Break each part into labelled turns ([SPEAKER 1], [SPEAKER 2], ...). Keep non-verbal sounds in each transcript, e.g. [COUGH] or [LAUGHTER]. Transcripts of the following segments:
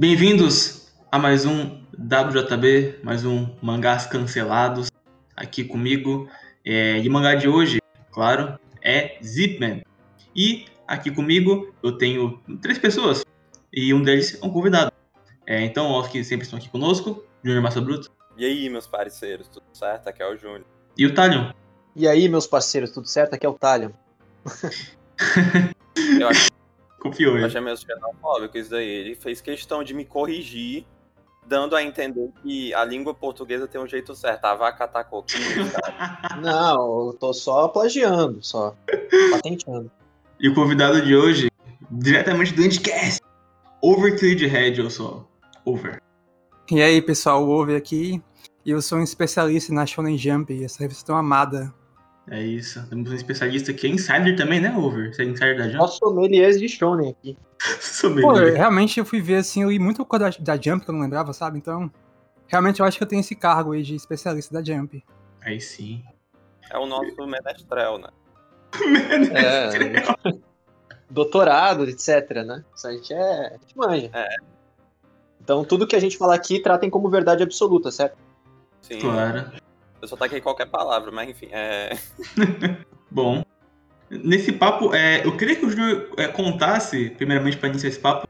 [SPEAKER 1] Bem-vindos a mais um WJB, mais um Mangás Cancelados, aqui comigo. É, e o mangá de hoje, claro, é Zipman. E aqui comigo eu tenho três pessoas, e um deles é um convidado. É, então, aos que sempre estão aqui conosco, Júnior Massa Bruto.
[SPEAKER 2] E aí, meus parceiros, tudo certo? Aqui é o Júnior.
[SPEAKER 1] E o Talion.
[SPEAKER 3] E aí, meus parceiros, tudo certo? Aqui é o Talion. [LAUGHS]
[SPEAKER 2] Eu acho,
[SPEAKER 1] Confiou
[SPEAKER 2] eu
[SPEAKER 1] ele.
[SPEAKER 2] achei meio xenofóbico isso daí. Ele fez questão de me corrigir, dando a entender que a língua portuguesa tem um jeito certo. A vaca tá. [LAUGHS]
[SPEAKER 3] Não, eu tô só plagiando, só. [LAUGHS] Patenteando.
[SPEAKER 1] E o convidado de hoje, diretamente do Endcast, Overkill de Head, eu sou. Over.
[SPEAKER 4] E aí, pessoal, o Over aqui. E eu sou um especialista na Shonen Jump, essa revista tão amada.
[SPEAKER 1] É isso. Temos um especialista que é insider também, né, Over? Você é insider da Jump?
[SPEAKER 3] Nós sommeliers de Shonen aqui.
[SPEAKER 1] Sou [LAUGHS]
[SPEAKER 4] Pô, eu- realmente eu fui ver assim, eu li muita coisa da, da Jump que eu não lembrava, sabe? Então, realmente eu acho que eu tenho esse cargo aí de especialista da Jump.
[SPEAKER 1] Aí sim.
[SPEAKER 2] É o nosso menestrel, né? [LAUGHS]
[SPEAKER 3] É, doutorado, etc, né? Isso a gente é. A gente manja.
[SPEAKER 2] É.
[SPEAKER 3] Então tudo que a gente falar aqui tratem como verdade absoluta, certo?
[SPEAKER 2] Sim.
[SPEAKER 1] Claro.
[SPEAKER 2] Eu só taquei qualquer palavra, mas enfim. É... [LAUGHS]
[SPEAKER 1] Bom. Nesse papo, é, eu queria que o Júnior é, contasse, primeiramente para iniciar esse papo,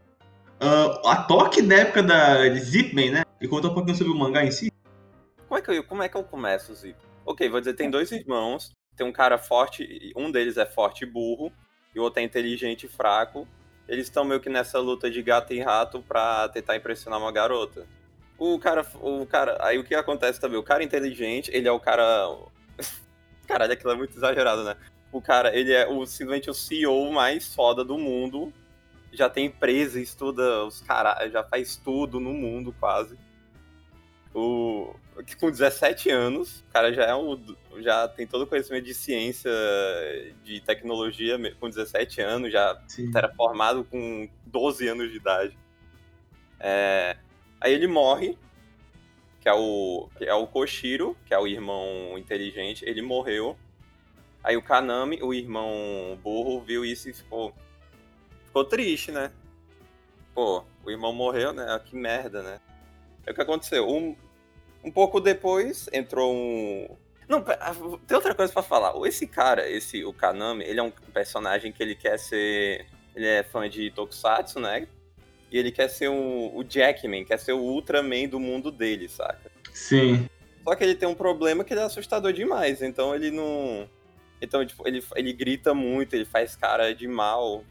[SPEAKER 1] ah, a toque da época da de Zipman, né? E contar um pouquinho sobre o mangá em si.
[SPEAKER 2] Como, é que eu, como é que eu começo, Zico? Ok, vou dizer, tem dois irmãos. Tem um cara forte, um deles é forte e burro, e o outro é inteligente e fraco. Eles estão meio que nessa luta de gato e rato pra tentar impressionar uma garota. O cara, o cara, aí o que acontece também? O cara inteligente, ele é o cara. [LAUGHS] Caralho, aquilo é muito exagerado, né? O cara, ele é o, simplesmente o CEO mais foda do mundo. Já tem empresa, estuda os caras, já faz tudo no mundo quase. O, com 17 anos, o cara já é um, já tem todo o conhecimento de ciência, de tecnologia com 17 anos, já
[SPEAKER 1] Sim.
[SPEAKER 2] era formado com 12 anos de idade. É, aí ele morre, que é o que é o Koshiro, que é o irmão inteligente, ele morreu. Aí o Kanami, o irmão burro, viu isso e ficou ficou triste, né? Pô, o irmão morreu, né? Que merda, né? Aí o que aconteceu? Um, um pouco depois entrou um. Não, ah, tem outra coisa pra falar. Esse cara, esse, o Kanami, ele é um personagem que ele quer ser. Ele é fã de Tokusatsu, né? E ele quer ser um, o Jackman, quer ser o Ultraman do mundo dele, saca?
[SPEAKER 1] Sim.
[SPEAKER 2] Só que ele tem um problema que ele é assustador demais, então ele não. Então, tipo, ele, ele grita muito, ele faz cara de mal.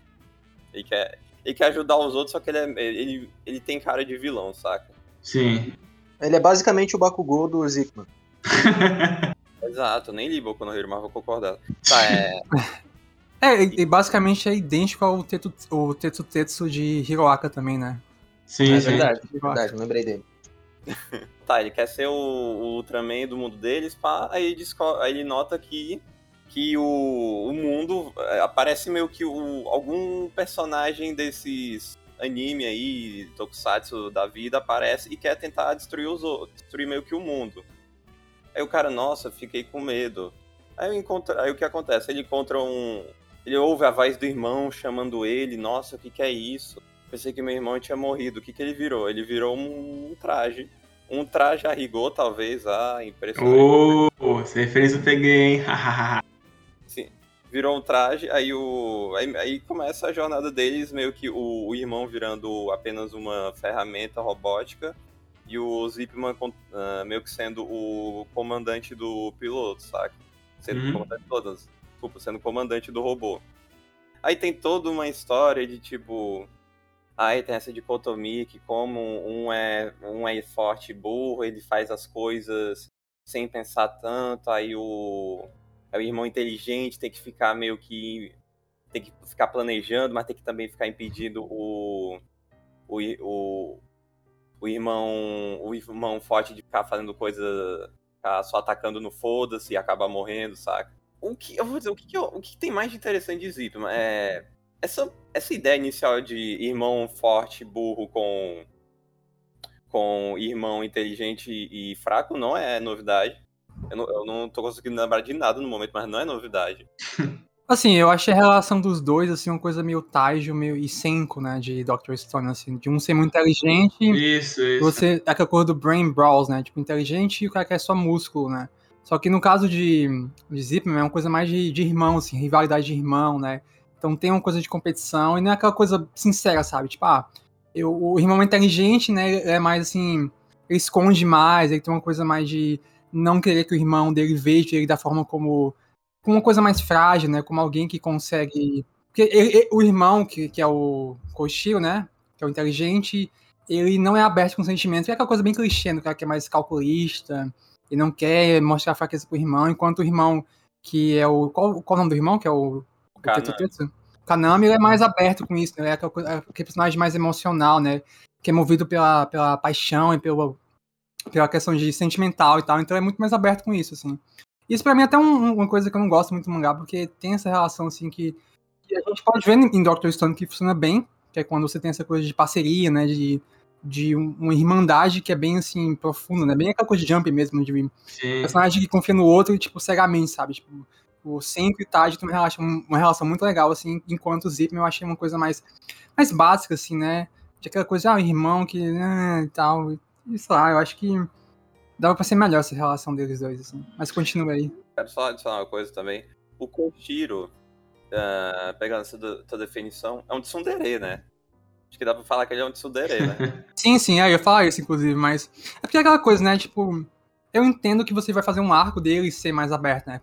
[SPEAKER 2] Ele quer, ele quer ajudar os outros, só que ele, é, ele, ele tem cara de vilão, saca?
[SPEAKER 1] Sim.
[SPEAKER 3] Ele é basicamente o Bakugou do Zikman. [LAUGHS]
[SPEAKER 2] Exato, nem li Boku no Hero, mas vou concordar. Tá, é. [LAUGHS]
[SPEAKER 4] É, e, basicamente é idêntico ao Tetu, o Tetsu Tetsu de Hiroaka também, né?
[SPEAKER 1] Sim,
[SPEAKER 3] É
[SPEAKER 1] sim.
[SPEAKER 3] verdade, é verdade, lembrei dele. [LAUGHS]
[SPEAKER 2] Tá, ele quer ser o, o Ultraman do mundo deles, pá, aí ele, desco- aí ele nota que, que o, o mundo é, aparece meio que o, algum personagem desses anime aí, tokusatsu da vida, aparece e quer tentar destruir os outros, destruir meio que o mundo. Aí o cara, nossa, fiquei com medo. Aí, eu encontro, aí o que acontece? Ele encontra um. Ele ouve a voz do irmão chamando ele, nossa, o que, que é isso? Pensei que meu irmão tinha morrido. O que, que ele virou? Ele virou um, um traje. Um traje a rigor, talvez. Ah, impressionante.
[SPEAKER 1] Ô, essa referência eu peguei, hein? [LAUGHS]
[SPEAKER 2] Sim. Virou um traje, aí o. Aí, aí começa a jornada deles, meio que o, o irmão virando apenas uma ferramenta robótica. E o Zipman ah, meio que sendo o comandante do piloto, saca? Sendo
[SPEAKER 1] Uhum.
[SPEAKER 2] comandante todas. Desculpa, sendo comandante do robô. Aí tem toda uma história de tipo. Aí tem essa dicotomia que como um é, um é forte e burro, ele faz as coisas sem pensar tanto, aí o, aí o irmão inteligente tem que ficar meio que. tem que ficar planejando, mas tem que também ficar impedindo o. o, o, o irmão. o irmão forte de ficar fazendo coisa. ficar só atacando no foda-se e acabar morrendo, saca? O que, eu vou dizer, o que, que eu- o que tem mais de interessante de Zipman é. Essa, essa ideia inicial de irmão forte, burro com. com irmão inteligente e fraco não é novidade. Eu não, eu não tô conseguindo lembrar de nada no momento, mas não é novidade. [LAUGHS]
[SPEAKER 4] Assim, eu achei a relação dos dois, assim, uma coisa meio Taiju meio, e Senko, né, de Dr. Stone, assim, de um ser muito inteligente,
[SPEAKER 1] Isso, isso.
[SPEAKER 4] você, é aquela coisa do brain brawls, né, tipo, inteligente e o cara quer só músculo, né. Só que no caso de, de Zipman é uma coisa mais de, de irmão, assim, rivalidade de irmão, né. Então tem uma coisa de competição e não é aquela coisa sincera, sabe, tipo, ah, eu, o irmão é inteligente, né, é mais, assim, ele esconde mais, ele tem uma coisa mais de não querer que o irmão dele veja ele da forma como como uma coisa mais frágil, né? Como alguém que consegue. Porque ele, ele, o irmão, que, que é o Koshiro, né? Que é o inteligente, ele não é aberto com sentimentos, que é aquela coisa bem clichê, o cara que é mais calculista, e não quer mostrar fraqueza pro irmão, enquanto o irmão, que é o. Qual, qual o nome do irmão? Que é o.
[SPEAKER 2] Kanami.
[SPEAKER 4] Kanami, ele é mais aberto com isso, né? É aquele, é aquele personagem mais emocional, né? Que é movido pela, pela paixão e pela, pela questão de sentimental e tal, então é muito mais aberto com isso, assim. Isso pra mim é até um, uma coisa que eu não gosto muito do mangá, porque tem essa relação, assim, que, que a gente pode ver em Doctor Stone que funciona bem, que é quando você tem essa coisa de parceria, né, de, de uma irmandade que é bem, assim, profunda, né, bem aquela coisa de Jump mesmo, de
[SPEAKER 1] Sim.
[SPEAKER 4] personagem que confia no outro e, tipo, cegamente, sabe, tipo, o Senko e o Taj tem uma relação, uma relação muito legal, assim, enquanto o Zip eu achei uma coisa mais, mais básica, assim, né, de aquela coisa, ah, o irmão que, né, e tal, e sei lá, eu acho que dava pra ser melhor essa relação deles dois, assim. Mas continua aí.
[SPEAKER 2] Quero só adicionar uma coisa também. O Koshiro, uh, pegando essa tua definição, é um tsundere, né? Acho que dá pra falar que ele é um tsundere, né? [LAUGHS]
[SPEAKER 4] sim, sim, é, eu ia falar isso, inclusive, mas... É porque é aquela coisa, né, tipo... Eu entendo que você vai fazer um arco dele ser mais aberto, né?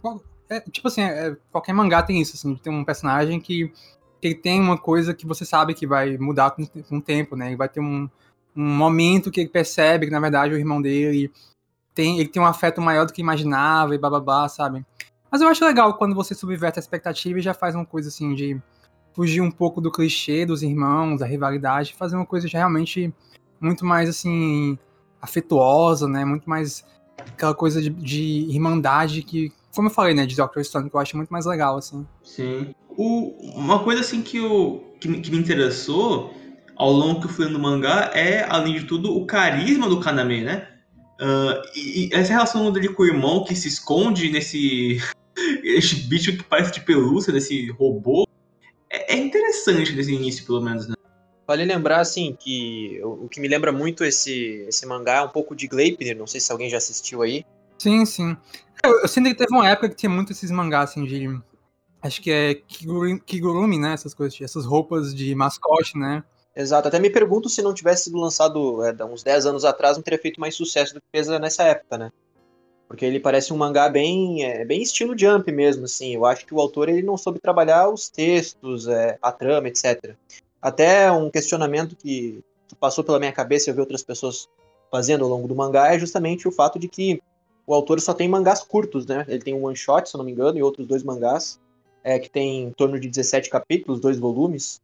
[SPEAKER 4] É, tipo assim, é, qualquer mangá tem isso, assim, tem um personagem que, que tem uma coisa que você sabe que vai mudar com, com o tempo, né? E vai ter um, um momento que ele percebe que, na verdade, o irmão dele tem, ele tem um afeto maior do que imaginava e bababá, sabe? Mas eu acho legal quando você subverte a expectativa e já faz uma coisa assim de fugir um pouco do clichê dos irmãos, da rivalidade, fazer uma coisa realmente muito mais assim afetuosa, né? Muito mais aquela coisa de, de irmandade que, como eu falei, né, de Doctor Stone, que eu acho muito mais legal, assim.
[SPEAKER 1] Sim. O, uma coisa assim que, eu, que, que me interessou ao longo que eu fui lendo o mangá é, além de tudo, o carisma do Kaname, né? Uh, e, e, essa relação dele com o irmão que se esconde nesse [LAUGHS] esse bicho que parece de pelúcia, desse robô, é, é, interessante nesse início, pelo menos, né?
[SPEAKER 3] Vale lembrar, assim, que o, o, que me lembra muito esse, esse mangá é um pouco de Gleipnir, não sei se alguém já assistiu aí.
[SPEAKER 4] Sim, sim. Eu, eu sinto que teve uma época que tinha muito esses mangás, assim, de... Acho que é Kigurumi, Kigurumi né, essas coisas, essas roupas de mascote, né?
[SPEAKER 3] Exato, até me pergunto se não tivesse sido lançado é, uns 10 anos atrás, não teria feito mais sucesso do que fez nessa época, né? Porque ele parece um mangá bem, é, bem estilo Jump mesmo, assim. Eu acho que o autor ele não soube trabalhar os textos, é, a trama, etc. Até um questionamento que, passou pela minha cabeça e eu vi outras pessoas fazendo ao longo do mangá é justamente o fato de que o autor só tem mangás curtos, né? Ele tem um one shot, se eu não me engano, e outros dois mangás, é, que tem em torno de 17 capítulos, dois volumes.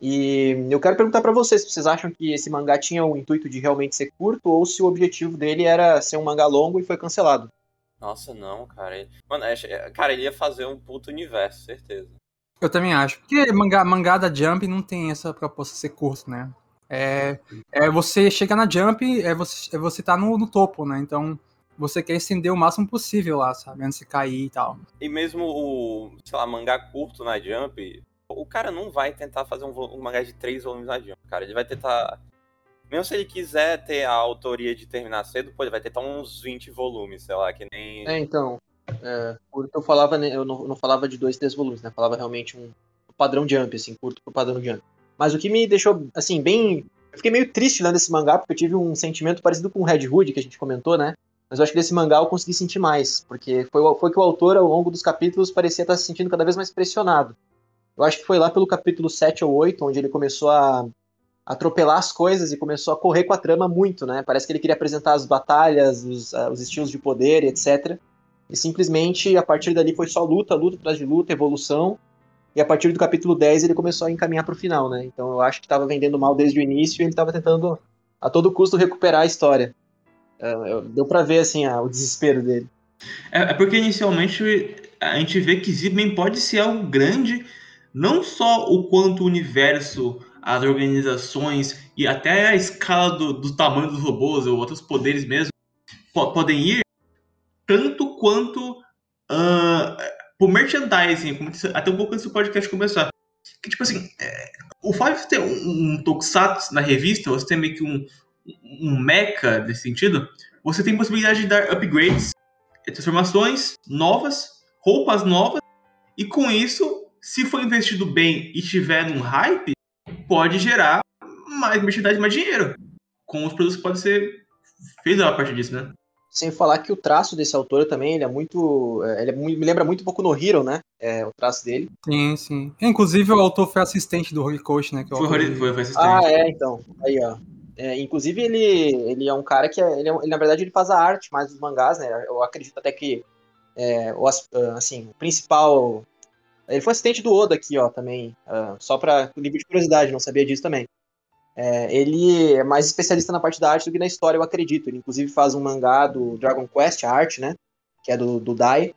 [SPEAKER 3] E eu quero perguntar para vocês se vocês acham que esse mangá tinha o intuito de realmente ser curto ou se o objetivo dele era ser um mangá longo e foi cancelado.
[SPEAKER 2] Nossa, não, cara. Mano, é, é, cara, ele ia fazer um puto universo, certeza.
[SPEAKER 4] Eu também acho. Porque mangá, mangá da Jump não tem essa proposta de ser curto, né? É, é você chegar na Jump, é você, é você tá no, no topo, né? Então você quer estender o máximo possível lá, sabe? Antes de cair e tal.
[SPEAKER 2] E mesmo o, sei lá, mangá curto na Jump, o cara não vai tentar fazer um, um mangá de três volumes adiante, cara. Ele vai tentar. Mesmo se ele quiser ter a autoria de terminar cedo, pô, ele vai tentar uns 20 volumes, sei lá, que nem.
[SPEAKER 3] É, então. É, eu falava, né, eu não, não, falava de dois, três volumes, né? Falava realmente um padrão jump, assim, curto pro padrão jump. Mas o que me deixou, assim, bem. Eu fiquei meio triste lendo esse mangá, porque eu tive um sentimento parecido com o Red Hood, que a gente comentou, né? Mas eu acho que desse mangá eu consegui sentir mais, porque foi, foi que o autor, ao longo dos capítulos, parecia estar se sentindo cada vez mais pressionado. Eu acho que foi lá pelo capítulo 7 ou 8, onde ele começou a atropelar as coisas e começou a correr com a trama muito, né? Parece que ele queria apresentar as batalhas, os, uh, os estilos de poder, etc. E simplesmente, a partir dali, foi só luta, luta atrás de luta, evolução. E a partir do capítulo 10, ele começou a encaminhar para o final, né? Então eu acho que estava vendendo mal desde o início e ele estava tentando, a todo custo, recuperar a história. Uh, deu para ver, assim, uh, o desespero dele.
[SPEAKER 1] É, é, porque inicialmente a gente vê que Zibman pode ser algo grande não só o quanto o universo, as organizações e até a escala do, do tamanho dos robôs ou outros poderes mesmo po podem ir, tanto quanto uh, merchandising, até um pouco antes do podcast começar. Que, tipo assim, é, o fato de ter um, um Tokusatsu na revista, você tem meio que um, um mecha nesse sentido, você tem possibilidade de dar upgrades, transformações novas, roupas novas, e com isso, se for investido bem e tiver num hype, pode gerar mais merchandising, mais dinheiro. Com os produtos que podem ser feitos a partir disso, né?
[SPEAKER 3] Sem falar que o traço desse autor também, ele é muito. é, Ele é me lembra muito um pouco no Hero, né? É, o traço dele.
[SPEAKER 4] Sim, sim. Inclusive, o autor foi assistente do Horikoshi, né? Que é
[SPEAKER 1] Foi,
[SPEAKER 4] autor
[SPEAKER 1] foi, foi, assistente.
[SPEAKER 3] Ah, é, então. Aí, ó. É, inclusive, ele, ele é um cara que, é- ele, ele, na verdade, ele faz a arte mais dos mangás, né? Eu acredito até que, é, o, ah, assim, o principal... Ele foi assistente do Oda aqui, ó, também. ah, só pra livro de curiosidade, não sabia disso também. É, ele é mais especialista na parte da arte do que na história, eu acredito. Ele, inclusive, faz um mangá do Dragon Quest, a arte, né? Que é do, do Dai.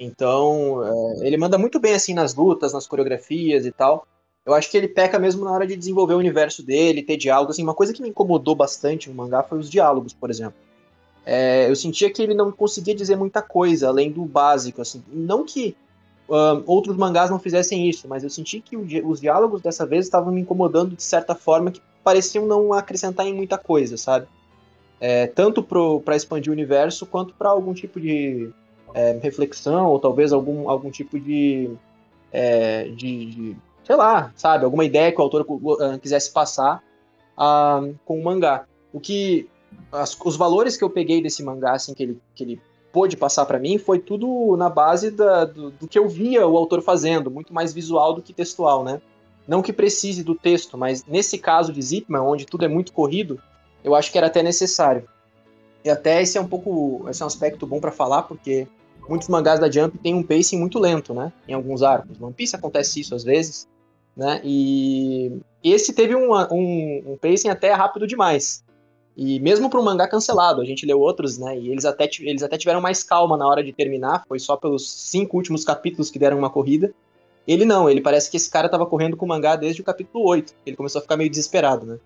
[SPEAKER 3] Então, é, ele manda muito bem, assim, nas lutas, nas coreografias e tal. Eu acho que ele peca mesmo na hora de desenvolver o universo dele, ter diálogos. Assim, uma coisa que me incomodou bastante no mangá foi os diálogos, por exemplo. É, eu sentia que ele não conseguia dizer muita coisa, além do básico. Assim. Não que ahn, outros mangás não fizessem isso, mas eu senti que o os diálogos dessa vez estavam me incomodando de certa forma que pareciam não acrescentar em muita coisa, sabe? É, tanto para expandir o universo, quanto para algum tipo de é, reflexão, ou talvez algum, algum tipo de, é, de, de sei lá, sabe, alguma ideia que o autor uh, quisesse passar uh, com o mangá. O que as, os valores que eu peguei desse mangá, assim, que ele, que ele pôde passar para mim, foi tudo na base da, do, do, que eu via o autor fazendo, muito mais visual do que textual, né? Não que precise do texto, mas nesse caso de Zipman, onde tudo é muito corrido, eu acho que era até necessário. E até esse é um pouco, esse é um aspecto bom para falar, porque muitos mangás da Jump têm um pacing muito lento, né? Em alguns arcos. One Piece acontece isso às vezes, né? E esse teve um, um, um pacing até rápido demais. E mesmo para um mangá cancelado, a gente leu outros, né? E eles até, eles até tiveram mais calma na hora de terminar, foi só pelos cinco últimos capítulos que deram uma corrida. Ele não, ele parece que esse cara tava correndo com o mangá desde o capítulo 8. Ele começou a ficar meio desesperado, né?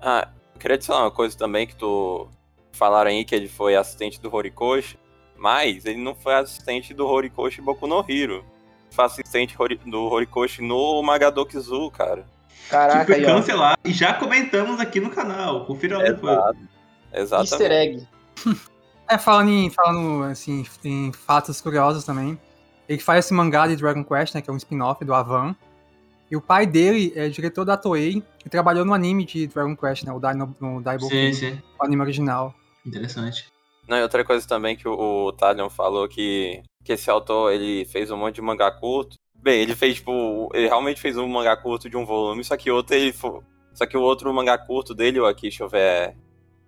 [SPEAKER 2] Ah, queria adicionar uma coisa também que tu falaram aí que ele foi assistente do Horikoshi, mas ele não foi assistente do Horikoshi Boku no Hero. Foi assistente do Horikoshi no Magadokizu, cara.
[SPEAKER 3] Caraca,
[SPEAKER 1] que foi
[SPEAKER 3] aí, ó.
[SPEAKER 1] cancelado e já comentamos aqui no canal. Confira lá depois.
[SPEAKER 2] Exato. Exatamente.
[SPEAKER 3] Easter egg. [LAUGHS]
[SPEAKER 4] É, falando, em, falando assim, em fatos curiosos também, ele faz esse mangá de Dragon Quest, né, que é um spin-off do Avan. E o pai dele é diretor da Toei e trabalhou no anime de Dragon Quest, né, o Dai, no, no Daibo
[SPEAKER 1] Sim, sim.
[SPEAKER 4] o anime original.
[SPEAKER 1] Interessante.
[SPEAKER 2] Não, e outra coisa também que o, o Talion falou que, que esse autor, ele fez um monte de mangá curto. Bem, ele fez, tipo, ele realmente fez um mangá curto de um volume, só que outro ele só que o outro mangá curto dele, ó, aqui, deixa eu ver, é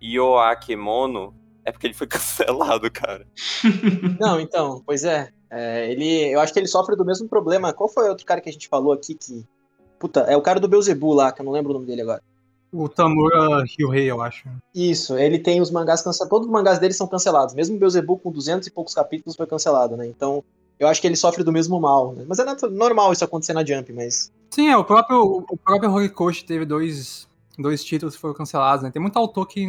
[SPEAKER 2] Yoakemono, é porque ele foi [LAUGHS] cancelado, cara. [LAUGHS]
[SPEAKER 3] Não, então, pois é. é. ele, eu acho que ele sofre do mesmo problema. Qual foi o outro cara que a gente falou aqui que. Puta, é o cara do Beuzebu lá, que eu não lembro o nome dele agora.
[SPEAKER 4] O Tamura Hyuhei, eu acho.
[SPEAKER 3] Isso, ele tem os mangás cancelados. Todos os mangás dele são cancelados. Mesmo o Beuzebu com 200 e poucos capítulos foi cancelado, né? Então, eu acho que ele sofre do mesmo mal. Né? Mas é normal isso acontecer na Jump, mas.
[SPEAKER 4] Sim, é, o próprio, o próprio Horikoshi teve dois, dois títulos que foram cancelados, né? Tem muito autor que,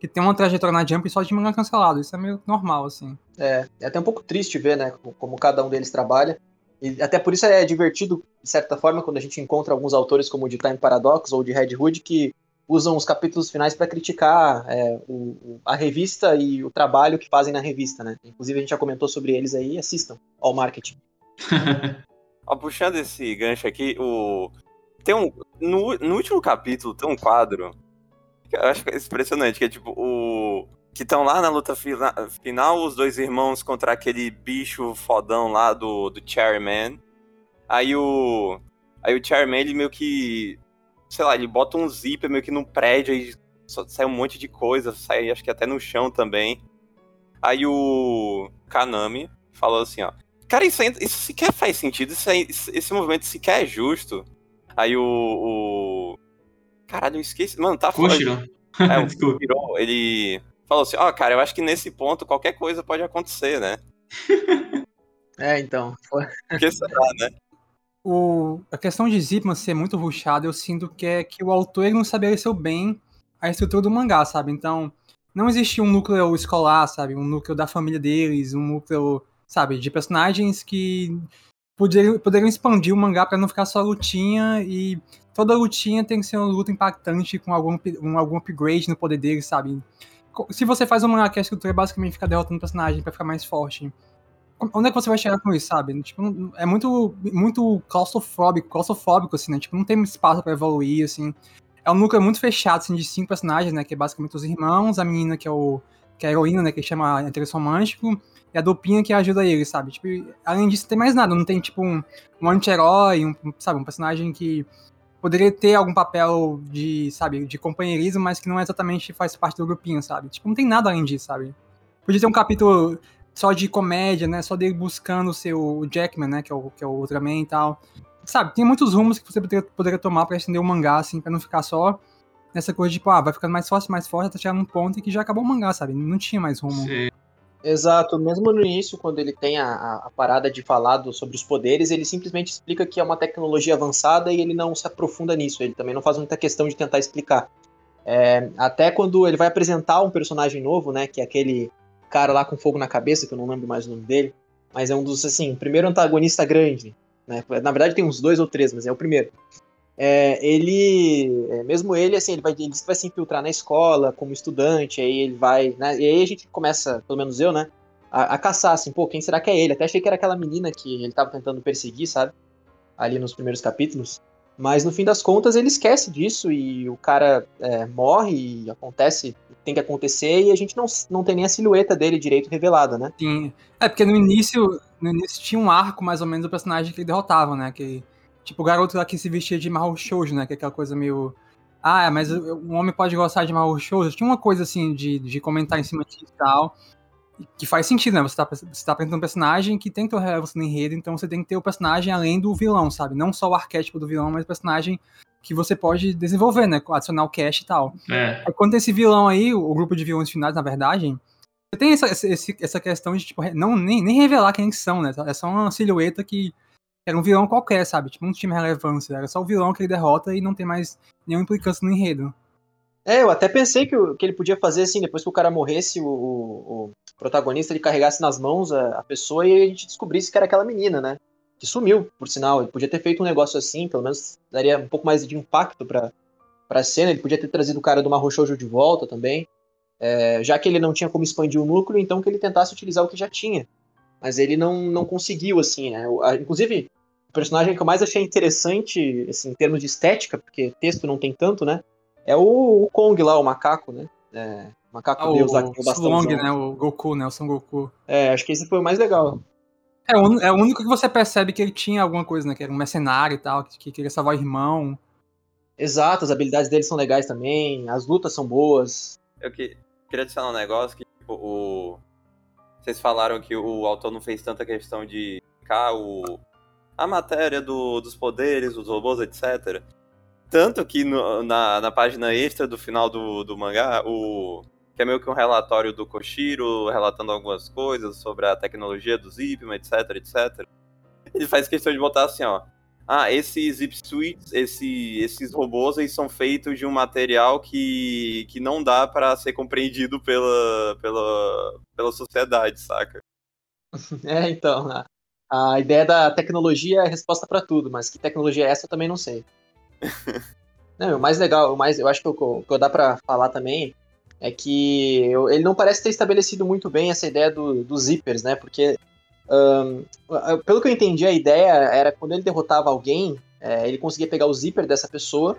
[SPEAKER 4] que tem uma trajetória na Jump só de mangá cancelado. Isso é meio normal, assim.
[SPEAKER 3] É, é até um pouco triste ver, né? Como, como cada um deles trabalha. E até por isso é divertido, de certa forma, quando a gente encontra alguns autores como o de Time Paradox ou de Red Hood que usam os capítulos finais para criticar é, o, a revista e o trabalho que fazem na revista, né? Inclusive a gente já comentou sobre eles aí, assistam ao marketing. [LAUGHS]
[SPEAKER 2] Puxando esse gancho aqui, o tem um no, no último capítulo tem um quadro que eu acho impressionante, que é tipo o que estão lá na luta fina, final, os dois irmãos contra aquele bicho fodão lá do, do Chairman. Aí o. Aí o Chairman, ele meio que. Sei lá, ele bota um zíper meio que num prédio e sai um monte de coisa, sai acho que até no chão também. Aí o Kanami falou assim, ó. Cara, isso, isso sequer faz sentido, isso aí, esse movimento sequer é justo. Aí o. o... Caralho, eu esqueci. Mano, tá
[SPEAKER 1] foda.
[SPEAKER 2] É, o [LAUGHS] ele falou assim, ó, oh, cara, eu acho que nesse ponto qualquer coisa pode acontecer, né? [LAUGHS]
[SPEAKER 3] é, então.
[SPEAKER 2] Porque será, né?
[SPEAKER 4] O, a questão de Zipman ser muito ruxado, eu sinto que é que o autor não estabeleceu bem a estrutura do mangá, sabe? Então, não existe um núcleo escolar, sabe? Um núcleo da família deles, um núcleo sabe? De personagens que poderiam, poderiam expandir o mangá para não ficar só lutinha e toda lutinha tem que ser uma luta impactante com algum, um, algum upgrade no poder dele, sabe? Se você faz um mangá que a escritura basicamente fica derrotando o personagem para ficar mais forte, onde é que você vai chegar com isso, sabe? Tipo, é muito, muito claustrofóbico, claustrofóbico, assim, né? Tipo, não tem espaço para evoluir, assim. É um núcleo muito fechado, assim, de cinco personagens, né? Que é basicamente os irmãos, a menina que é o que é a heroína, né? Que chama interesse romântico, e a dupinha que ajuda ele, sabe? Tipo, além disso, não tem mais nada. Não tem, tipo, um, um anti-herói, um, sabe? Um personagem que poderia ter algum papel de, sabe, de companheirismo, mas que não exatamente faz parte do grupinho, sabe? Tipo, não tem nada além disso, sabe? Podia ter um capítulo só de comédia, né? Só dele buscando o seu Jackman, né? Que é o, que é o Ultraman e tal. Sabe, tem muitos rumos que você poderia, poderia tomar para estender o mangá, assim, pra não ficar só nessa coisa de, tipo, ah, vai ficando mais forte, mais forte, até chegar num ponto em que já acabou o mangá, sabe? Não tinha mais rumo. Sim.
[SPEAKER 3] Exato, mesmo no início, quando ele tem a, a, parada de falar do, sobre os poderes, ele simplesmente explica que é uma tecnologia avançada e ele não se aprofunda nisso, ele também não faz muita questão de tentar explicar. É, até quando ele vai apresentar um personagem novo, né, que é aquele cara lá com fogo na cabeça, que eu não lembro mais o nome dele, mas é um dos, assim, primeiro antagonista grande, né, na verdade tem uns dois ou três, mas é o primeiro. É, ele, é, mesmo ele, assim, ele vai, ele vai se infiltrar na escola como estudante, aí ele vai, né, e aí a gente começa, pelo menos eu, né, a, a, caçar, assim, pô, quem será que é ele? Até achei que era aquela menina que ele tava tentando perseguir, sabe, ali nos primeiros capítulos, mas no fim das contas ele esquece disso e o cara é, morre e acontece, tem que acontecer e a gente não, não tem nem a silhueta dele direito revelada, né?
[SPEAKER 4] Sim, é porque no início, no início tinha um arco mais ou menos do personagem que ele derrotava, né, que Tipo, o garoto lá que se vestia de Mahou Shoujo, né? Que é aquela coisa meio. Ah, mas um homem pode gostar de Mahou Shoujo. Tinha uma coisa assim de, de comentar em cima disso e tal. Que faz sentido, né? Você tá, você tá apresentando um personagem que tem que ter relevância no enredo, então você tem que ter o personagem além do vilão, sabe? Não só o arquétipo do vilão, mas o personagem que você pode desenvolver, né? Adicionar o cast e tal. É. Quando tem esse vilão aí, o grupo de vilões finais, na verdade, você tem essa, essa, essa questão de, tipo, não, nem, nem revelar quem são, né? É só uma silhueta que era um vilão qualquer, sabe? Tipo, não tinha relevância. Era só o vilão que ele derrota e não tem mais nenhuma implicância no enredo.
[SPEAKER 3] É, eu até pensei que, que ele podia fazer assim, depois que o cara morresse, o, o, o protagonista ele carregasse nas mãos a, a, pessoa e a gente descobrisse que era aquela menina, né? Que sumiu, por sinal. Ele podia ter feito um negócio assim, pelo menos daria um pouco mais de impacto pra, pra cena. Ele podia ter trazido o cara do Marro Shoujo de volta também. É, já que ele não tinha como expandir o núcleo, então que ele tentasse utilizar o que já tinha. Mas ele não, não conseguiu, assim, né? Inclusive, personagem que eu mais achei interessante, assim, em termos de estética, porque texto não tem tanto, né? É o, o Kong lá, o macaco, né? É, o macaco
[SPEAKER 4] ah, deus tem o bastão. né? O Goku, né? O Son Goku.
[SPEAKER 3] É, acho que esse foi o mais legal.
[SPEAKER 4] É, o, é o único que você percebe que ele tinha alguma coisa, né? Que era um mercenário e tal, que, que queria salvar o irmão.
[SPEAKER 3] Exato, as habilidades dele são legais também, as lutas são boas.
[SPEAKER 2] Eu que, queria adicionar um negócio que, tipo, o... Vocês falaram que o autor não fez tanta questão de ficar o, a matéria do, dos poderes, dos robôs, etc. Tanto que no, na, na página extra do final do, do mangá, o, que é meio que um relatório do Koshiro, relatando algumas coisas sobre a tecnologia do Zipman, etc, etc. Ele faz questão de botar assim, ó. Ah, esses Zip Suites, esse, esses robôs, eles são feitos de um material que, que não dá para ser compreendido pela, pela, pela sociedade, saca? [LAUGHS]
[SPEAKER 3] É, então, né? A ideia da tecnologia é a resposta para tudo, mas que tecnologia é essa eu também não sei. [LAUGHS] não, o mais legal, o mais, eu acho que o que eu dá para falar também é que eu, ele não parece ter estabelecido muito bem essa ideia do, dos zippers, né? Porque, um, pelo que eu entendi, a ideia era quando ele derrotava alguém, é, ele conseguia pegar o zíper dessa pessoa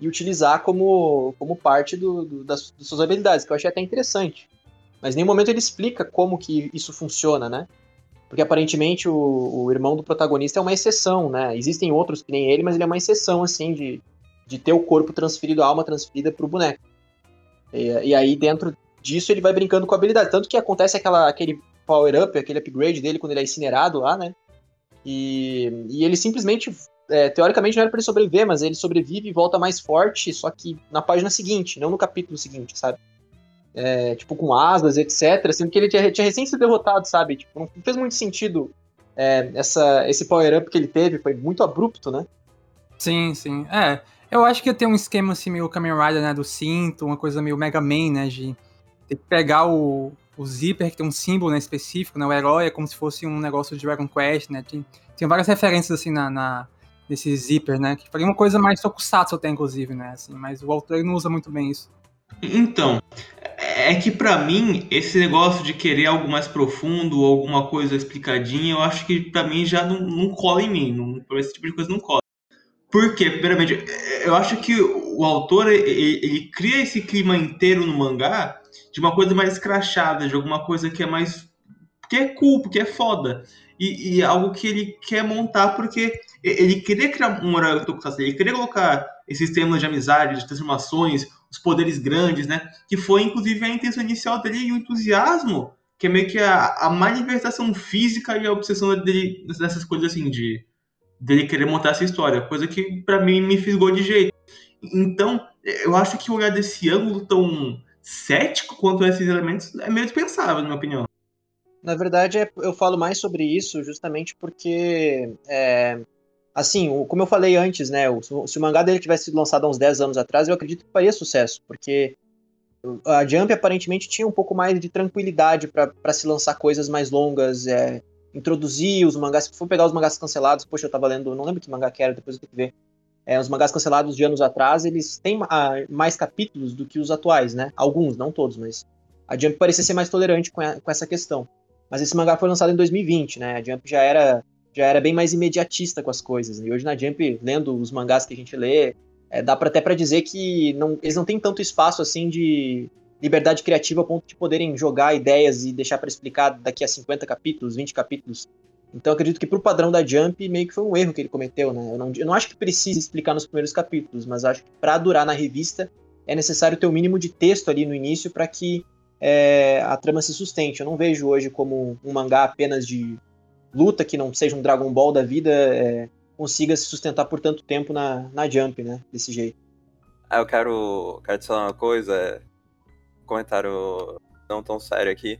[SPEAKER 3] e utilizar como, como parte do, do, das, das suas habilidades, que eu achei até interessante. Mas em nenhum momento ele explica como que isso funciona, né? Porque aparentemente o, o irmão do protagonista é uma exceção, né? Existem outros que nem ele, mas ele é uma exceção, assim, de, de ter o corpo transferido, a alma transferida pro boneco. E, e aí, dentro disso, ele vai brincando com a habilidade. Tanto que acontece aquela, aquele power-up, aquele upgrade dele quando ele é incinerado lá, né? E, e ele simplesmente, é, teoricamente não era para ele sobreviver, mas ele sobrevive e volta mais forte, só que na página seguinte, não no capítulo seguinte, sabe? é, tipo, com asas, etc. Sendo que ele tinha, tinha recém sido derrotado, sabe? Tipo, não fez muito sentido é, essa, esse power-up que ele teve, foi muito abrupto, né?
[SPEAKER 4] Sim, sim. É, eu acho que tem um esquema assim meio Kamen Rider, né, do cinto, uma coisa meio Mega Man, né, de ter que pegar o, o zíper, que tem um símbolo né, específico, né? O herói é como se fosse um negócio de Dragon Quest, né? Tem, tem várias referências, assim, na, na desse zíper, né? Que faria uma coisa mais tokusatsu até, inclusive, né? Assim, mas o autor não usa muito bem isso.
[SPEAKER 1] Então, é que para mim, esse negócio de querer algo mais profundo, alguma coisa explicadinha, eu acho que para mim já não, não cola em mim. Não, esse tipo de coisa não cola. Por quê? Primeiramente, eu acho que o autor, ele, ele cria esse clima inteiro no mangá de uma coisa mais escrachada, de alguma coisa que é mais... que é cool, porque é foda. E, e algo que ele quer montar porque ele queria criar um herói tokusatsu, ele queria colocar esses temas de amizade, de transformações, os poderes grandes, né? Que foi inclusive a intenção inicial dele e o entusiasmo, que é meio que a, a manifestação física e a obsessão dele nessas coisas assim de dele querer montar essa história, coisa que para mim me fisgou de jeito. Então, eu acho que olhar desse ângulo tão cético quanto esses elementos é meio dispensável, na minha opinião.
[SPEAKER 3] Na verdade, é, eu falo mais sobre isso justamente porque é, assim, como eu falei antes, né, se o mangá dele tivesse sido lançado há uns 10 anos atrás, eu acredito que faria sucesso, porque a Jump aparentemente tinha um pouco mais de tranquilidade para se lançar coisas mais longas, é, introduzir os mangás, se for pegar os mangás cancelados, poxa, eu tava lendo, não lembro que mangá que era, depois eu tenho que ver, é, os mangás cancelados de anos atrás, eles têm mais capítulos do que os atuais, né, alguns, não todos, mas a Jump parecia ser mais tolerante com, a, com essa questão. Mas esse mangá foi lançado em 2020, né, a Jump já era já era bem mais imediatista com as coisas. Né? E hoje na Jump, lendo os mangás que a gente lê, é, dá pra, até para dizer que não, eles não têm tanto espaço assim de liberdade criativa a ponto de poderem jogar ideias e deixar para explicar daqui a 50 capítulos, 20 capítulos. Então acredito que pro padrão da Jump meio que foi um erro que ele cometeu, né? Eu não, eu não acho que precise explicar nos primeiros capítulos, mas acho que para durar na revista é necessário ter o um mínimo de texto ali no início para que é, a trama se sustente. Eu não vejo hoje como um mangá apenas de luta que não seja um Dragon Ball da vida é, consiga se sustentar por tanto tempo na, na Jump, né? Desse jeito.
[SPEAKER 2] Ah, eu quero, quero falar uma coisa. Comentário não tão sério aqui.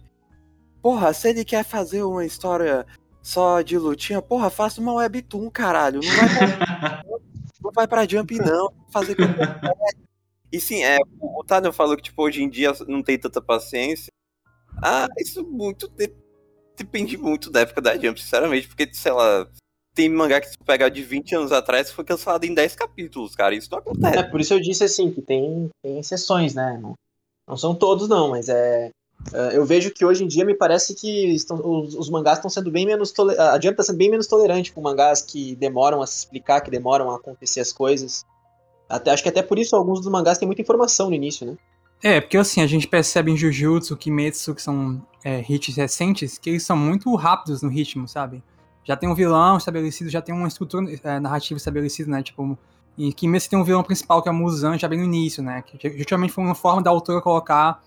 [SPEAKER 2] Porra, se ele quer fazer uma história só de lutinha, porra, faça uma webtoon, caralho. Não vai pra, [LAUGHS] não vai pra Jump, não. Fazer E sim, é, o Tadeu falou que tipo, hoje em dia não tem tanta paciência. Ah, isso muito depende muito da época da Jump, sinceramente, porque, sei lá, tem mangá que se pegar de 20 anos atrás foi cancelado em 10 capítulos, cara. Isso não acontece.
[SPEAKER 3] É, por isso eu disse assim, que tem, tem exceções, né? Não, não são todos, não, mas é. é eu vejo que hoje em dia me parece que estão, os, os mangás estão sendo bem menos. A Jump está sendo bem menos tolerante com mangás que demoram a se explicar, que demoram a acontecer as coisas. Até, acho que até por isso alguns dos mangás têm muita informação no início, né?
[SPEAKER 4] É, porque assim, a gente percebe em Jujutsu, Kimetsu, que são é, hits recentes, que eles são muito rápidos no ritmo, sabe? Já tem um vilão estabelecido, já tem uma estrutura é, narrativa estabelecida, né? Tipo, em Kimetsu tem um vilão principal, que é a Muzan, já bem no início, né? Que justamente foi uma forma da autora colocar,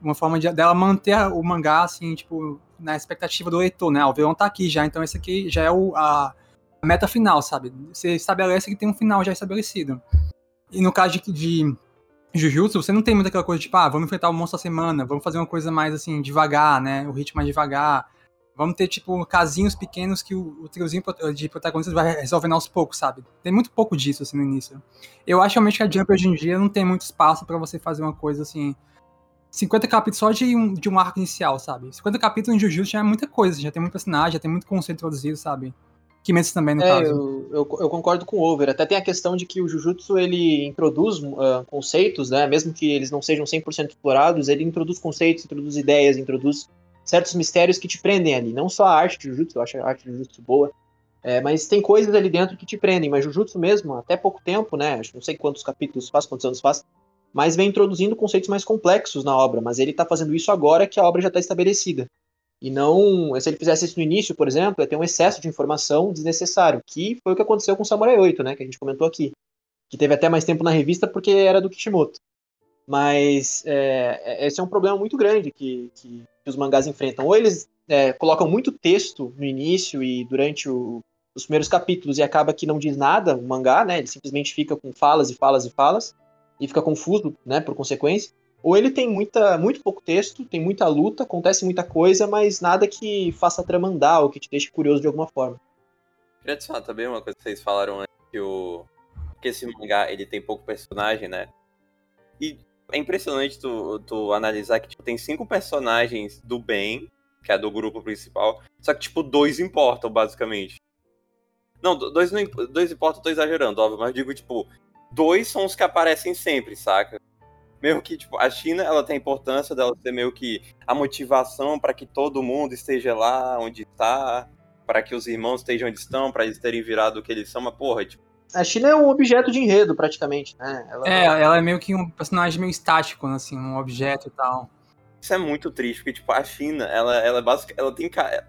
[SPEAKER 4] uma forma de, dela manter o mangá, assim, tipo, na expectativa do leitor, né? O vilão tá aqui já, então esse aqui já é o, a, a meta final, sabe? Você estabelece que tem um final já estabelecido. E no caso de, de Jujutsu, você não tem muita aquela coisa tipo, ah, vamos enfrentar o monstro a semana, vamos fazer uma coisa mais, assim, devagar, né? O ritmo mais devagar. Vamos ter, tipo, casinhos pequenos que o, o triozinho de protagonistas vai resolvendo aos poucos, sabe? Tem muito pouco disso, assim, no início. Eu acho realmente que a Jump hoje em dia não tem muito espaço para você fazer uma coisa, assim... 50 capítulos só de um, de um arco inicial, sabe? 50 capítulos em Jujutsu já é muita coisa, já tem muito personagem, já tem muito conceito introduzido, sabe? Kimetsu também, no é, caso.
[SPEAKER 3] Eu, eu, eu, concordo com o Over. Até tem a questão de que o Jujutsu, ele introduz uh, conceitos, né? Mesmo que eles não sejam 100% explorados, ele introduz conceitos, introduz ideias, introduz certos mistérios que te prendem ali. Não só a arte de Jujutsu, eu acho a arte de Jujutsu boa, é, mas tem coisas ali dentro que te prendem. Mas Jujutsu mesmo, até pouco tempo, né? Não sei quantos capítulos faz, quantos anos faz, mas vem introduzindo conceitos mais complexos na obra. Mas ele tá fazendo isso agora que a obra já está estabelecida. E não. Se ele fizesse isso no início, por exemplo, ia ter um excesso de informação desnecessário, que foi o que aconteceu com Samurai 8, né? Que a gente comentou aqui. Que teve até mais tempo na revista porque era do Kishimoto. Mas é, é esse é um problema muito grande que, que, que os mangás enfrentam. Ou eles é, colocam muito texto no início e durante o, os primeiros capítulos e acaba que não diz nada o mangá, né? Ele simplesmente fica com falas e falas e falas e fica confuso, né? Por consequência. Ou ele tem muita, muito pouco texto, tem muita luta, acontece muita coisa, mas nada que faça a trama andar ou que te deixe curioso de alguma forma.
[SPEAKER 2] Queria adicionar também uma coisa que vocês falaram antes, que, o... que esse mangá ele tem pouco personagem, né? E é impressionante tu, tu analisar que tipo, tem cinco personagens do bem, que é do grupo principal, só que, tipo, dois importam, basicamente. Não, dois não dois importam, tô exagerando, óbvio, mas digo, tipo, dois são os que aparecem sempre, saca? Mesmo que, tipo, a China, ela tem a importância dela ser meio que a motivação para que todo mundo esteja lá onde está, para que os irmãos estejam onde estão, para eles terem virado o que eles são, mas, porra, tipo,
[SPEAKER 3] a China é um objeto de enredo, praticamente, né?
[SPEAKER 4] Ela... É, ela é meio que um personagem meio estático, assim, um objeto e tal.
[SPEAKER 2] Isso é muito triste, porque, tipo, a China, ela, ela, é basic... ela tem cara.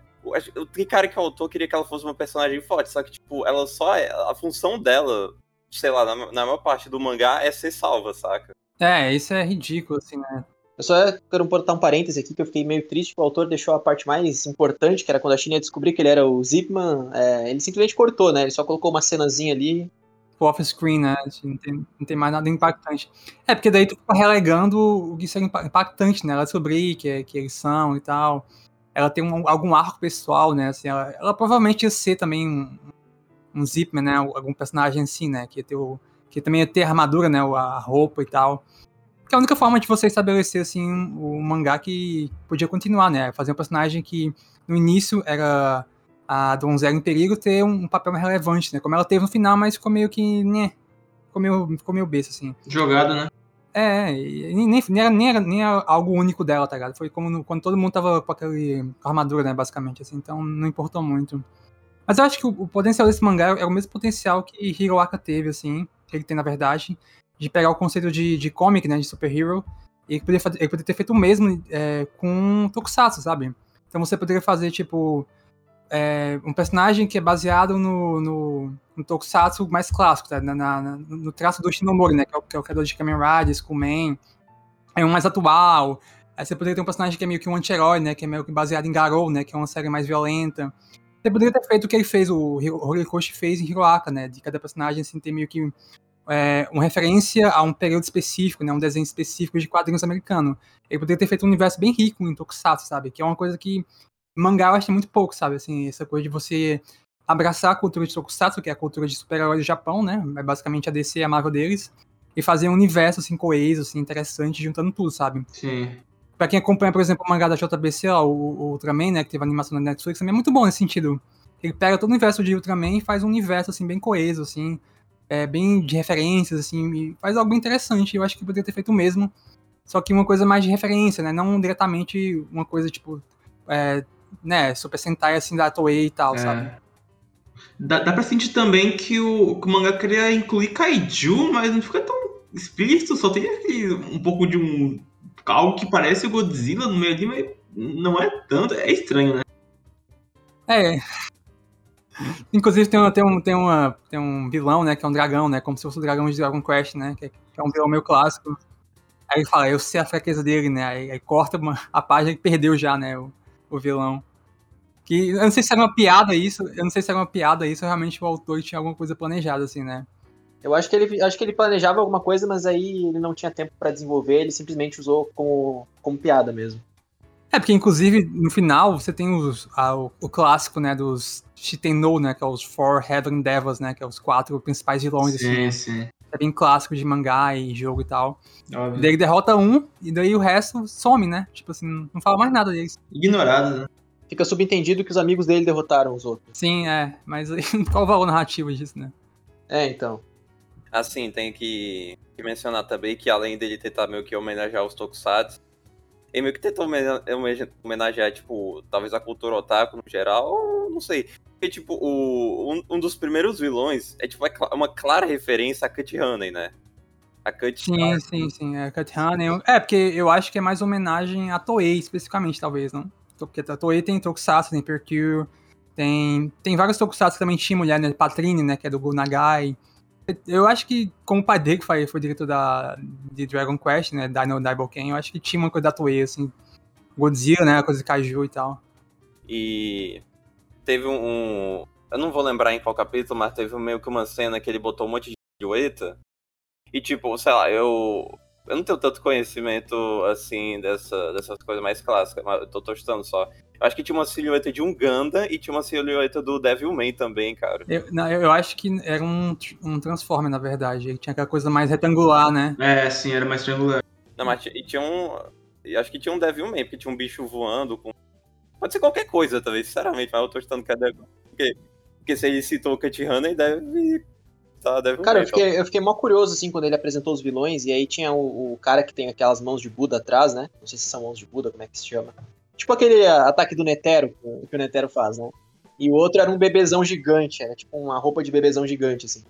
[SPEAKER 2] Eu tenho cara que o autor queria que ela fosse uma personagem forte, só que, tipo, ela só é. A função dela, sei lá, na, na maior parte do mangá é ser salva, saca?
[SPEAKER 4] É, isso é ridículo, assim, né?
[SPEAKER 3] Eu só quero botar um parêntese aqui, que eu fiquei meio triste que o autor deixou a parte mais importante, que era quando a China ia descobrir que ele era o Zipman, é, ele simplesmente cortou, né? Ele só colocou uma cenazinha ali.
[SPEAKER 4] Off-screen, né? Assim, não, tem, não tem mais nada impactante. É, porque daí tu fica relegando o que seria impactante, né? Ela descobrir que, que eles são e tal. Ela tem um, algum arco pessoal, né? Assim, ela, ela provavelmente ia ser também um, um Zipman, né? Algum personagem assim, né? Que, ia ter o, que também ia ter armadura, né? A roupa e tal. Que é a única forma de você estabelecer, assim, o mangá que podia continuar, né? Fazer um personagem que no início era a Donzela em Perigo ter um, papel mais relevante, né? Como ela teve no final, mas ficou meio que, né? Ficou meio, ficou meio besta, assim.
[SPEAKER 1] Jogado, né?
[SPEAKER 4] É, nem, nem, nem, era, nem, era, nem era algo único dela, tá ligado? Foi como no, quando todo mundo tava com aquele com armadura, né, basicamente, assim, então não importou muito. Mas eu acho que o, o potencial desse mangá é o mesmo potencial que Hiroaka teve, assim, que ele tem, na verdade, de pegar o conceito de, de comic, né, de superhero, e poderia, poderia ter feito o mesmo é, com Tokusatsu, sabe? Então você poderia fazer, tipo, é, um personagem que é baseado no, no, no Tokusatsu mais clássico, tá? na, na, no traço do Shinomori, né, que é o, que é o criador de Kamen Rider, Skullman, é um mais atual, aí você poderia ter um personagem que é meio que um anti-herói, né, que é meio que baseado em Garou, né, que é uma série mais violenta. Você poderia ter feito o que ele fez, o Horikoshi fez em Hiroaka, né, de cada personagem assim, ter meio que é, uma referência a um período específico, né, um desenho específico de quadrinhos americano. Ele poderia ter feito um universo bem rico em Tokusatsu, sabe? Que é uma coisa que mangá eu acho muito pouco, sabe? Assim, essa coisa de você abraçar a cultura de Tokusatsu, que é a cultura de super-herói do Japão, né? É basicamente a DC e a Marvel deles. E fazer um universo, assim, coeso, assim, interessante, juntando tudo, sabe?
[SPEAKER 1] Sim.
[SPEAKER 4] Pra quem acompanha, por exemplo, o mangá da JBC, ó, o, o Ultraman, né? Que teve animação na Netflix, também é muito bom nesse sentido. Ele pega todo o universo de Ultraman e faz um universo, assim, bem coeso, assim é, bem de referências, assim, faz algo interessante. Eu acho que poderia ter feito o mesmo, só que uma coisa mais de referência, né? Não diretamente uma coisa tipo, é, né, Super Sentai assim da Toei e tal, é. sabe?
[SPEAKER 1] Dá, dá pra sentir também que o, que o mangá queria incluir kaiju, mas não fica tão explícito, só tem aquele, um pouco de um. algo que parece o Godzilla no meio ali, mas não é tanto, é estranho, né?
[SPEAKER 4] É, Inclusive tem, uma, tem, um, tem, uma, tem um vilão, né, que é um dragão, né, como se fosse o dragão de Dragon Quest, né, que é, que é um vilão meio clássico. Aí ele fala, eu sei a fraqueza dele, né, aí, aí corta uma, a página que perdeu já, né, o, o vilão. Que, eu não sei se era uma piada isso, eu não sei se era uma piada isso, realmente o autor tinha alguma coisa planejada, assim, né.
[SPEAKER 3] Eu acho que ele, acho que ele planejava alguma coisa, mas aí ele não tinha tempo para desenvolver, ele simplesmente usou como, como piada mesmo.
[SPEAKER 4] É, porque inclusive no final você tem os, a, o, o, clássico, né, dos Shitennou, né, que é os Four Heaven Devils, né, que é os quatro principais vilões,
[SPEAKER 1] sim, assim. Sim,
[SPEAKER 4] É bem clássico de mangá e jogo e tal. Óbvio. Daí ele derrota um, e daí o resto some, né? Tipo assim, não fala mais nada deles.
[SPEAKER 1] Ignorado, né?
[SPEAKER 3] Fica subentendido que os amigos dele derrotaram os outros.
[SPEAKER 4] Sim, é. Mas [LAUGHS] qual o valor narrativo disso, né?
[SPEAKER 3] É, então.
[SPEAKER 2] Assim, tem que, que mencionar também que além dele tentar meio que homenagear os Tokusatsu, ele meio que tentou homenagear, tipo, talvez a cultura otaku no geral, ou não sei. Porque, tipo, o, um, um dos primeiros vilões é, tipo, é uma clara referência a Cut Honey, né?
[SPEAKER 4] A Cut Sim, sim, sim. A Cut Honey. É, porque eu acho que é mais homenagem a Toei, especificamente, talvez, não? Porque a Toei tem Tokusatsu, tem Percure, tem, tem vários Tokusatsu que também tinha mulher, né? Patrine, né? Que é do Go Nagai. Eu acho que, como o pai dele, que foi, foi diretor da, de Dragon Quest, né? Dino Ken, eu acho que tinha uma coisa da Toei, assim. Godzilla, né? Coisa de Kaiju e tal.
[SPEAKER 2] E teve um. Eu não vou lembrar em qual capítulo, mas teve meio que uma cena que ele botou um monte de silhueta. E tipo, sei lá, eu. Eu não tenho tanto conhecimento assim dessa, dessas coisas mais clássicas, mas eu tô tostando só. Eu acho que tinha uma silhueta de um Ganda e tinha uma silhueta do Devilman também, cara.
[SPEAKER 4] Eu, não, eu acho que era um, um Transformer, na verdade. Ele tinha aquela coisa mais retangular, né?
[SPEAKER 1] É, sim, era mais triangular.
[SPEAKER 2] Não, mas e tinha um. eu Acho que tinha um Devilman, porque tinha um bicho voando com. Pode ser qualquer coisa, talvez, sinceramente, mas eu tô chutando que é Devil. Porque, porque se ele citou o Cut Hunter, deve. Tá, deve
[SPEAKER 3] Cara, eu fiquei, eu fiquei mó curioso, assim, quando ele apresentou os vilões, e aí tinha o, o cara que tem aquelas mãos de Buda atrás, né? Não sei se são mãos de Buda, como é que se chama. Tipo aquele ataque do Netero, que o Netero faz, né? E o outro era um bebezão gigante, era tipo uma roupa de bebezão gigante, assim.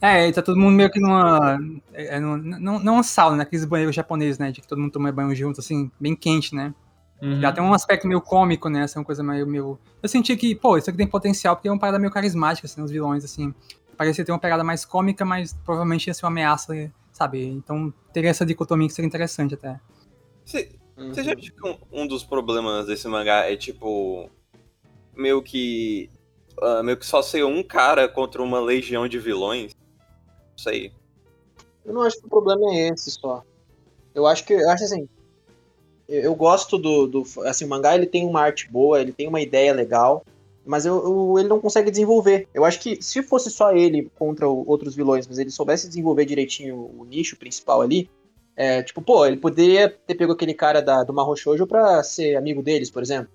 [SPEAKER 4] É, e tá todo mundo meio que numa. É, não, não, não uma sauna, né? Aqueles banheiros japoneses, né? De que todo mundo toma banho junto, assim, bem quente, né?
[SPEAKER 1] Uhum.
[SPEAKER 4] Já tem um aspecto meio cômico, né? Essa é uma coisa meio, meio. Eu senti que, pô, isso aqui tem potencial, porque é uma parada meio carismática, assim, os vilões, assim. Parecia ter uma pegada mais cômica, mas provavelmente ia ser uma ameaça, sabe? Então teria essa dicotomia que seria interessante até.
[SPEAKER 2] Você você já viu que um, um dos problemas desse mangá é tipo. Meio que. ah, meio que só ser um cara contra uma legião de vilões? Não sei.
[SPEAKER 3] Eu não acho que o problema é esse só. Eu acho que, eu acho assim, eu, eu gosto do, do, assim, o mangá ele tem uma arte boa, ele tem uma ideia legal, mas eu, eu- ele não consegue desenvolver. Eu acho que se fosse só ele contra o- outros vilões, mas ele soubesse desenvolver direitinho o nicho principal ali, é, tipo, pô, ele poderia ter pego aquele cara da, do Shoujo pra ser amigo deles, por exemplo.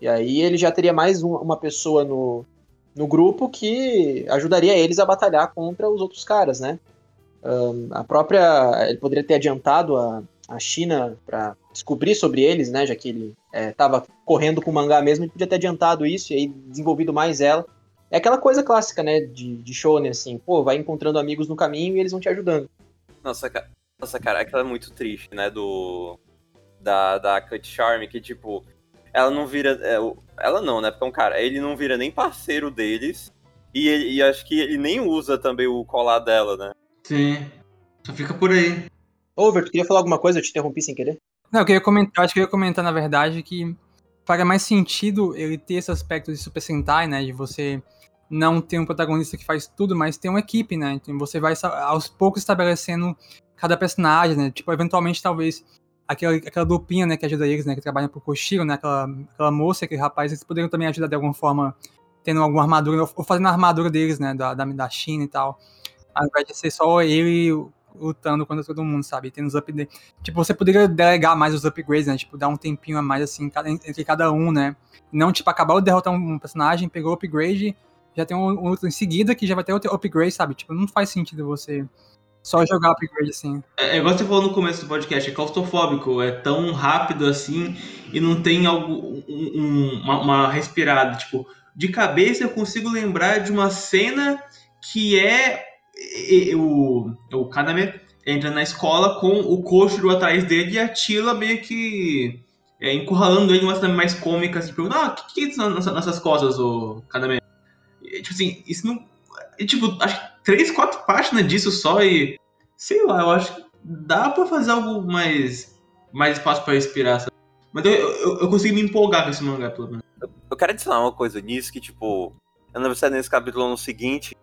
[SPEAKER 3] E aí ele já teria mais um- uma pessoa no, no grupo que ajudaria eles a batalhar contra os outros caras, né? Ahn, a própria. Ele poderia ter adiantado a, a China para descobrir sobre eles, né? Já que ele estava correndo com o mangá mesmo, ele podia ter adiantado isso e aí desenvolvido mais ela. É aquela coisa clássica, né? De, de shonen, assim, pô, vai encontrando amigos no caminho e eles vão te ajudando.
[SPEAKER 2] Nossa, ca- Nossa, cara, aquela é muito triste, né? Do. Da, da Cut Charm, que tipo. Ela não vira. é, ela não, né? Porque é um cara. Ele não vira nem parceiro deles. E, ele- e acho que ele nem usa também o colar dela, né?
[SPEAKER 1] Sim. Só fica por aí.
[SPEAKER 3] Over, tu queria falar alguma coisa? Eu te interrompi sem querer?
[SPEAKER 4] Não, eu queria comentar, acho que eu ia comentar, na verdade, que faria mais sentido ele ter esse aspecto de Super Sentai, né? De você não ter um protagonista que faz tudo, mas ter uma equipe, né? Então você vai aos poucos estabelecendo cada personagem, né? Tipo, eventualmente, talvez, aquela, aquela duplinha, né, que ajuda eles, né? Que trabalha pro Koshiro, né? Aquela, aquela moça, aquele rapaz, eles poderiam também ajudar de alguma forma, tendo alguma armadura, ou fazendo a armadura deles, né? Da, da, da China e tal. Ao invés de ser só ele lutando contra todo mundo, sabe? Tendo os updates. Tipo, você poderia delegar mais os upgrades, né? Tipo, dar um tempinho a mais, assim, entre cada um, né? Não, tipo, acabou de derrotar um personagem, pegou o upgrade, já tem um, outro em seguida que já vai ter outro upgrade, sabe? Tipo, não faz sentido você só jogar upgrade assim.
[SPEAKER 1] É, é igual você falou no começo do podcast, é claustrofóbico, é tão rápido assim e não tem algo, um- uma, uma respirada. Tipo, de cabeça eu consigo lembrar de uma cena que é e- o, o Kaname entra na escola com o Koshiro atrás dele e a Tila meio que é, encurralando ele, uma cena mais cômica, assim, perguntando, ah, o que, que é isso nas, nessas costas, o Kaname? E, tipo assim, isso não... E, tipo, acho que três, quatro páginas disso só e... Sei lá, eu acho que dá pra fazer algo mais, mais espaço pra respirar, sabe? Mas eu, eu, eu consegui me empolgar com esse mangá, pelo menos.
[SPEAKER 2] Eu quero adicionar uma coisa nisso que, tipo, eu não lembro se nesse capítulo no seguinte.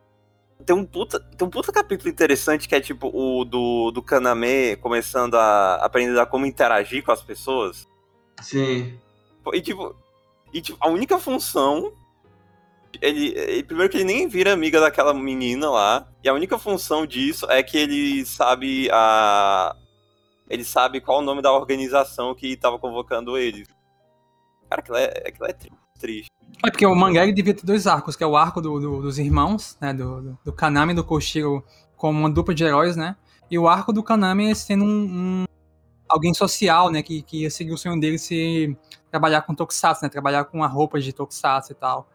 [SPEAKER 2] Tem um puta, tem um puta capítulo interessante que é tipo o do, do Kaname começando a aprender a como interagir com as pessoas.
[SPEAKER 1] Sim.
[SPEAKER 2] E tipo, e, tipo, a única função. Ele, ele- Primeiro que ele nem vira amiga daquela menina lá. E a única função disso é que ele sabe a. Ele sabe qual o nome da organização que tava convocando eles. Cara, aquilo é, aquilo é tri- triste.
[SPEAKER 4] É porque o mangá ele devia ter dois arcos, que é o arco do- do- dos irmãos, né? Do, do, do Kaname e do Koshiro como uma dupla de heróis, né? E o arco do Kaname sendo um, um- alguém social, né? Que, que ia seguir o sonho dele se trabalhar com Tokusatsu, né? Trabalhar com a roupa de Tokusatsu e tal.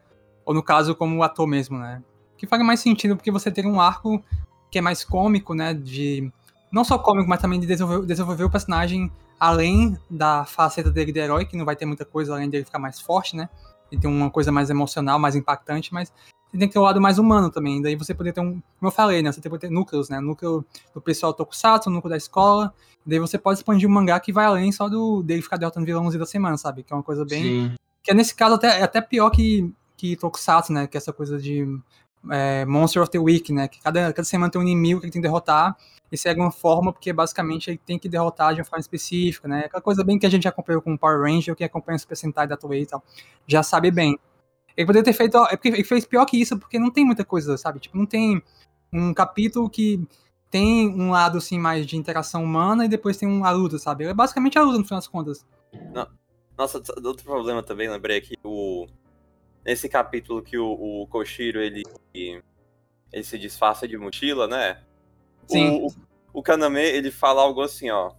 [SPEAKER 4] Ou no caso, como ator mesmo, né? Que faz mais sentido porque você ter um arco que é mais cômico, né? De. Não só cômico, mas também de desenvolver, desenvolver o personagem além da faceta dele de herói, que não vai ter muita coisa além dele ficar mais forte, né? E tem uma coisa mais emocional, mais impactante, mas você tem que ter o lado mais humano também. Daí você poderia ter um, como eu falei, né? Você tem que ter núcleos, né? Núcleo do pessoal Tokusatsu, núcleo da escola. Daí você pode expandir um mangá que vai além só do dele ficar derrotando vilãozinho da semana, sabe? Que é uma coisa bem.
[SPEAKER 1] Sim.
[SPEAKER 4] Que é nesse caso até, é até pior que, que Tokusatsu, né? Que é essa coisa de é, Monster of the Week, né? Que cada, cada semana tem um inimigo que ele tem que derrotar e segue uma forma, porque basicamente ele tem que derrotar de uma forma específica, né? Aquela coisa bem que a gente acompanhou com o Power Ranger, ou quem acompanha o Super Sentai da Toei e tal, já sabe bem. Ele poderia ter feito. É porque ele fez pior que isso, porque não tem muita coisa, sabe? Tipo, não tem um capítulo que tem um lado, assim, mais de interação humana e depois tem uma luta, sabe? É basicamente a luta, no final das contas.
[SPEAKER 2] Nossa, outro problema também, lembrei aqui, o... Nesse capítulo que o, o Koshiro, ele, ele se disfarça de mochila, né?
[SPEAKER 4] Sim.
[SPEAKER 2] O, o Kaname, ele fala algo assim, ó.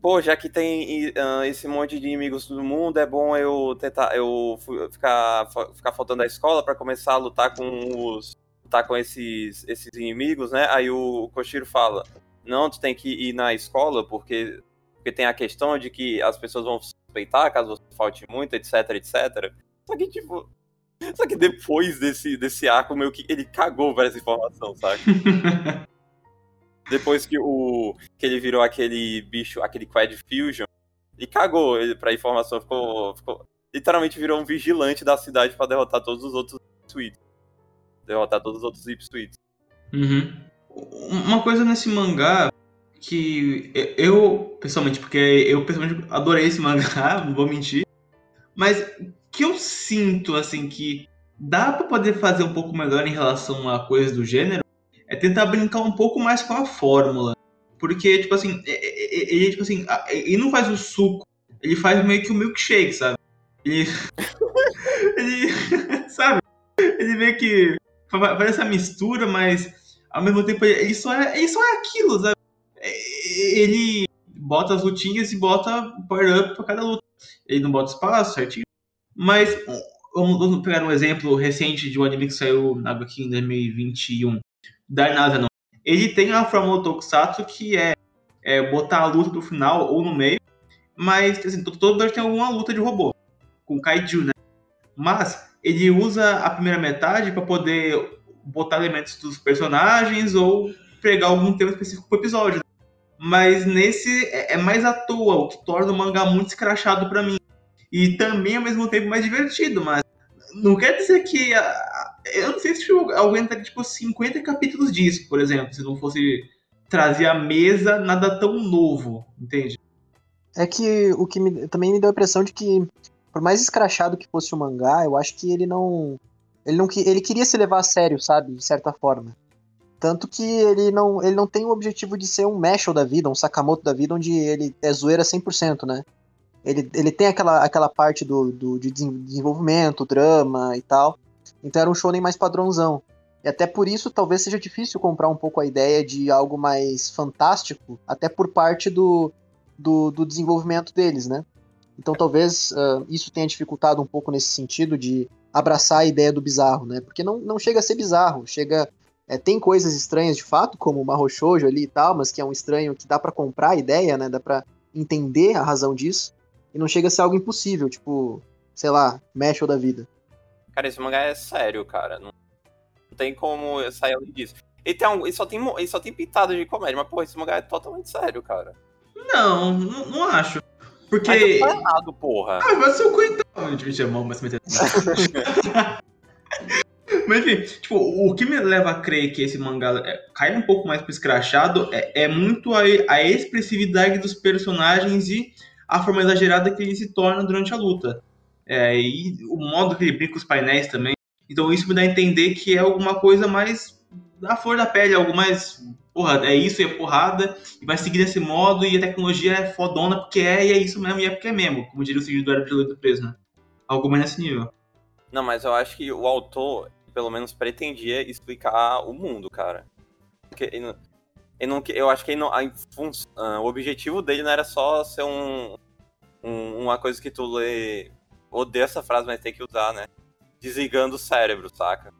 [SPEAKER 2] Pô, já que tem uh, esse monte de inimigos do mundo, é bom eu tentar eu ficar, ficar faltando à escola para começar a lutar com os lutar com esses, esses inimigos, né? Aí o Koshiro fala: "Não, tu tem que ir na escola porque porque tem a questão de que as pessoas vão suspeitar caso você falte muito, etc, etc". Só que tipo, só que depois desse desse arco meio que ele cagou para essa informação, sabe? [LAUGHS] depois que o que ele virou aquele bicho, aquele Quad Fusion, e cagou ele pra informação, ficou, ficou literalmente virou um vigilante da cidade para derrotar todos os outros suítes. Derrotar todos os outros Suites.
[SPEAKER 1] Uhum. Uma coisa nesse mangá que eu, pessoalmente, porque eu pessoalmente adorei esse mangá, [LAUGHS] não vou mentir, mas que eu sinto, assim, que dá para poder fazer um pouco melhor em relação a coisas do gênero, é tentar brincar um pouco mais com a fórmula. Porque, tipo assim, ele, tipo assim, ele não faz o suco, ele faz meio que o milkshake, sabe? Ele. [LAUGHS] ele. [LAUGHS] sabe? Ele meio que faz essa mistura, mas ao mesmo tempo ele só é, ele só é aquilo, sabe? Ele bota as lutinhas e bota power-up pra cada luta. Ele não bota espaço certinho. Mas vamos, pegar um exemplo recente de um anime que saiu aqui em 2021 da não. Ele tem a fórmula Tokusatsu que é, é, botar a luta pro final ou no meio, mas assim, todo vez tem alguma luta de robô, com Kaiju, né? Mas ele usa a primeira metade para poder botar elementos dos personagens ou pregar algum tema específico pro episódio. Né? Mas nesse é, é mais à toa, o que torna o mangá muito escrachado para mim. E também ao mesmo tempo mais divertido, mas não quer dizer que eu não sei se aguenta tipo 50 capítulos disso, por exemplo, se não fosse trazer à mesa nada tão novo, entende?
[SPEAKER 3] É que o que me, também me deu a impressão de que, por mais escrachado que fosse o mangá, eu acho que ele não. Ele não ele queria se levar a sério, sabe? De certa forma. Tanto que ele não, ele não tem o objetivo de ser um Mashal da vida, um Sakamoto da vida, onde ele é zoeira 100%, né? Ele, ele tem aquela, aquela parte do, do, de desenvolvimento, drama e tal. Então era um shonen mais padrãozão. E até por isso talvez seja difícil comprar um pouco a ideia de algo mais fantástico, até por parte do, do, do desenvolvimento deles, né? Então talvez uh, isso tenha dificultado um pouco nesse sentido de abraçar a ideia do bizarro, né? Porque não, não chega a ser bizarro, chega... É, tem coisas estranhas de fato, como o Marrochojo ali e tal, mas que é um estranho que dá para comprar a ideia, né? Dá pra entender a razão disso. E não chega a ser algo impossível, tipo, sei lá, Mashal da vida.
[SPEAKER 2] Cara, esse mangá é sério, cara. Não, não tem como sair além disso. Ele, tem um, ele, só tem, ele só tem pitado de comédia, mas, pô, esse mangá é totalmente sério, cara.
[SPEAKER 1] Não, não, não acho. Porque.
[SPEAKER 2] Mas tá errado, porra.
[SPEAKER 1] Ah, vai ser o coitado. Me chamou, mas me [LAUGHS] Mas enfim, tipo, o que me leva a crer que esse mangá é, cai um pouco mais pro escrachado é, é muito a, a, expressividade dos personagens e a forma exagerada que ele se torna durante a luta. É, e o modo que ele brinca os painéis também. Então isso me dá a entender que é alguma coisa mais da flor da pele, algo mais. Porra, é isso, é porrada, e vai seguir desse modo, e a tecnologia é fodona porque é, e é isso mesmo, e é porque é mesmo, como diria o seguidor do Árbitro do Preso, né? Algo mais nesse nível.
[SPEAKER 2] Não, mas eu acho que o autor, pelo menos, pretendia explicar o mundo, cara. Porque ele não, eu acho que não, a, a, o objetivo dele não era só ser um, um, uma coisa que tu lê odeio essa frase, mas tem que usar, né? Desligando o cérebro, saca?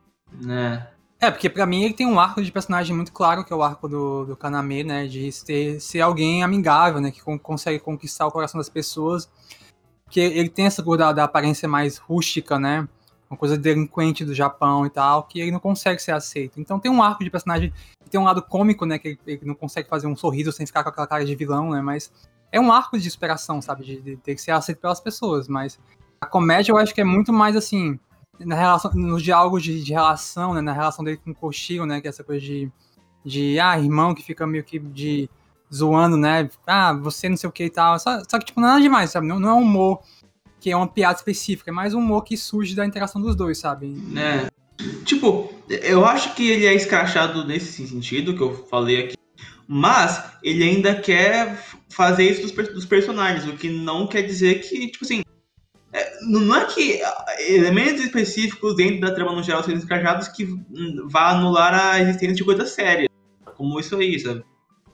[SPEAKER 1] É.
[SPEAKER 4] É, porque pra mim ele tem um arco de personagem muito claro, que é o arco do, do Kaname, né? De ser, ser alguém amigável, né? Que consegue conquistar o coração das pessoas. Que ele tem essa coisa da, da, aparência mais rústica, né? Uma coisa delinquente do Japão e tal, que ele não consegue ser aceito. Então tem um arco de personagem que tem um lado cômico, né? Que ele, ele não consegue fazer um sorriso sem ficar com aquela cara de vilão, né? Mas é um arco de superação, sabe? De, de ter que ser aceito pelas pessoas. Mas a comédia eu acho que é muito mais assim, na relação, nos diálogos de, de relação, né? Na relação dele com o Koshiro, né? Que é essa coisa de, de ah, irmão que fica meio que de zoando, né? Ah, você não sei o que e tal. Só, só que, tipo, nada demais, sabe? Não, não é um humor que é uma piada específica, é mais um humor que surge da interação dos dois, sabe?
[SPEAKER 1] É. Tipo, eu acho que ele é escrachado nesse sentido que eu falei aqui. Mas ele ainda quer fazer isso dos, dos personagens, o que não quer dizer que, tipo assim, é, não é que elementos específicos dentro da trama no geral sejam encaixados que hum, vá anular a existência de coisas sérias, como isso aí, sabe?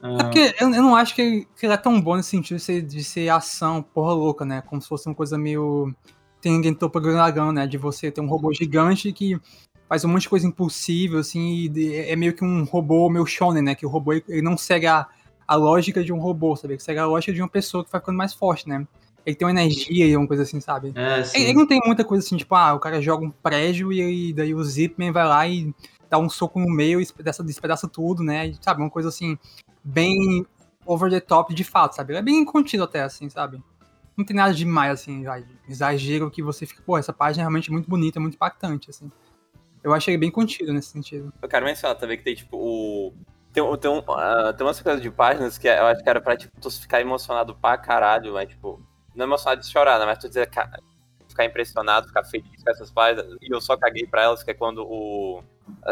[SPEAKER 1] Ah,
[SPEAKER 4] É porque eu, eu não acho que ele, que ele é tão bom nesse sentido de ser, de ser ação, porra louca, né? Como se fosse uma coisa meio. Tem ninguém topa Dragão, né? De você ter um robô gigante que faz um monte de coisa impossível, assim, e de- é meio que um robô meio shonen, né? Que o robô ele, não segue a, a lógica de um robô, sabe? Ele segue a lógica de uma pessoa que vai ficando mais forte, né? Ele tem uma energia e uma coisa assim, sabe?
[SPEAKER 1] é.
[SPEAKER 4] Ele, ele não tem muita coisa assim, tipo, ah, o cara joga um prédio e aí, daí o Zipman vai lá e dá um soco no meio e despedaça, despedaça tudo, né? E, sabe, uma coisa assim, bem over the top de fato, sabe? É bem contido até, assim, sabe? Não tem nada demais, assim, exagero que você fica, pô, essa página é realmente muito bonita, muito impactante, assim. Eu achei bem contido nesse sentido.
[SPEAKER 2] Eu quero mencionar também que tem, tipo, o. Tem, tem, um, ah, tem umas coisas de páginas que eu acho que era pra, tipo, tu ficar emocionado pra caralho, mas, tipo, não emocionado de chorar, né? Mas tu dizer, cara, ficar impressionado, ficar feliz com essas páginas. E eu só caguei pra elas, que é quando o.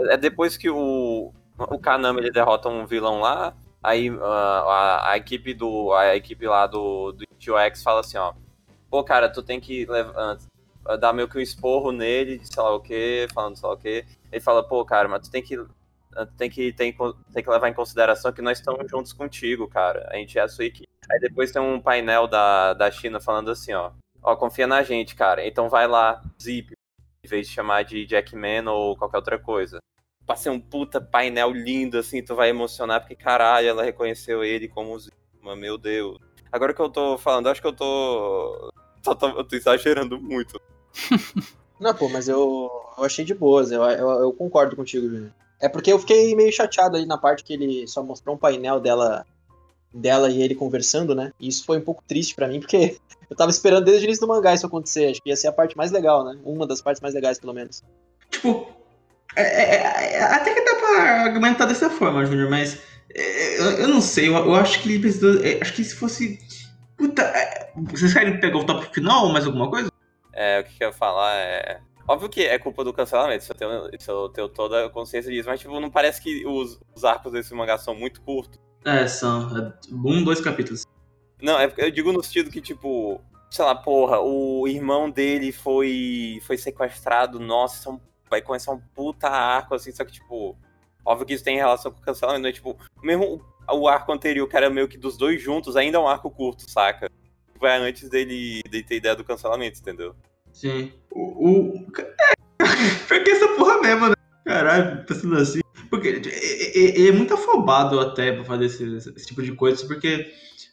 [SPEAKER 2] É depois que o. O Kaname ele derrota um vilão lá, aí ah, a, a equipe do. A equipe lá do, do X fala assim, ó. Pô, cara, tu tem que levar, dar meio que um esporro nele, de sei lá o que, falando sei lá o que. Ele fala, pô, cara, mas tu tem que tem que, tem, tem que levar em consideração que nós estamos juntos contigo, cara. A gente é a sua equipe. Aí depois tem um painel da, da China falando assim, ó. Ó, confia na gente, cara. Então vai lá, Zip, em vez de chamar de Jackman ou qualquer outra coisa. Passei um puta painel lindo, assim, tu vai emocionar, porque caralho, ela reconheceu ele como Zip, meu Deus. Agora que eu tô falando, eu acho que eu tô. tô, tô eu tô exagerando muito. [LAUGHS]
[SPEAKER 3] Não, pô, mas eu, eu achei de boas, eu, eu, eu concordo contigo, Júnior. É porque eu fiquei meio chateado aí na parte que ele só mostrou um painel dela dela e ele conversando, né? E isso foi um pouco triste pra mim, porque [LAUGHS] eu tava esperando desde o início do mangá isso acontecer. Acho que ia ser a parte mais legal, né? Uma das partes mais legais, pelo menos.
[SPEAKER 1] Tipo, é, é, é, até que dá pra argumentar dessa forma, Júnior, mas é, eu, eu, não sei, eu, eu, acho que ele precisou. Acho que se fosse. Puta, vocês querem pegar o top final ou mais alguma coisa?
[SPEAKER 2] É, o que eu ia falar é. Óbvio que é culpa do cancelamento, isso eu tenho, isso eu tenho toda a consciência disso, mas tipo, não parece que os, os arcos desse mangá são muito curtos.
[SPEAKER 1] É, são. Um, dois capítulos.
[SPEAKER 2] Não, é eu digo no sentido que, tipo, sei lá, porra, o irmão dele foi, foi sequestrado, nossa, isso é um, vai começar um puta arco, assim, só que, tipo, óbvio que isso tem relação com o cancelamento, né? Tipo, mesmo o, arco anterior, que era meio que dos dois juntos, ainda é um arco curto, saca? Vai antes dele, dele ter ideia do cancelamento, entendeu?
[SPEAKER 1] Sim. O. o... [LAUGHS] É, porque essa porra mesmo, né? Caralho, pensando assim. Porque ele é muito afobado até pra fazer esse, esse tipo de coisa, porque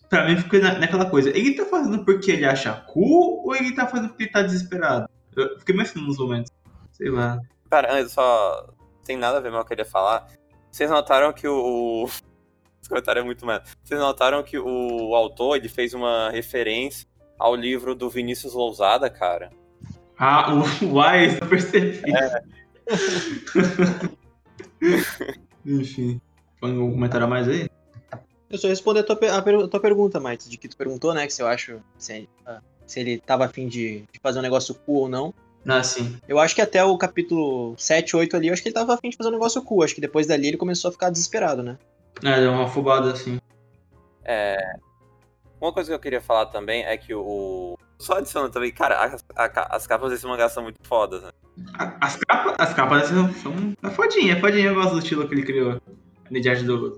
[SPEAKER 1] pra mim fica na, naquela coisa. Ele tá fazendo porque ele acha cool ou ele tá fazendo porque ele tá desesperado? Eu fiquei pensando nos momentos. Sei lá.
[SPEAKER 2] Cara, antes só. Tem nada a ver, mas eu queria falar. Vocês notaram que o. [LAUGHS] Esse comentário é muito mais. Vocês notaram que o autor ele fez uma referência ao livro do Vinícius Lousada, cara?
[SPEAKER 1] Ah, o [LAUGHS] Wise, eu percebi.
[SPEAKER 2] É. [LAUGHS]
[SPEAKER 1] Enfim. Põe algum comentário a mais aí?
[SPEAKER 3] Eu só responder a tua, a, a tua pergunta, Mike, de que tu perguntou, né? Que se eu acho se, se ele tava afim de, de fazer um negócio cool ou não.
[SPEAKER 1] Ah, sim.
[SPEAKER 3] Eu acho que até o capítulo 7, 8 ali, eu acho que ele tava afim de fazer um negócio cool. Acho que depois dali ele começou a ficar desesperado, né?
[SPEAKER 1] É, deu uma afobada assim.
[SPEAKER 2] É. Uma coisa que eu queria falar também é que o. Só adicionando também, cara, as, as capas desse mangá são muito fodas, né?
[SPEAKER 1] As capas, as capas são, são é fodinha, é fodinha, eu gosto do estilo que ele criou. Unidade do.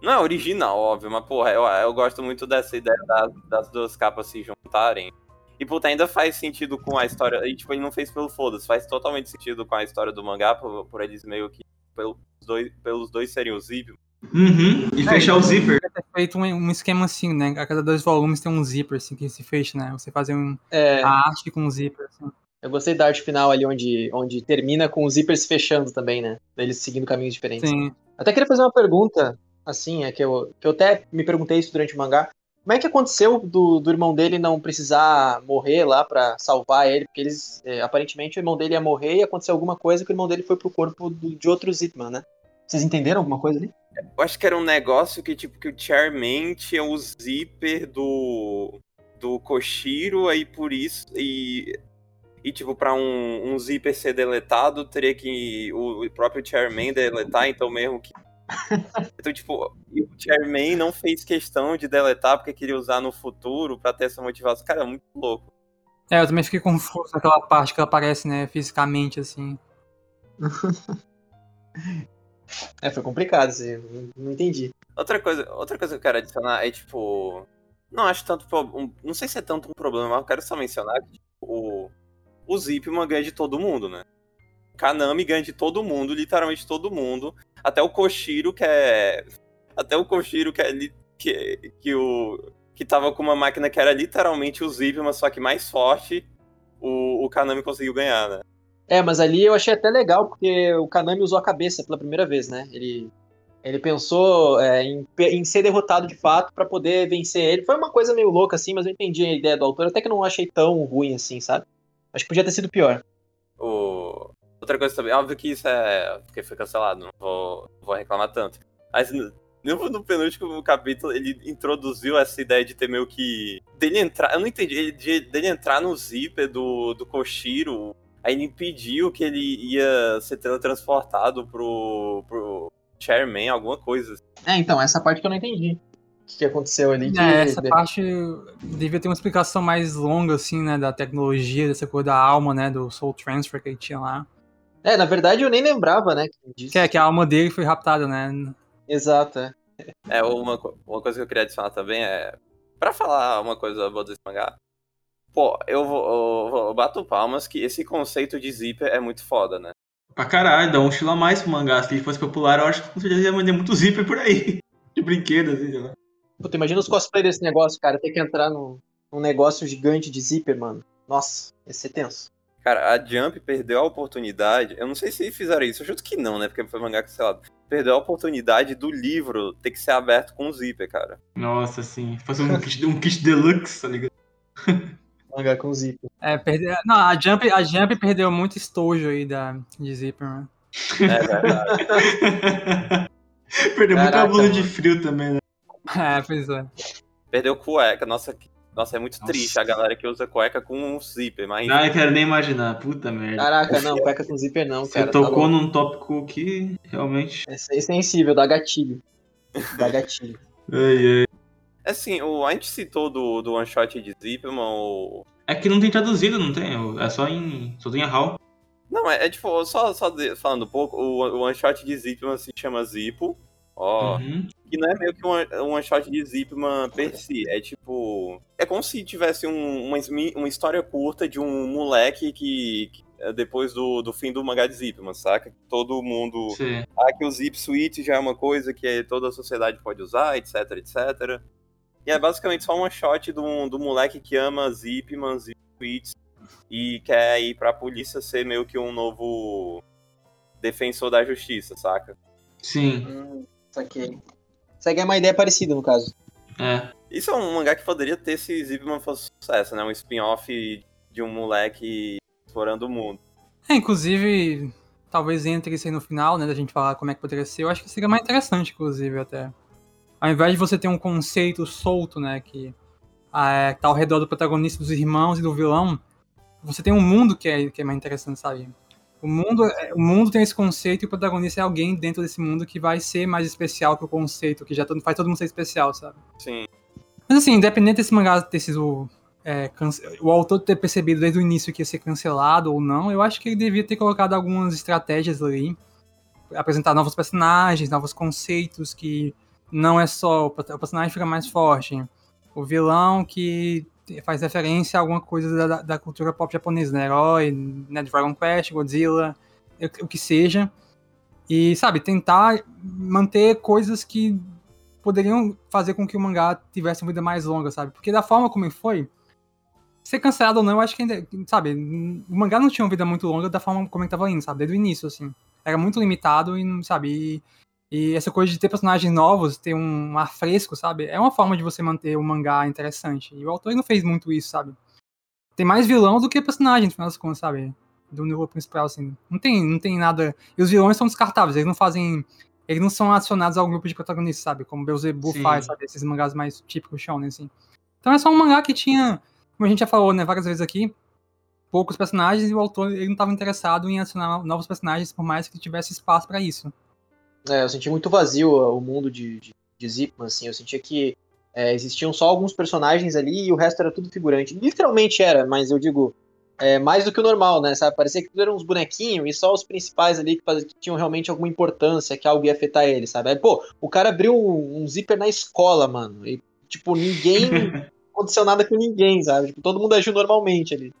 [SPEAKER 2] Não é original, óbvio, mas porra, eu, eu gosto muito dessa ideia das, das duas capas se juntarem. E, puta, ainda faz sentido com a história. E, tipo, ele não fez pelo foda-se, faz totalmente sentido com a história do mangá, por, por eles meio que. Pelos dois, pelos dois serem o Zip.
[SPEAKER 1] Uhum, e fechar o zíper.
[SPEAKER 4] ter feito um, um, esquema assim, né? A cada dois volumes tem um zíper assim que se fecha, né? Você fazer um,
[SPEAKER 3] é...
[SPEAKER 4] a arte com um zíper. Assim.
[SPEAKER 3] Eu gostei da arte final ali onde, onde termina com o zíper se fechando também, né? Eles seguindo caminhos diferentes.
[SPEAKER 4] Sim.
[SPEAKER 3] Até queria fazer uma pergunta, assim, é que eu, que eu até me perguntei isso durante o mangá. Como é que aconteceu do, do irmão dele não precisar morrer lá para salvar ele? Porque eles, é, aparentemente, o irmão dele ia morrer e aconteceu alguma coisa que o irmão dele foi pro corpo do, de outro Zitman, né? Vocês entenderam alguma coisa ali?
[SPEAKER 2] Eu acho que era um negócio que, tipo, que o Chairman tinha o zíper do. do Koshiro, aí por isso. E. E, tipo, pra um, um zíper ser deletado, teria que o próprio Chairman deletar, então mesmo que Então, tipo, o Chairman não fez questão de deletar porque queria usar no futuro pra ter essa motivação. Cara, é muito louco.
[SPEAKER 4] É, eu também fiquei confuso naquela parte que ela aparece, né, fisicamente, assim. [LAUGHS]
[SPEAKER 3] É, foi complicado, assim, não- entendi.
[SPEAKER 2] Outra coisa, outra coisa que eu quero adicionar é, tipo. Não acho tanto. um- não sei se é tanto um problema, mas eu quero só mencionar que tipo, o, o Zipman ganha de todo mundo, né? O Kanami ganha de todo mundo, literalmente todo mundo. Até o Koshiro, que é. Até o Koshiro, que é. li- Que, que o. Que tava com uma máquina que era literalmente o Zipman, só que mais forte. O, o Kanami conseguiu ganhar, né?
[SPEAKER 3] É, mas ali eu achei até legal, porque o Kanami usou a cabeça pela primeira vez, né? Ele, ele pensou é, em, em ser derrotado de fato pra poder vencer ele. Foi uma coisa meio louca, assim, mas eu entendi a ideia do autor, até que não achei tão ruim assim, sabe? Acho que podia ter sido pior.
[SPEAKER 2] Outra coisa também, óbvio que isso é. Porque foi cancelado, não vou, não vou reclamar tanto. Mas no, no penúltimo capítulo, ele introduziu essa ideia de ter meio que. dele entrar. Eu não entendi. ele- de- dele entrar no zíper do, do Koshiro. Aí ele impediu que ele ia ser teletransportado pro. pro Chairman, alguma coisa.
[SPEAKER 3] É, então, essa parte que eu não entendi. O que, que aconteceu ali? que-
[SPEAKER 4] É, essa parte devia ter uma explicação mais longa, assim, né, da tecnologia, dessa coisa da alma, né, do Soul Transfer que ele tinha lá.
[SPEAKER 3] É, na verdade eu nem lembrava, né? Disso.
[SPEAKER 4] Que é que a alma dele foi raptada, né?
[SPEAKER 3] Exato, é.
[SPEAKER 2] É, uma, uma coisa que eu queria adicionar também é. Pra falar uma coisa boa desse mangá. Pô, eu vou, eu vou- eu bato palmas que esse conceito de zíper é muito foda, né?
[SPEAKER 1] Pra caralho, dá um estilo a mais pro mangá. Se ele fosse popular, eu acho que com certeza ia vender muito zíper por aí. [LAUGHS] De brinquedo, assim, sei lá.
[SPEAKER 3] Puta, imagina os cosplay desse negócio, cara. Ter que entrar num, num negócio gigante de zíper, mano. Nossa, ia ser tenso.
[SPEAKER 2] Cara, a Jump perdeu a oportunidade. Eu não sei se fizeram isso, eu chuto que não, né? Porque foi mangá cancelado. Perdeu a oportunidade do livro ter que ser aberto com zíper, cara.
[SPEAKER 1] Nossa, assim. Fazer um kit, um kit deluxe, tá ligado? [LAUGHS]
[SPEAKER 3] Mangá com zíper.
[SPEAKER 4] É, perde... Não, a Jump, a Jump perdeu muito estojo aí da, de Zipper, né?
[SPEAKER 2] É verdade. [LAUGHS]
[SPEAKER 1] Perdeu muita
[SPEAKER 3] Caraca,
[SPEAKER 1] blusa de
[SPEAKER 3] mano.
[SPEAKER 1] frio também, né?
[SPEAKER 4] É, pois é.
[SPEAKER 2] Perdeu cueca. Nossa, que- nossa, é muito
[SPEAKER 1] Nossa.
[SPEAKER 2] triste a galera que usa cueca com um zíper, mas.
[SPEAKER 1] Não, eu quero nem imaginar. Puta merda.
[SPEAKER 3] Caraca, não, cueca com zíper não,
[SPEAKER 1] Você
[SPEAKER 3] cara. tá
[SPEAKER 1] tocou
[SPEAKER 3] louco.
[SPEAKER 1] num tópico que realmente.
[SPEAKER 3] É sen- sensível, dá gatilho. Dá gatilho. [LAUGHS]
[SPEAKER 1] Ai, ai.
[SPEAKER 2] Assim, o, a gente citou do, do one shot de Zipman, o,
[SPEAKER 1] É que não tem traduzido, não tem? É só em. Só tem a HAL.
[SPEAKER 2] Não, é, é tipo, só, só de- falando um pouco, o, o one shot de Zipman se chama Zipo. Ó,
[SPEAKER 1] Uhum.
[SPEAKER 2] que não é meio que um one, um shot de Zipman per si. É tipo. É como se tivesse um- uma, uma história curta de um moleque que. que, é, depois do, do fim do mangá de Zipman, saca? Todo mundo.
[SPEAKER 1] Sim.
[SPEAKER 2] Ah, que o Zip Suite já é uma coisa que toda a sociedade pode usar, etc, etc. E é basicamente só uma shot do, do moleque que ama Zipman, Zip Suites e quer ir pra polícia ser meio que um novo defensor da justiça, saca?
[SPEAKER 1] Sim.
[SPEAKER 3] Hum, saquei. Segue uma ideia parecida, no caso.
[SPEAKER 1] É.
[SPEAKER 2] Isso é um mangá que poderia ter se Zipman fosse sucesso, né? Um spin-off de um moleque explorando o mundo.
[SPEAKER 4] É, inclusive, talvez entre isso aí no final, né, da gente falar como é que poderia ser, eu acho que seria mais interessante, inclusive, até. Ao invés de você ter um conceito solto, né, que ah, tá ao redor do protagonista, dos irmãos e do vilão, você tem um mundo que é, que é mais interessante, sabe? O mundo, é- o mundo tem esse conceito e o protagonista é alguém dentro desse mundo que vai ser mais especial que o conceito, que já todo- faz todo mundo ser especial, sabe?
[SPEAKER 2] Sim.
[SPEAKER 4] Mas assim, independente desse mangá ter sido. é, cance- o autor ter percebido desde o início que ia ser cancelado ou não, eu acho que ele devia ter colocado algumas estratégias ali. Apresentar novos personagens, novos conceitos, que não é só. O personagem fica mais forte. O vilão que faz referência a alguma coisa da, da cultura pop japonesa, né? Herói, né? Dragon Quest, Godzilla, o, que seja. E, sabe, tentar manter coisas que poderiam fazer com que o mangá tivesse uma vida mais longa, sabe? Porque da forma como foi, ser cancelado ou não, eu acho que ainda, sabe, o mangá não tinha uma vida muito longa da forma como ele tava indo, sabe? Desde o início, assim. Era muito limitado e, sabe, e, e essa coisa de ter personagens novos, ter um ar fresco, sabe? É uma forma de você manter o mangá interessante. E o autor não fez muito isso, sabe? Tem mais vilão do que personagem, no final das contas, sabe? Do núcleo principal, assim. Não tem, não tem nada... E os vilões são descartáveis, eles não fazem eles não são adicionados ao grupo de protagonistas, sabe? Como Beelzebub
[SPEAKER 1] Sim.
[SPEAKER 4] faz, sabe? Esses mangás mais típicos shonen, assim. Então é só um mangá que tinha, como a gente já falou, né, várias vezes aqui, poucos personagens e o autor ele não estava interessado em adicionar novos personagens, por mais que tivesse espaço para isso.
[SPEAKER 3] É, eu senti muito vazio o mundo de, de, de Zipman, assim. Eu sentia que é, existiam só alguns personagens ali e o resto era tudo figurante. Literalmente era, mas eu digo, é, mais do que o normal, né? Sabe? Parecia que tudo eram uns bonequinhos e só os principais ali que, que, tinham realmente alguma importância, que algo ia afetar ele, sabe? Aí, pô, o cara abriu um, um zíper na escola, mano. E, tipo, ninguém. [LAUGHS] aconteceu nada com ninguém, sabe? Tipo, todo mundo agiu normalmente ali.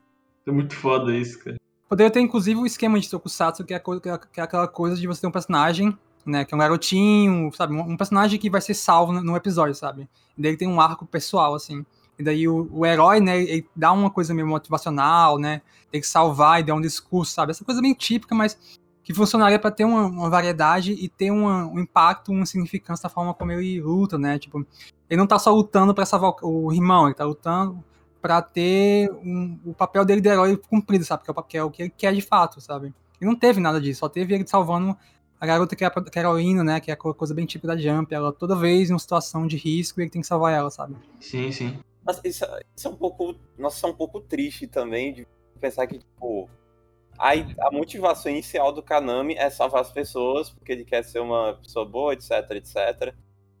[SPEAKER 1] É muito foda isso, cara.
[SPEAKER 4] Poderia ter, inclusive, o esquema de Tokusatsu, que é, que é aquela coisa de você ter um personagem né? Que é um garotinho, sabe? Um personagem que vai ser salvo no, episódio, sabe? E daí tem um arco pessoal, assim. E daí o, o herói, né, ele dá uma coisa meio motivacional, né? Tem que salvar e dar um discurso, sabe? Essa coisa bem típica, mas que funcionaria para ter uma, uma, variedade e ter uma, um impacto, uma significância da forma como ele luta, né? Tipo, ele não tá só lutando para salvar o irmão, ele tá lutando para ter um, o papel dele de herói cumprido, sabe? Que é o papel que ele quer de fato, sabe? E não teve nada disso, só teve ele salvando a garota que é a, que é heroína, né? Que é a coisa bem típica da Jump. Ela toda vez em uma situação de risco e ele tem que salvar ela, sabe?
[SPEAKER 1] Sim, sim.
[SPEAKER 2] Mas isso, isso é um pouco. Nossa, isso é um pouco triste também de pensar que, tipo. A, a motivação inicial do Kanami é salvar as pessoas, porque ele quer ser uma pessoa boa, etc, etc.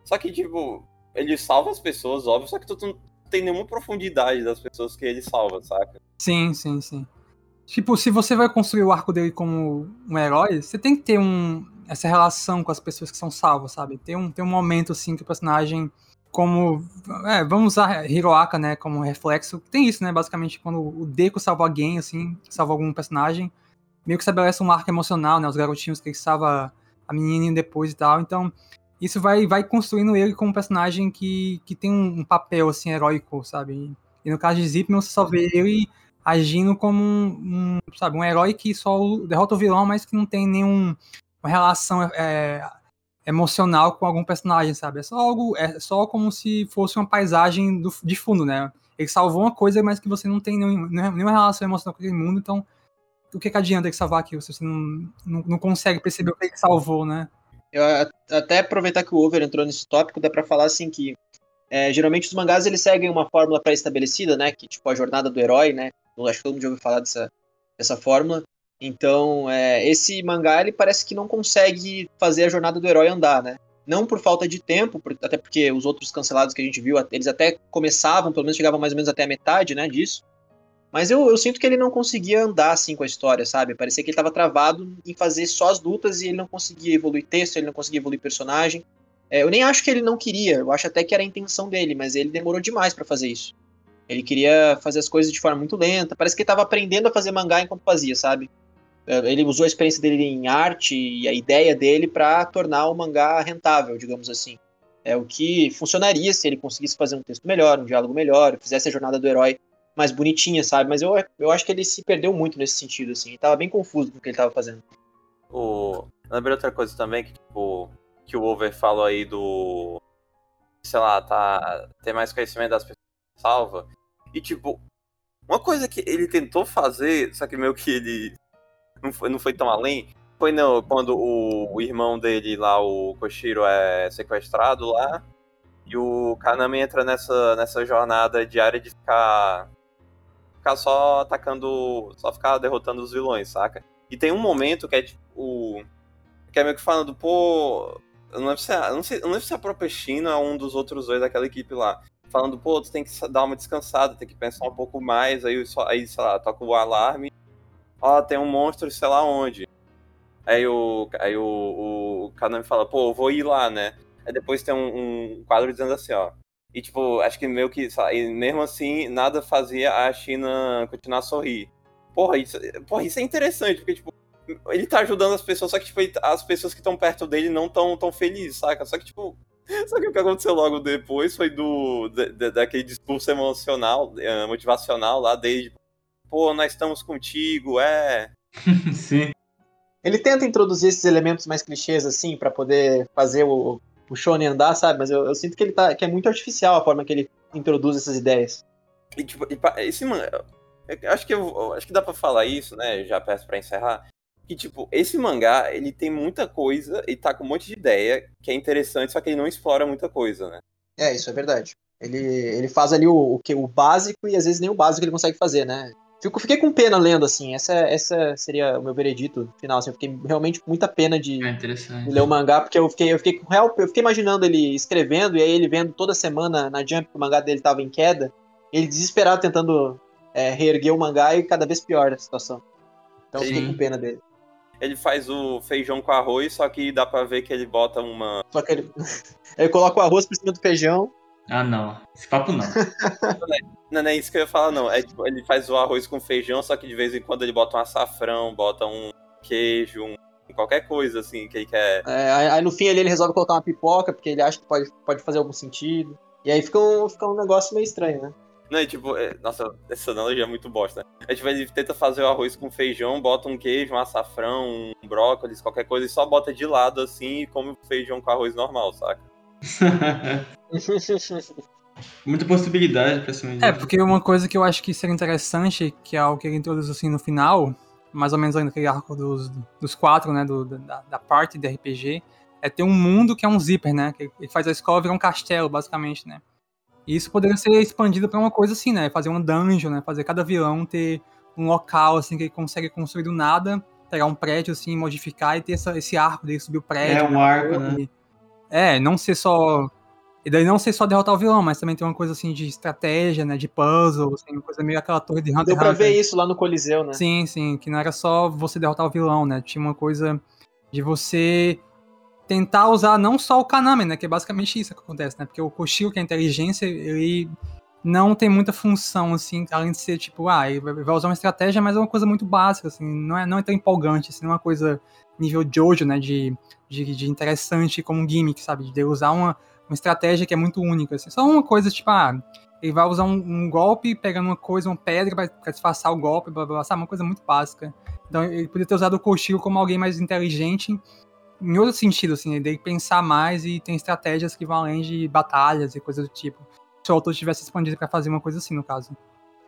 [SPEAKER 2] Só que, tipo, ele salva as pessoas, óbvio, só que tu não tem nenhuma profundidade das pessoas que ele salva, saca?
[SPEAKER 4] Sim, sim, sim. Tipo, se você vai construir o arco dele como um herói, você tem que ter um, essa relação com as pessoas que são salvas, sabe? Tem um, tem um momento, assim, que o personagem, como... É, vamos usar Hiroaka, né, como reflexo. Tem isso, né, basicamente, quando o Deku salva alguém, assim, salva algum personagem, meio que estabelece um arco emocional, né, os garotinhos que ele salva a menininha depois e tal. Então, isso vai, vai construindo ele como um personagem que, que tem um, um papel, assim, heróico, sabe? E no caso de Zipman, você só vê ele agindo como um, um, sabe, um herói que só derrota o vilão, mas que não tem nenhuma relação é, emocional com algum personagem, sabe? É só algo, é só como se fosse uma paisagem do, de fundo, né? Ele salvou uma coisa, mas que você não tem nenhum, nenhuma relação emocional com aquele mundo, então o que, que adianta ele salvar aquilo se você não, não, não consegue perceber o que ele salvou, né?
[SPEAKER 3] Eu até aproveitar que o Over entrou nesse tópico, dá para falar assim que é, geralmente os mangás eles seguem uma fórmula pré-estabelecida, né? Que tipo a jornada do herói, né? Acho que todo mundo já ouviu falar dessa, dessa fórmula. Então, é, esse mangá ele parece que não consegue fazer a jornada do herói andar, né? Não por falta de tempo, por, até porque os outros cancelados que a gente viu, eles até começavam, pelo menos chegavam mais ou menos até a metade, né, disso. Mas eu, eu sinto que ele não conseguia andar assim com a história, sabe? Parecia que ele estava travado em fazer só as lutas e ele não conseguia evoluir texto, ele não conseguia evoluir personagem. É, eu nem acho que ele não queria, eu acho até que era a intenção dele, mas ele demorou demais para fazer isso. Ele queria fazer as coisas de forma muito lenta. Parece que ele estava aprendendo a fazer mangá enquanto fazia, sabe? É, ele usou a experiência dele em arte e a ideia dele para tornar o mangá rentável, digamos assim. É o que funcionaria se ele conseguisse fazer um texto melhor, um diálogo melhor, fizesse a jornada do herói mais bonitinha, sabe? Mas eu, eu acho que ele se perdeu muito nesse sentido, assim. Ele tava bem confuso com o que ele tava fazendo.
[SPEAKER 2] O... Lembrei outra coisa também, que, tipo, que o Over falou aí do. Sei lá, tá. Ter mais conhecimento das pessoas salva. E, tipo, uma coisa que ele tentou fazer, só que meio que ele não foi, não foi tão além, foi no, quando o, o irmão dele lá, o Koshiro, é sequestrado lá. E o Kanami entra nessa, nessa jornada diária de ficar. Ficar só atacando. Só ficar derrotando os vilões, saca? E tem um momento que é tipo. Que é meio que falando, pô. Eu não lembro se é, não sei, não lembro se a própria China é um dos outros dois daquela equipe lá falando, pô, tu tem que dar uma descansada, tem que pensar um pouco mais, aí, aí sei lá, toca o alarme, ó, tem um monstro sei lá onde. Aí o, aí o, o, Kanami fala, pô, eu vou ir lá, né? Aí depois tem um, um quadro dizendo assim, ó. E tipo, acho que meio que, e mesmo assim, nada fazia a China continuar a sorrir. Porra, isso, porra, isso é interessante, porque, tipo, ele tá ajudando as pessoas, só que, tipo, as pessoas que estão perto dele não tão, tão felizes, saca? Só que, tipo, [LAUGHS] só que o que aconteceu logo depois foi do de, daquele discurso emocional, eh, motivacional lá desde pô, nós estamos contigo, é. [LAUGHS]
[SPEAKER 1] Sim.
[SPEAKER 3] Ele tenta introduzir esses elementos mais clichês assim para poder fazer o, o Shonen andar, sabe? Mas eu, eu, sinto que ele tá que é muito artificial a forma que ele introduz essas ideias.
[SPEAKER 2] E tipo, esse mano, acho que eu, acho que dá para falar isso, né? Já peço para encerrar que, tipo, esse mangá, ele tem muita coisa e tá com um monte de ideia que é interessante, só que ele não explora muita coisa, né?
[SPEAKER 3] É, isso é verdade. Ele, ele faz ali o, o, que, o básico e às vezes nem o básico ele consegue fazer, né? Fico, fiquei com pena lendo, assim. Essa, essa seria o meu veredito final. Assim, eu fiquei realmente com muita pena de,
[SPEAKER 1] É interessante.
[SPEAKER 3] de ler o mangá, porque eu fiquei, eu fiquei com real. Eu fiquei imaginando ele escrevendo e aí ele vendo toda semana na Jump que o mangá dele tava em queda. Ele desesperado tentando é, reerguer o mangá e cada vez pior a situação. Então eu fiquei
[SPEAKER 1] Sim.
[SPEAKER 3] com pena dele.
[SPEAKER 2] Ele faz o feijão com arroz, só que dá pra ver que ele bota uma.
[SPEAKER 3] Só que ele, [LAUGHS] ele coloca o arroz por cima do feijão.
[SPEAKER 1] Ah, não. Esse papo não. [LAUGHS]
[SPEAKER 2] Não, não é isso que eu ia falar, não. É tipo, ele faz o arroz com feijão, só que de vez em quando ele bota um açafrão, bota um queijo, um... qualquer coisa assim que ele quer.
[SPEAKER 3] É, aí, aí no fim ali ele resolve colocar uma pipoca, porque ele acha que pode, pode fazer algum sentido. E aí fica um, fica um negócio meio estranho, né?
[SPEAKER 2] Não, é tipo, é- nossa, essa analogia é muito bosta. É tipo, ele tenta fazer o arroz com feijão, bota um queijo, um açafrão, um brócolis, qualquer coisa, e só bota de lado assim e come o feijão com arroz normal, saca? [LAUGHS]
[SPEAKER 1] Muita possibilidade pra cima
[SPEAKER 4] É, porque uma coisa que eu acho que seria interessante, que é algo que ele introduz assim no final, mais ou menos ali naquele arco dos, dos quatro, né, do, da, da parte de RPG, é ter um mundo que é um zíper, né, que ele faz a escola virar um castelo, basicamente, né. E isso poderia ser expandido pra uma coisa assim, né, fazer um dungeon, né, fazer cada vilão ter um local, assim, que ele consegue construir do nada, pegar um prédio, assim, modificar e ter essa, esse arco dele subir o prédio.
[SPEAKER 1] É um arco, né?
[SPEAKER 4] E- É, não ser só. E daí não ser só derrotar o vilão, mas também ter uma coisa assim de estratégia, né? De puzzle, assim, uma coisa meio aquela torre de Hunter
[SPEAKER 3] Deu pra
[SPEAKER 4] Hunter.
[SPEAKER 3] ver isso lá no Coliseu, né?
[SPEAKER 4] Sim, sim, que não era só você derrotar o vilão, né? Tinha uma coisa de você tentar usar não só o Kaname, né? Que é basicamente isso que acontece, né? Porque o Koshiro, que é a inteligência, ele não tem muita função, assim, além de ser tipo, ah, ele vai usar uma estratégia, mas é uma coisa muito básica, assim, não é, não é tão empolgante, assim, não é uma coisa nível Jojo, né? De, de, de interessante como um gimmick, sabe? De usar uma, uma estratégia que é muito única, assim. Só uma coisa, tipo, ah, ele vai usar um, um golpe pegando uma coisa, uma pedra pra disfarçar o golpe, blá, blá, blá, sabe? Uma coisa muito básica. Então ele poderia ter usado o Koshiro como alguém mais inteligente em outro sentido, assim, dele pensar mais e tem estratégias que vão além de batalhas e coisas do tipo. Se o autor tivesse expandido pra fazer uma coisa assim, no caso.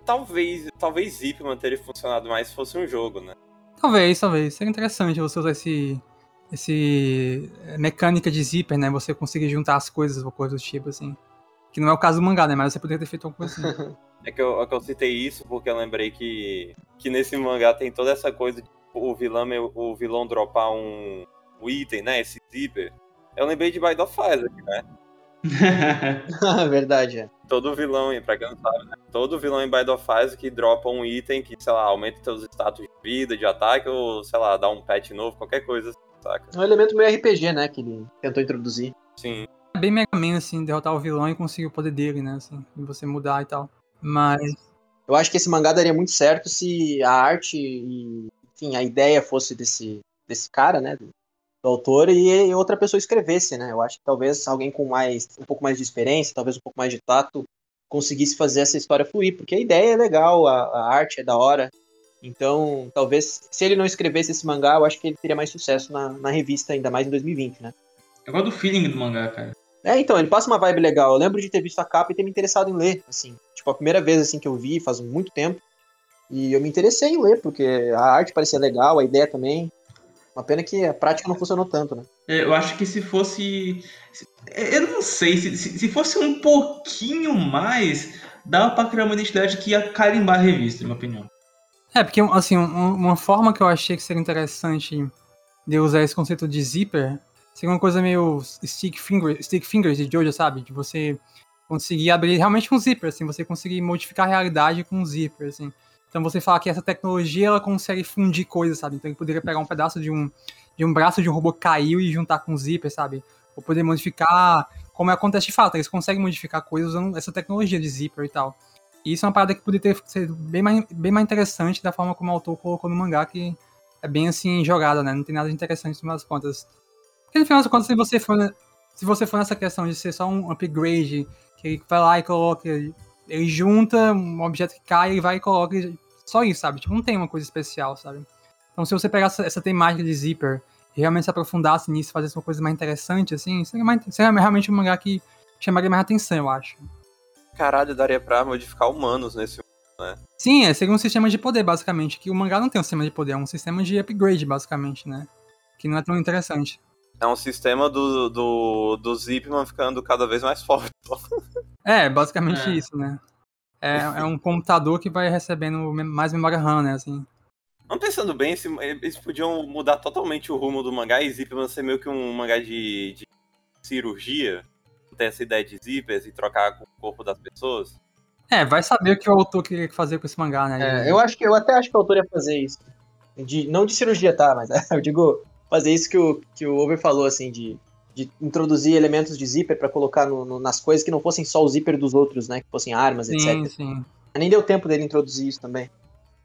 [SPEAKER 2] Talvez, talvez Zipman teria funcionado mais se fosse um jogo, né?
[SPEAKER 4] Talvez, talvez. Seria interessante você usar esse. esse. eh, mecânica de zíper, né? Você conseguir juntar as coisas ou coisa do tipo, assim. Que não é o caso do mangá, né? Mas você poderia ter feito alguma coisa assim. [LAUGHS]
[SPEAKER 2] É que, eu, é que eu citei isso porque eu lembrei que, que nesse mangá tem toda essa coisa de o vilão, o vilão dropar um, um item, né? Esse zíper. Eu lembrei de Bide of Isaac, né? [LAUGHS] [LAUGHS]
[SPEAKER 3] Verdade, é.
[SPEAKER 2] Todo vilão, e pra quem não sabe, né? Todo vilão em Bide of Isaac dropa um item que, sei lá, aumenta seus status de vida, de ataque, ou, sei lá, dá um pet novo, qualquer coisa, saca?
[SPEAKER 3] É um elemento meio RPG, né? Que ele tentou introduzir.
[SPEAKER 2] Sim.
[SPEAKER 4] É bem Mega Man, assim, derrotar o vilão e conseguir o poder dele, né? Assim, e você mudar e tal. Mas.
[SPEAKER 3] Eu acho que esse mangá daria muito certo se a arte e, enfim, a ideia fosse desse, desse cara, né? Do, autor, e outra pessoa escrevesse, né? Eu acho que talvez alguém com mais um pouco mais de experiência, talvez um pouco mais de tato, conseguisse fazer essa história fluir, porque a ideia é legal, a, a arte é da hora. Então, talvez, se ele não escrevesse esse mangá, eu acho que ele teria mais sucesso na, na revista, ainda mais em 2020, né?
[SPEAKER 1] Eu gosto do feeling do mangá, cara.
[SPEAKER 3] É, então, ele passa uma vibe legal. Eu lembro de ter visto a capa e ter me interessado em ler, assim. Tipo, a primeira vez, assim, que eu vi, faz muito tempo. E eu me interessei em ler, porque a arte parecia legal, a ideia também. Uma pena que a prática não funcionou tanto, né?
[SPEAKER 1] É, Eu acho que se fosse. se- Eu não sei, se, se se fosse um pouquinho mais, dava pra criar uma identidade que ia carimbar a revista, na minha opinião.
[SPEAKER 4] É, porque, assim, um- uma forma que eu achei que seria interessante de usar esse conceito de zíper seria uma coisa meio stick, finger, stick fingers de Jojo, sabe? De você conseguir abrir realmente um zíper, assim, você conseguir modificar a realidade com um zíper, assim. Então você fala que essa tecnologia ela consegue fundir coisas, sabe? Então ele poderia pegar um pedaço de um, de um braço de um robô que caiu e juntar com um zíper, sabe? Ou poder modificar, como acontece de fato, eles conseguem modificar coisas usando essa tecnologia de zíper e tal. E isso é uma parada que poderia ter sido bem mais, bem mais interessante da forma como o autor colocou no mangá, que é bem assim, jogada, né? Não tem nada de interessante no final das contas. Porque no final das contas, se você for, se você for nessa questão de ser só um upgrade, que vai lá e coloca, ele junta um objeto que cai e vai e coloca e só isso, sabe? Tipo, não tem uma coisa especial, sabe? Então se você pegar essa, essa temática de zíper e realmente se aprofundasse nisso, fazer uma coisa mais interessante, assim, seria, mais, seria realmente um mangá que chamaria mais atenção, eu acho.
[SPEAKER 2] Caralho, daria pra modificar humanos nesse
[SPEAKER 4] Sim, é, seria um sistema de poder, basicamente. Que o mangá não tem um sistema de poder, é um sistema de upgrade, basicamente, né? Que não é tão interessante.
[SPEAKER 2] É um sistema do, do, do Zipman ficando cada vez mais forte.
[SPEAKER 4] É, basicamente
[SPEAKER 1] É.
[SPEAKER 4] isso, né? é, é um computador que vai recebendo mais memória RAM, né? Assim.
[SPEAKER 2] Não pensando bem, eles podiam mudar totalmente o rumo do mangá e Zipman ser meio que um mangá de, de cirurgia. Ter essa ideia de zippers e trocar com o corpo das pessoas.
[SPEAKER 4] É, vai saber o que o autor queria fazer com esse mangá,
[SPEAKER 3] né? É, eu acho que eu até acho que o autor ia fazer isso. De, não de cirurgia, tá? Mas [LAUGHS] eu digo fazer isso que o, que o Over falou, assim, de, de introduzir elementos de zíper para colocar no, no, nas coisas que não fossem só o zíper dos outros, né? Que fossem armas,
[SPEAKER 4] sim,
[SPEAKER 3] etc.
[SPEAKER 4] Sim.
[SPEAKER 3] Nem deu tempo dele introduzir isso também.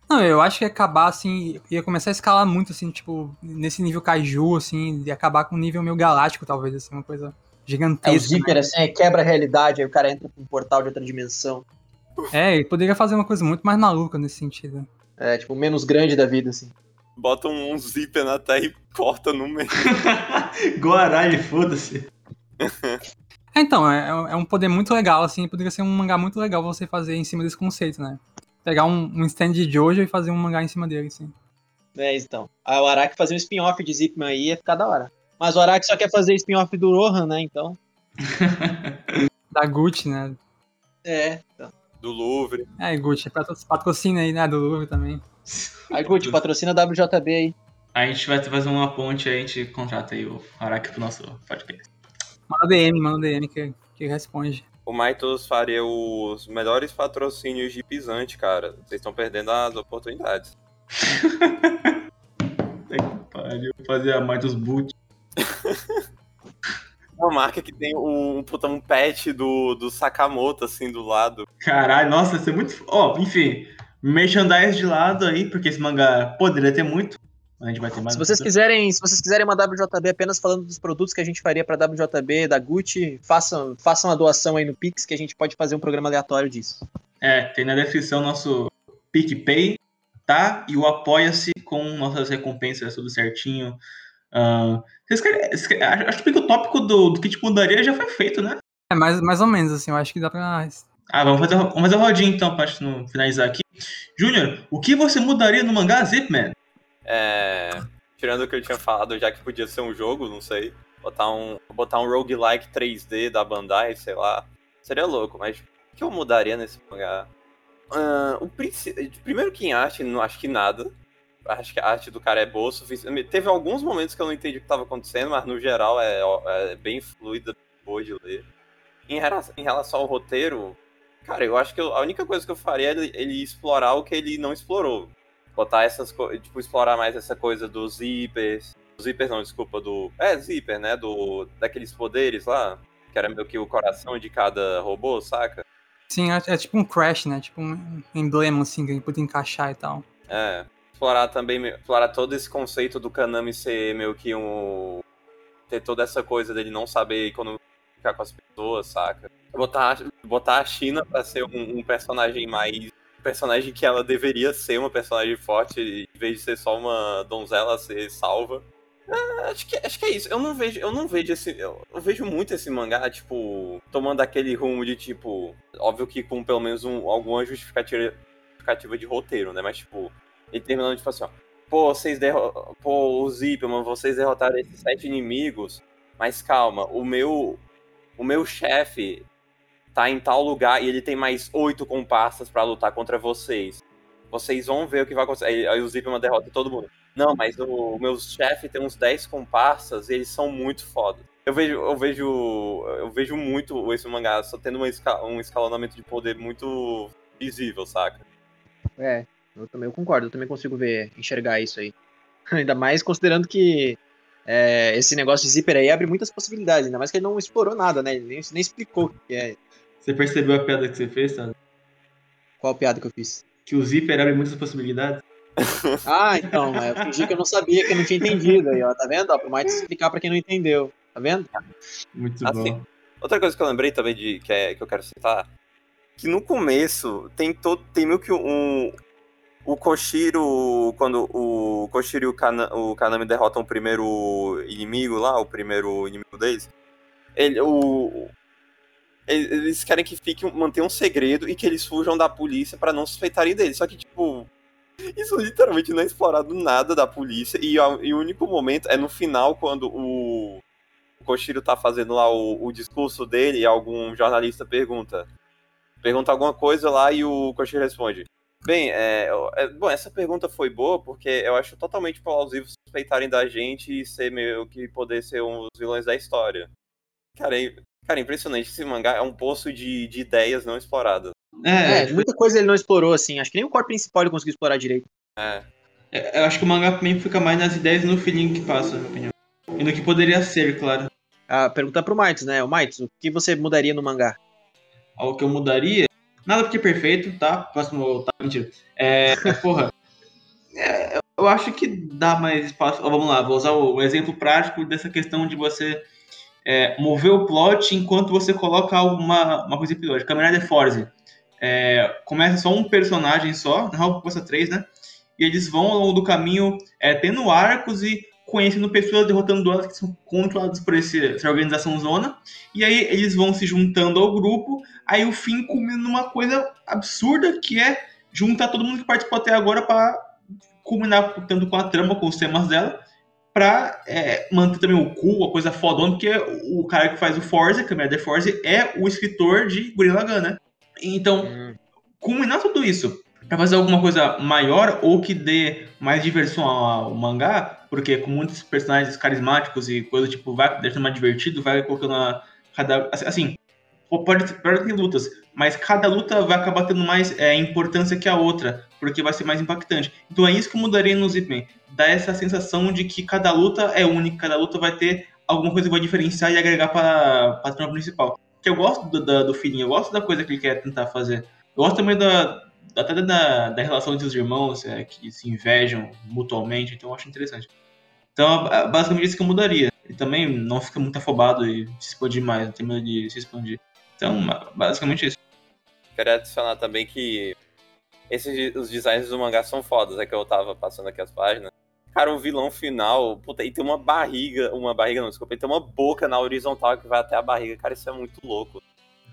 [SPEAKER 4] Não, eu acho que ia acabar, assim, ia começar a escalar muito, assim, tipo, nesse nível kaiju, assim, e acabar com um nível meio galáctico, talvez, assim, uma coisa gigantesca. É,
[SPEAKER 3] o zíper, né? assim, é, quebra a realidade, aí o cara entra pra um portal de outra dimensão.
[SPEAKER 4] É, ele poderia fazer uma coisa muito mais maluca nesse sentido.
[SPEAKER 3] É, tipo, menos grande da vida, assim.
[SPEAKER 2] Bota um, zíper na terra e corta no meio. [LAUGHS]
[SPEAKER 1] Guaralho, foda-se.
[SPEAKER 4] É, então, é, é, um poder muito legal, assim, poderia ser um mangá muito legal você fazer em cima desse conceito, né? pegar um, um stand de Jojo e fazer um mangá em cima dele, assim.
[SPEAKER 3] É, então. Aí o Araki fazer um spin-off de Zipman aí ia ficar da hora. Mas o Araki só quer fazer spin-off do Rohan, né? Então. [LAUGHS]
[SPEAKER 4] da Gucci, né?
[SPEAKER 3] É, então.
[SPEAKER 2] Do Louvre.
[SPEAKER 4] É, Gucci, patrocina aí, né? Do Louvre também.
[SPEAKER 3] Aí, Gucci, patrocina a WJB aí.
[SPEAKER 1] A gente vai fazer uma ponte aí, a gente contrata aí o Araki pro nosso podcast.
[SPEAKER 4] Manda DM, manda DM que, que responde
[SPEAKER 2] o Maitos faria os melhores patrocínios de pisante, cara. Vocês estão perdendo as oportunidades.
[SPEAKER 1] Pariu, fazer a Maitos Boot. [LAUGHS]
[SPEAKER 2] Uma marca que tem um, puta, um pet do, do Sakamoto, assim, do lado.
[SPEAKER 1] Caralho, nossa, isso é muito. Ó, oh, enfim, merchandise de lado aí, porque esse mangá poderia ter muito. A gente vai ter mais.
[SPEAKER 3] Se vocês quiserem, se vocês quiserem uma WJB apenas falando dos produtos que a gente faria para WJB da Gucci, façam, façam a doação aí no Pix que a gente pode fazer um programa aleatório disso.
[SPEAKER 1] É, tem na descrição nosso PicPay, tá? E o Apoia-se com nossas recompensas, tudo certinho. Uh, vocês querem, vocês querem, acho que o tópico do, do que te mudaria já foi feito, né?
[SPEAKER 4] É, mais, mais ou menos, assim, eu acho que dá pra.
[SPEAKER 1] Ah, vamos fazer, vamos fazer a rodinha então, pra finalizar aqui. Júnior, o que você mudaria no mangá Zipman?
[SPEAKER 2] É, tirando o que eu tinha falado, já que podia ser um jogo, não sei. Botar um, botar um roguelike 3D da Bandai, sei lá. Seria louco, mas o que eu mudaria nesse mangá? Uh, o primeiro que em arte, não acho que nada. Acho que a arte do cara é boa o suficiente. Teve alguns momentos que eu não entendi o que estava acontecendo, mas no geral é, é bem fluida, boa de ler. Em relação ao roteiro, cara, eu acho que eu, a única coisa que eu faria é ele, ele explorar o que ele não explorou botar essas coisas, tipo, explorar mais essa coisa dos zippers. Zippers não, desculpa, do. É, zipper, né? Do, daqueles poderes lá. Que era meio que o coração de cada robô, saca?
[SPEAKER 4] Sim, é, é tipo um crash, né? Tipo um emblema, assim, que a gente pode encaixar e tal.
[SPEAKER 2] É. Explorar também, explorar todo esse conceito do Kanami ser meio que um. ter toda essa coisa dele não saber quando ficar com as pessoas, saca? Botar, botar a China pra ser um, um personagem mais personagem que ela deveria ser uma personagem forte, em vez de ser só uma donzela ser salva. É, acho, que, acho que é isso. Eu não vejo, eu não vejo esse. Eu, eu, vejo muito esse mangá, tipo, tomando aquele rumo de tipo. Óbvio que com pelo menos um, alguma justificativa, justificativa de roteiro, né? Mas, tipo, ele terminando, tipo assim, ó. Pô, vocês derrotaram. Pô, o Zipman, vocês derrotaram esses sete inimigos. Mas calma, o meu. O meu chefe tá em tal lugar e ele tem mais oito comparsas para lutar contra vocês. Vocês vão ver o que vai acontecer. Aí, o Zipman derrota todo mundo. Não, mas o, o meu chefe tem uns 10 comparsas e eles são muito foda. Eu vejo, eu vejo, eu vejo muito esse mangá só tendo uma esca um escalonamento de poder muito visível, saca?
[SPEAKER 3] É, eu também eu concordo, eu também consigo ver, enxergar isso aí. [LAUGHS] Ainda mais considerando que é, esse negócio de zíper aí abre muitas possibilidades, ainda mais que ele não explorou nada, né? Ele nem, nem explicou o que é
[SPEAKER 1] você percebeu a piada que você fez, sabe?
[SPEAKER 3] Qual piada que eu fiz?
[SPEAKER 1] Que o zíper abre muitas possibilidades. [LAUGHS]
[SPEAKER 3] ah, então, mas eu fingi que eu não sabia, que eu não tinha entendido. Aí, ó, tá vendo? Ó, pro Mike explicar pra quem não entendeu. Tá vendo?
[SPEAKER 1] Muito assim, bom.
[SPEAKER 2] Outra coisa que eu lembrei também de que, é, que eu quero citar, que no começo tem todo tem meio que um o Koshiro quando o Koshiro e o, Kana, o Kanami derrotam o primeiro inimigo lá, o primeiro inimigo deles. Ele, o, eles querem que fique mantenha um segredo e que eles fujam da polícia para não suspeitarem dele. Só que, tipo, isso literalmente não é explorado nada da polícia. E, e o único momento é no final, quando o, o Koshiro tá fazendo lá o, o discurso dele e algum jornalista pergunta: pergunta alguma coisa lá e o Koshiro responde. Bem, é, é, bom, essa pergunta foi boa porque eu acho totalmente plausível suspeitarem da gente e ser meio que poder ser um dos vilões da história. Cara, cara, impressionante. Esse mangá é um poço de, de ideias não exploradas.
[SPEAKER 3] É, é, muita coisa ele não explorou, assim. Acho que nem o corpo principal ele conseguiu explorar direito.
[SPEAKER 2] É.
[SPEAKER 1] é eu acho que o mangá também fica mais nas ideias e no feeling que passa, na minha opinião. E no que poderia ser, claro.
[SPEAKER 3] Ah, perguntar pro Mites, né? O Mites, o que você mudaria no mangá?
[SPEAKER 1] O que eu mudaria? Nada porque é perfeito, tá? Próximo. Tá, mentira. É. porra. [LAUGHS] É, eu acho que dá mais espaço. vamos lá, vou usar o, o exemplo prático dessa questão de você é, mover o plot enquanto você coloca alguma uma coisa episódica. Kamen Rider Force. É, começa só um personagem só, na real começa três, né? E eles vão ao longo do caminho é, tendo arcos e conhecendo pessoas, derrotando duelos que são controladas por esse, essa organização zona. E aí eles vão se juntando ao grupo. Aí o fim culmina numa coisa absurda que é juntar todo mundo que participou até agora para culminar tanto com a trama, com os temas dela, pra é, manter também o cu, a coisa fodona, porque o cara que faz o Forza, Kamen Rider Forza, é o escritor de Gurren Lagann, né? Então, hum. culminar tudo isso para fazer alguma coisa maior ou que dê mais diversão ao mangá, porque com muitos personagens carismáticos e coisa tipo, vai deixando mais divertido, vai colocando a, cada. Assim, pode, pode ter lutas, mas cada luta vai acabar tendo mais é, importância que a outra, porque vai ser mais impactante. Então é isso que eu mudaria no Zipman. Dá essa sensação de que cada luta é única, cada luta vai ter alguma coisa que vai diferenciar e agregar para a trama principal. Que eu gosto do, do, do eu gosto da coisa que ele quer tentar fazer. Eu gosto também da, até da, da relação entre os irmãos, é, que se invejam mutualmente, então eu acho interessante. Então, basicamente isso que eu mudaria. Ele também não fica muito afobado e se expandir mais, não tem medo de se expandir. Então, basicamente isso.
[SPEAKER 2] Queria adicionar também que esses, os designs do mangá são fodas, é que eu tava passando aqui as páginas. Cara, o vilão final, puta, e tem uma barriga, uma barriga não, desculpa, e tem uma boca na horizontal que vai até a barriga. Cara, isso é muito louco.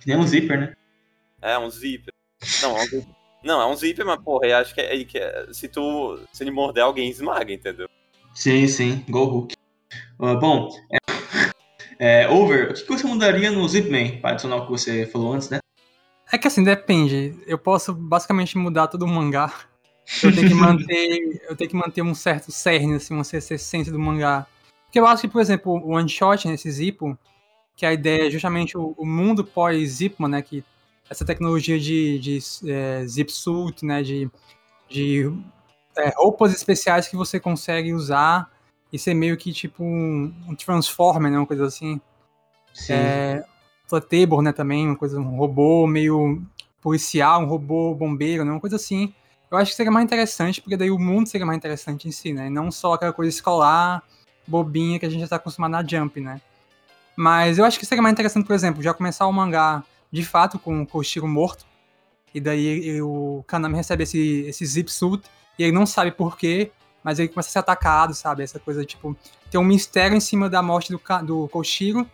[SPEAKER 1] Nem um zíper, né?
[SPEAKER 2] É, um zíper. Não, é um zíper. Não, é um zíper, mas porra, eu acho que, é, que é, se tu. Se ele morder alguém, esmaga, entendeu?
[SPEAKER 1] Sim, sim, igual Hulk. Uh, bom, é, é, Over, o que você mudaria no Zipman, para adicionar o que você falou antes, né?
[SPEAKER 4] É que assim, depende. Eu posso basicamente mudar todo o mangá. Eu tenho que manter, [LAUGHS] eu tenho que manter um certo cerne, assim, uma certa essência do mangá. Porque eu acho que, por exemplo, o One Shot nesse Zippo, que a ideia é justamente o, o mundo pós-Zipman, né, que essa tecnologia de, de é, zip suit, né, de, de é, roupas especiais que você consegue usar e ser meio que tipo um, um Transformer, né, uma coisa assim. Sim. É, Table, né, também, uma coisa, um robô meio policial, um robô bombeiro, né, uma coisa assim. Eu acho que seria mais interessante, porque daí o mundo seria mais interessante em si, né, e não só aquela coisa escolar, bobinha que a gente já tá acostumado na Jump, né. Mas eu acho que seria mais interessante, por exemplo, já começar o mangá de fato com o Koshiro morto. E daí ele, o Kanami recebe esse, esse zip suit e ele não sabe porquê, mas ele começa a ser atacado, sabe? Essa coisa, tipo, tem um mistério em cima da morte do, do Koshiro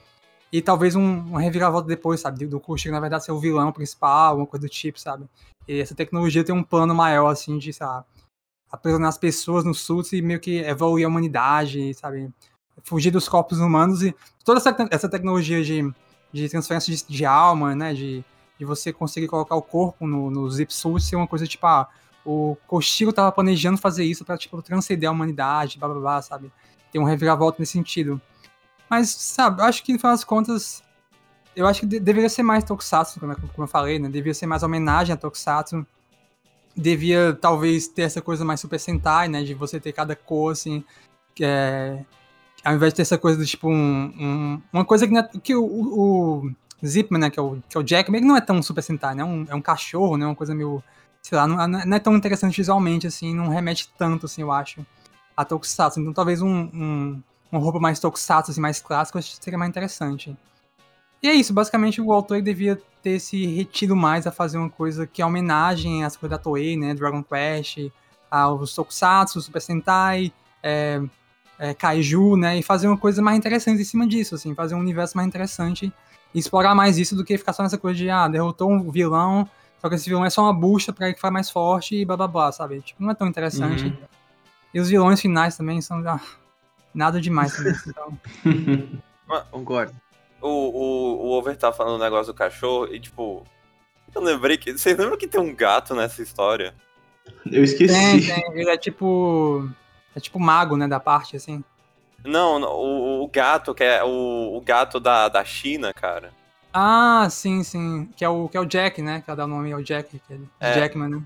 [SPEAKER 4] e talvez um, um reviravolta depois, sabe? Do Koshiro, na verdade, ser o vilão principal, uma coisa do tipo, sabe? E essa tecnologia tem um plano maior, assim, de, sabe? Aprisionar as pessoas no suits e meio que evoluir a humanidade, sabe? Fugir dos corpos humanos e toda essa, essa tecnologia de de transferência de, de alma, né? De, de você conseguir colocar o corpo no, no Zip ser uma coisa tipo, ah, o Koshiro tava planejando fazer isso para tipo, transcender a humanidade, blá blá blá, sabe? Tem um reviravolta nesse sentido. Mas, sabe, eu acho que no final das contas, eu acho que de deveria ser mais Tokusatsu, como, como eu falei, né? Deveria ser mais homenagem a Tokusatsu. Devia, talvez, ter essa coisa mais Super Sentai, né? De você ter cada cor, assim, que é, ao invés de ter essa coisa do tipo um, um uma coisa que, é, que o, o, Zipman, né, que é o, que é o Jack, que não é tão Super Sentai, né? Um, é um cachorro, né? Uma coisa meio, sei lá, não, não, é tão interessante visualmente, assim, não remete tanto, assim, eu acho, a Tokusatsu. Então talvez um, um, uma roupa mais Tokusatsu, assim, mais clássica, seria mais interessante. E é isso, basicamente o autor devia ter se retido mais a fazer uma coisa que é homenagem às coisas da Toei, né? Dragon Quest, aos Tokusatsu, Super Sentai, é, é, kaiju, né? E fazer uma coisa mais interessante em cima disso, assim, fazer um universo mais interessante e explorar mais isso do que ficar só nessa coisa de, ah, derrotou um vilão, só que esse vilão é só uma bucha pra ele ficar mais forte e blá blá blá, sabe? Tipo, não é tão interessante. Uhum. E os vilões finais também são ah, nada demais também. [LAUGHS] Então...
[SPEAKER 3] Concordo.
[SPEAKER 2] O, o, o Over tá falando o negócio do cachorro e, tipo, Eu lembrei que. Vocês lembram que tem um gato nessa história?
[SPEAKER 1] Eu esqueci.
[SPEAKER 4] Tem, tem. Ele é tipo. É tipo mago, né? Da parte, assim.
[SPEAKER 2] Não, não, o, o gato, que é o, o gato da, da China, cara.
[SPEAKER 4] Ah, sim, sim. Que é o, que é o Jack, né? Que dá o nome ao Jack. Que é,
[SPEAKER 2] É.
[SPEAKER 4] Jackman, né?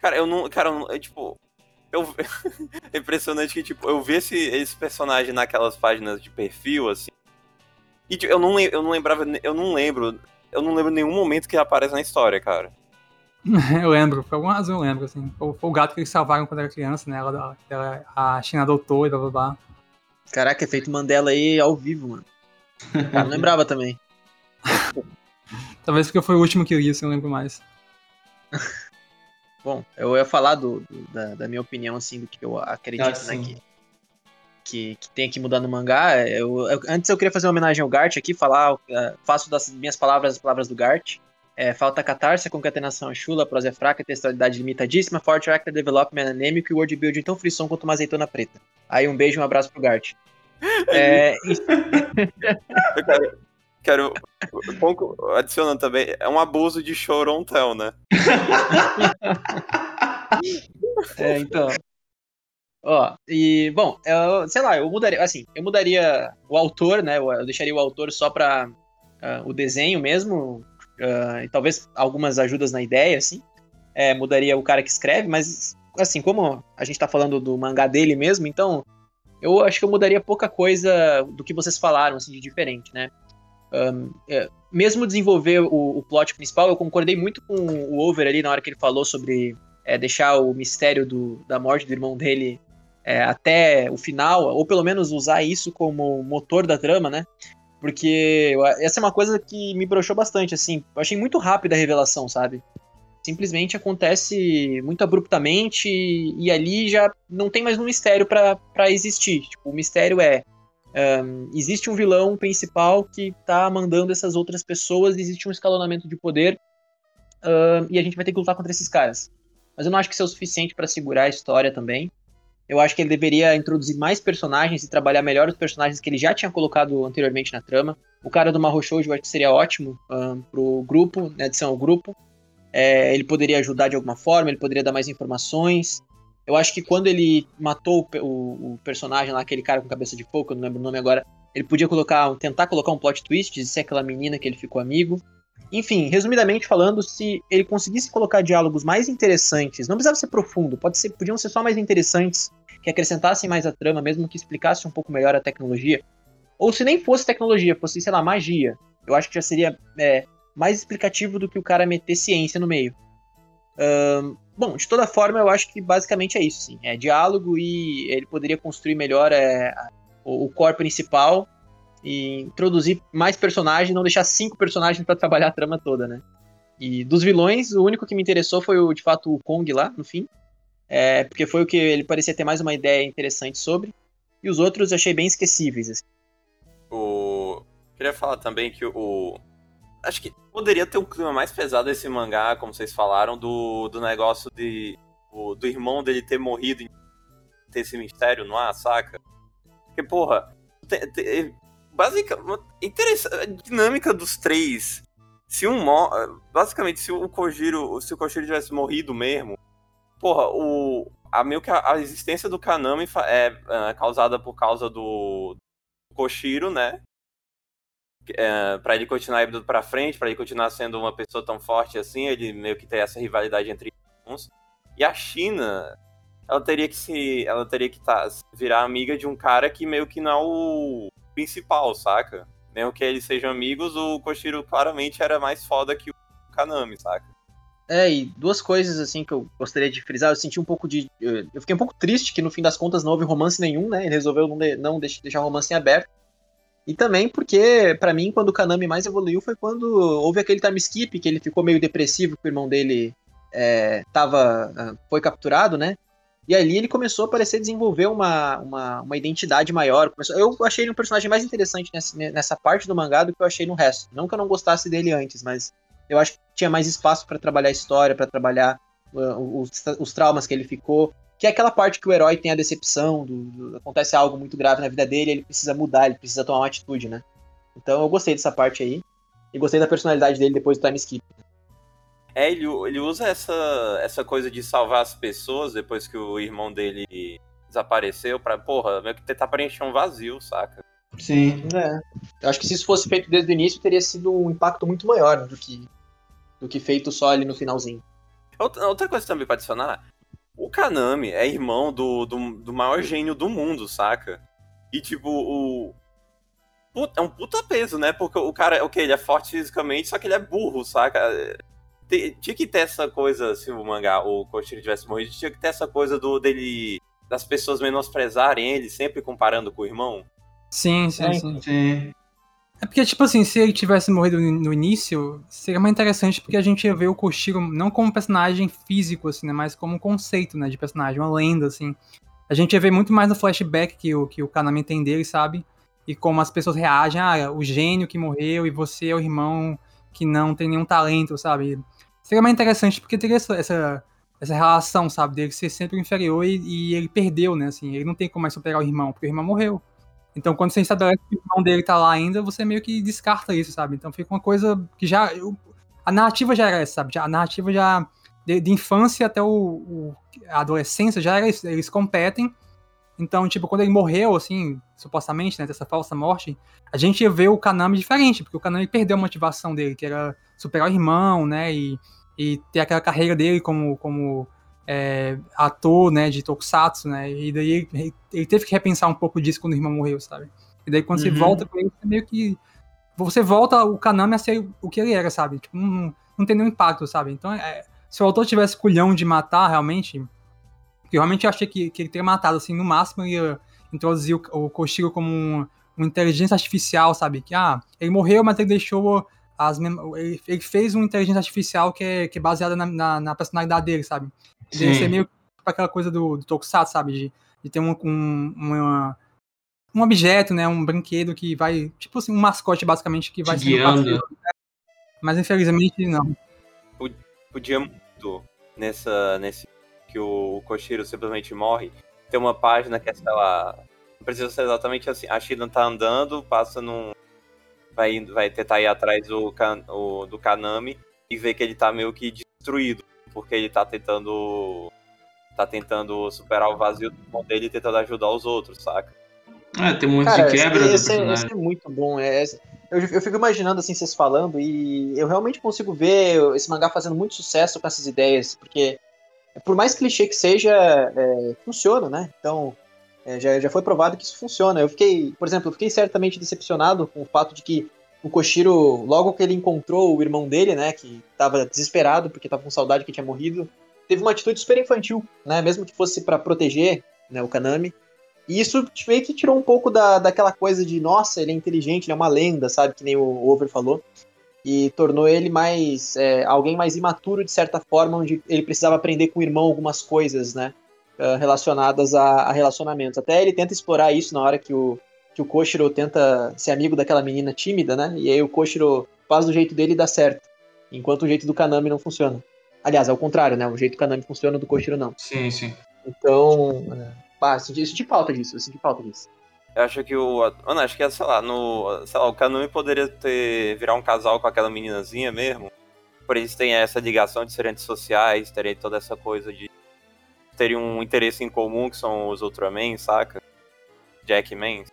[SPEAKER 2] Cara, eu não. Cara, eu, não- eu, tipo. Eu, [LAUGHS] é impressionante que, tipo, eu vi esse, esse personagem naquelas páginas de perfil, assim. E tipo, eu, não, eu não lembrava. Eu não lembro. Eu não lembro nenhum momento que ele aparece na história, cara. [LAUGHS]
[SPEAKER 4] Eu lembro, por alguma razão eu lembro, assim. Foi, foi o gato que eles salvaram quando era criança, né? Ela, ela- a China adotou e blá blá blá.
[SPEAKER 3] Caraca, efeito Mandela aí ao vivo, mano. [LAUGHS] Cara, não lembrava também. [LAUGHS]
[SPEAKER 4] Talvez porque foi o último que eu li, se eu lembro mais. [LAUGHS]
[SPEAKER 3] Bom, eu ia falar do, do- da, da minha opinião, assim, do que eu acredito,
[SPEAKER 1] Ah,
[SPEAKER 3] né, que, que, que tem que mudar no mangá. Eu, eu- antes eu queria fazer uma homenagem ao Gart aqui, falar, eh, faço das minhas palavras as palavras do Gart. É, falta catarse, concatenação chula, prosa é fraca, textualidade limitadíssima, forte character development anêmico e word building tão frisson quanto uma azeitona preta. Aí um beijo e um abraço pro Gart. [LAUGHS] É,
[SPEAKER 2] quero. adicionando também, é um abuso de show on tell, né? [LAUGHS]
[SPEAKER 3] É, então. Ó, e, bom, eu, sei lá, eu mudaria, assim, eu mudaria o autor, né? Eu, deixaria o autor só pra ah, o desenho mesmo, ah, e talvez algumas ajudas na ideia, assim. É, mudaria o cara que escreve, mas, assim, como a gente tá falando do mangá dele mesmo, então eu acho que eu mudaria pouca coisa do que vocês falaram, assim, de diferente, né? Ahn, é, mesmo desenvolver o, o plot principal, eu concordei muito com o Over ali na hora que ele falou sobre é, deixar o mistério do- da morte do irmão dele é, até o final, ou pelo menos usar isso como motor da trama, né? Porque essa é uma coisa que me broxou bastante, assim. Eu achei muito rápida a revelação, sabe? Simplesmente acontece muito abruptamente e, ali já não tem mais um mistério pra existir. Tipo, o mistério é. Ahn, existe um vilão principal que tá mandando essas outras pessoas, existe um escalonamento de poder ahn, e a gente vai ter que lutar contra esses caras mas eu não acho que isso é o suficiente pra segurar a história também. Eu acho que ele deveria introduzir mais personagens e trabalhar melhor os personagens que ele já tinha colocado anteriormente na trama. O cara do Mahou eu acho que seria ótimo ahn, pro grupo, na adição ao grupo. É, ele poderia ajudar de alguma forma, ele poderia dar mais informações. Eu acho que quando ele matou o, o- o personagem lá, aquele cara com cabeça de fogo, eu não lembro o nome agora, ele podia colocar, tentar colocar um plot twist de ser aquela menina que ele ficou amigo. Enfim, resumidamente falando, se ele conseguisse colocar diálogos mais interessantes, não precisava ser profundo, pode ser, podiam ser só mais interessantes, que acrescentassem mais a trama, mesmo que explicasse um pouco melhor a tecnologia. Ou se nem fosse tecnologia, fosse, sei lá, magia. Eu acho que já seria é, mais explicativo do que o cara meter ciência no meio. Bom, de toda forma, eu acho que basicamente é isso, sim. É diálogo e ele poderia construir melhor é, o, o core principal e introduzir mais personagens, não deixar cinco personagens pra trabalhar a trama toda, né? E dos vilões, o único que me interessou foi o, de fato, o Kong lá, no fim. É, porque foi o que ele parecia ter mais uma ideia interessante sobre. E os outros eu achei bem esquecíveis. assim.
[SPEAKER 2] O... Queria falar também que o. Acho que poderia ter um clima mais pesado esse mangá, como vocês falaram, do, do negócio de. o- do irmão dele ter morrido ter esse mistério no ar, saca? Porque, porra, te- te- basicamente. A dinâmica dos três. Se um. Basicamente, se o Kojiro. Se o Kojiro tivesse morrido mesmo. Porra, o. A, meio que a, a existência do Kanami é, é causada por causa do, Koshiro, né? É, para ele continuar indo pra frente, pra ele continuar sendo uma pessoa tão forte assim, ele meio que ter essa rivalidade entre uns. E a China, ela teria que se, ela teria que tá, virar amiga de um cara que meio que não é o principal, saca? Mesmo que eles sejam amigos, o Koshiro claramente era mais foda que o Kanami, saca?
[SPEAKER 3] É, e duas coisas assim que eu gostaria de frisar, eu senti um pouco de. Eu fiquei um pouco triste que no fim das contas não houve romance nenhum, né? Ele resolveu não, de- não deix- deixar romance em aberto. E também porque, pra mim, quando o Kanami mais evoluiu foi quando houve aquele time skip, que ele ficou meio depressivo, que o irmão dele é, tava, ah, foi capturado, né? E ali ele começou a parecer desenvolver uma, uma, uma identidade maior. Começou- eu achei ele um personagem mais interessante nessa, nessa parte do mangá do que eu achei no resto. Não que eu não gostasse dele antes, mas eu acho que tinha mais espaço pra trabalhar a história, pra trabalhar uh, os, os traumas que ele ficou. Que é aquela parte que o herói tem a decepção, do, do- acontece algo muito grave na vida dele, ele precisa mudar, ele precisa tomar uma atitude, né? Então eu gostei dessa parte aí. E gostei da personalidade dele depois do time skip.
[SPEAKER 2] É, ele, ele usa essa, essa coisa de salvar as pessoas depois que o irmão dele desapareceu pra, porra, meio que tentar preencher um vazio, saca?
[SPEAKER 1] Sim.
[SPEAKER 3] É. Eu acho que se isso fosse feito desde o início, teria sido um impacto muito maior do que, do que feito só ali no finalzinho.
[SPEAKER 2] Outra, outra coisa também pra adicionar, o Kanami é irmão do, do, do maior gênio do mundo, saca? E tipo, o. Puta, é um puta peso, né? Porque o cara, ok, ele é forte fisicamente, só que ele é burro, saca? T- Tinha que ter essa coisa, se o mangá, o Koshiro tivesse morrido, tinha que ter essa coisa do dele. das pessoas menosprezarem ele, sempre comparando com o irmão.
[SPEAKER 4] Sim, sim,
[SPEAKER 3] É,
[SPEAKER 4] sim.
[SPEAKER 1] Sim.
[SPEAKER 4] É porque, tipo assim, se ele tivesse morrido no início, seria mais interessante porque a gente ia ver o Koshiro não como personagem físico, assim, né? Mas como um conceito, né? De personagem, uma lenda, assim. A gente ia ver muito mais no flashback que o, que o Kanami tem dele, sabe? E como as pessoas reagem, ah, o gênio que morreu e você é o irmão que não tem nenhum talento, sabe? Seria mais interessante porque teria essa, essa, essa relação, sabe? Dele ser sempre inferior e, e ele perdeu, né? Assim, ele não tem como mais superar o irmão, porque o irmão morreu. Então, quando você estabelece que o irmão dele tá lá ainda, você meio que descarta isso, sabe? Então fica uma coisa que já. eu- a narrativa já era essa, sabe? A narrativa já. De, de infância até o, o- a adolescência já era isso. Eles competem. Então, tipo, quando ele morreu, assim, supostamente, né, dessa falsa morte, a gente ver o Kanami diferente, porque o Kanami perdeu a motivação dele, que era superar o irmão, né, e, e ter aquela carreira dele como, como é, ator, né, de tokusatsu, né, e daí ele, teve que repensar um pouco disso quando o irmão morreu, sabe? E daí quando você
[SPEAKER 1] Uhum.
[SPEAKER 4] volta com ele, você meio que... Você volta o Kanami a ser o que ele era, sabe? Tipo, não, não tem nenhum impacto, sabe? Então, é, se o autor tivesse culhão de matar, realmente... Porque eu realmente achei que, que ele teria matado, assim, no máximo ele ia introduzir o, o Koshiro como um, uma inteligência artificial, sabe? Que, ah, ele morreu, mas ele deixou as ele, ele fez uma inteligência artificial que é, que é baseada na, na, na personalidade dele, sabe? Deve ser
[SPEAKER 1] Sim.
[SPEAKER 4] meio que aquela coisa do, do Tokusatsu, sabe? De, de ter um, um, uma- um objeto, né? Um brinquedo que vai. Tipo assim, um mascote, basicamente, que vai
[SPEAKER 1] Te
[SPEAKER 4] sendo
[SPEAKER 1] guiando.
[SPEAKER 4] parceiro, né? Mas infelizmente não.
[SPEAKER 2] Podia muito nessa. nesse. que o Koshiro simplesmente morre. Ter uma página que é, sei lá. Não precisa ser exatamente assim. A Shina tá andando, passa num. Vai, indo- vai tentar ir atrás do, o- do Kanami e ver que ele tá meio que destruído. Porque ele tá tentando. Tá tentando superar o vazio do irmão dele e tentando ajudar os outros, saca?
[SPEAKER 1] É, tem um monte
[SPEAKER 3] Cara,
[SPEAKER 1] de quebra do
[SPEAKER 3] esse, é-
[SPEAKER 1] personagem.
[SPEAKER 3] esse é muito bom. É, esse- eu, eu fico imaginando assim vocês falando e eu realmente consigo ver esse mangá fazendo muito sucesso com essas ideias, porque por mais clichê que seja, é, funciona, né? Então é, já, já foi provado que isso funciona. Eu fiquei, por exemplo, eu fiquei certamente decepcionado com o fato de que o Koshiro, logo que ele encontrou o irmão dele, né, que tava desesperado porque tava com saudade que tinha morrido, teve uma atitude super infantil, né, mesmo que fosse pra proteger, né, o Kanami. E isso meio que tirou um pouco da, daquela coisa de, nossa, ele é inteligente, ele é uma lenda, sabe? Que nem o Over falou. E tornou ele mais. é, alguém mais imaturo, de certa forma, onde ele precisava aprender com o irmão algumas coisas, né? eh, relacionadas a, a relacionamentos. Até ele tenta explorar isso na hora que o, que o Koshiro tenta ser amigo daquela menina tímida, né? E aí o Koshiro faz do jeito dele e dá certo. Enquanto o jeito do Kanami não funciona. Aliás, é o contrário, né? O jeito do Kanami funciona, o do Koshiro não.
[SPEAKER 1] Sim, sim.
[SPEAKER 3] Então. É, pá, eu senti, eu senti falta disso, eu senti falta disso.
[SPEAKER 2] Eu acho que o. Mano, acho que, sei lá, no. Sei lá, o Kanumi poderia ter. virar um casal com aquela meninazinha mesmo. Por eles terem essa ligação de serem antissociais, terem toda essa coisa de. terem um interesse em comum, que são os Ultraman, saca? Jackman.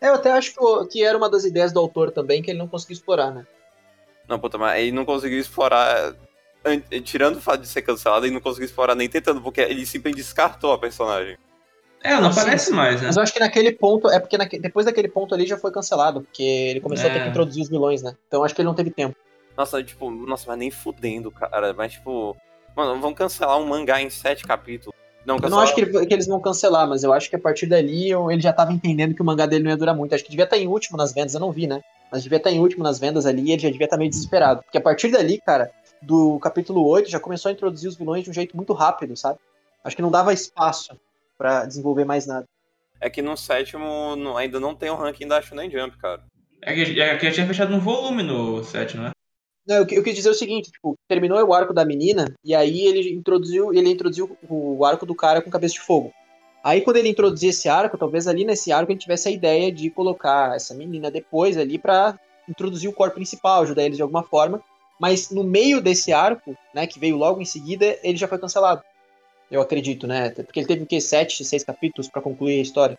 [SPEAKER 3] É, eu até acho que, era uma das ideias do autor também, que ele não conseguiu explorar, né?
[SPEAKER 2] Não, puta, mas ele não conseguiu explorar. an- Tirando o fato de ser cancelado, ele não conseguiu explorar nem tentando, porque ele simplesmente descartou a personagem.
[SPEAKER 1] É, não
[SPEAKER 3] Ah, sim,
[SPEAKER 1] aparece mais, né?
[SPEAKER 3] Mas eu acho que naquele ponto, é porque naque- depois daquele ponto ali já foi cancelado, porque ele começou a ter
[SPEAKER 1] É.
[SPEAKER 3] que introduzir os vilões, né? Então acho que ele não teve tempo.
[SPEAKER 2] Nossa, tipo, nossa, mas nem fudendo, cara. Mas, tipo. Mano, vão cancelar um mangá em sete capítulos. Não,
[SPEAKER 3] Eu não acho que, ele- que eles vão cancelar, mas eu acho que a partir dali eu- ele já tava entendendo que o mangá dele não ia durar muito. Acho que devia estar em último nas vendas, eu não vi, né? Mas devia estar em último nas vendas ali e ele já devia estar meio desesperado. Porque a partir dali, cara, do capítulo 8 já começou a introduzir os vilões de um jeito muito rápido, sabe? Acho que não dava espaço pra desenvolver mais nada.
[SPEAKER 2] É que no sétimo não- ainda não tem o ranking da Shonen Jump, cara.
[SPEAKER 1] É que, é que já tinha fechado um volume no set, não é?
[SPEAKER 3] Não, eu, eu quis dizer o seguinte, tipo, terminou o arco da menina, e aí ele introduziu, ele introduziu o arco do cara com cabeça de fogo. Aí quando ele introduzir esse arco, talvez ali nesse arco ele tivesse a ideia de colocar essa menina depois ali pra introduzir o core principal, ajudar eles de alguma forma. mas no meio desse arco, né, que veio logo em seguida, ele já foi cancelado. Eu acredito, né? Porque ele teve o quê? Sete, seis capítulos para concluir a história.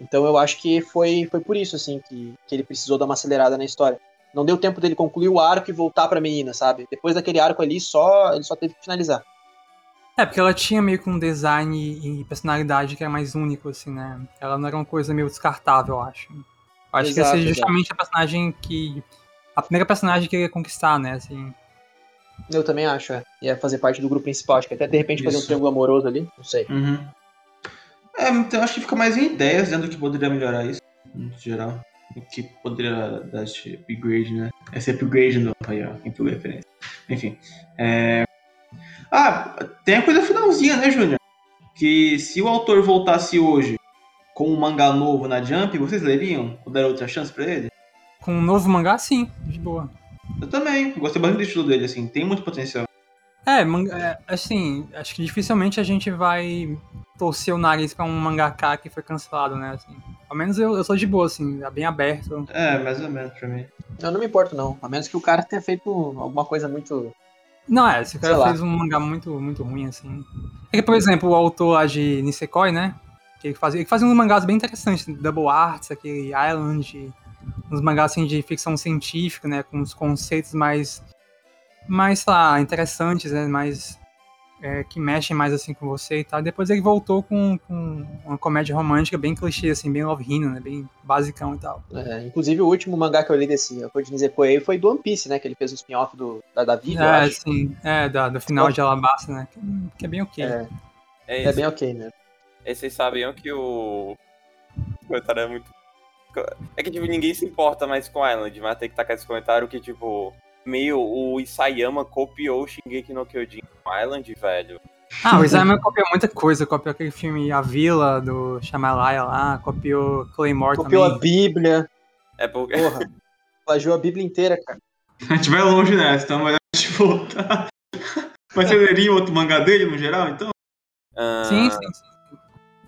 [SPEAKER 3] Então eu acho que foi, foi por isso, assim, que, que ele precisou dar uma acelerada na história. Não deu tempo dele concluir o arco e voltar pra menina, sabe? Depois daquele arco ali, só ele só teve que finalizar.
[SPEAKER 4] É, porque ela tinha meio que um design e personalidade que era mais único, assim, né? Ela não era uma coisa meio descartável, eu acho. Eu acho
[SPEAKER 3] Exato,
[SPEAKER 4] que essa é justamente a personagem que. A primeira personagem que ele ia conquistar, né? Assim.
[SPEAKER 3] Eu também acho, é. Ia fazer parte do grupo principal. Acho que até de repente fazer um
[SPEAKER 1] Isso.
[SPEAKER 3] triângulo amoroso ali. Não sei.
[SPEAKER 1] Uhum. É, então acho que fica mais em ideias dentro do que poderia melhorar isso, no geral. O que poderia dar esse upgrade, né? Esse upgrade no. Aí, ó, quem pegou a referência. Enfim. É... Ah, tem a coisa finalzinha, né, Júnior? Que se o autor voltasse hoje com um mangá novo na Jump, vocês leriam? Ou dar outra chance pra ele?
[SPEAKER 4] Com um novo mangá, sim, de boa.
[SPEAKER 1] Eu também, gostei bastante do estilo dele, assim, tem muito potencial.
[SPEAKER 4] É, manga- é, assim, acho que dificilmente a gente vai torcer o nariz pra um mangaka que foi cancelado, né? Assim. Ao menos eu, eu sou de boa, assim, é bem aberto.
[SPEAKER 1] É, mais ou menos pra mim.
[SPEAKER 3] Eu não me importo, não. A menos que o cara tenha feito alguma coisa muito.
[SPEAKER 4] Não, é, esse cara
[SPEAKER 3] Sei lá.
[SPEAKER 4] fez um mangá muito, muito ruim, assim. É que, por exemplo, o autor lá de Nisekoi, né? Que ele fazia, ele fazia uns mangás bem interessantes, Double Arts, aquele Island, uns mangás assim de ficção científica, né? Com uns conceitos mais, mais, sei lá, interessantes, né? Mais, é, que mexem mais assim com você e tal. Depois ele voltou com, com uma comédia romântica bem clichê, assim, bem Love Hina, né? Bem basicão e tal.
[SPEAKER 3] é, inclusive, o último mangá que eu li desse de Nisekoi foi do One Piece, né? Que ele fez o spin-off do, da, da vida,
[SPEAKER 4] É, sim, é, da, do final de Alabasta, né? Que, que é bem ok.
[SPEAKER 3] É,
[SPEAKER 2] É
[SPEAKER 3] é bem ok, né?
[SPEAKER 2] E vocês sabiam que o. O comentário é muito. É que, tipo, ninguém se importa mais com Island, mas tem que tacar esse comentário que, tipo, meio o Isayama copiou Shingeki no Kyojin Island, velho.
[SPEAKER 4] Ah, o [LAUGHS] Isayama copiou muita coisa. Copiou aquele filme A Vila, do Shamalaya lá. Copiou Claymore
[SPEAKER 3] Copiou a
[SPEAKER 4] também.
[SPEAKER 3] Bíblia.
[SPEAKER 2] É porque.
[SPEAKER 3] Porra. Plagiou a Bíblia inteira, cara. [LAUGHS]
[SPEAKER 1] A gente vai longe nessa, então melhor a gente voltar. Mas você leria outro mangá dele no geral, então?
[SPEAKER 2] ah,
[SPEAKER 4] Sim, sim, sim.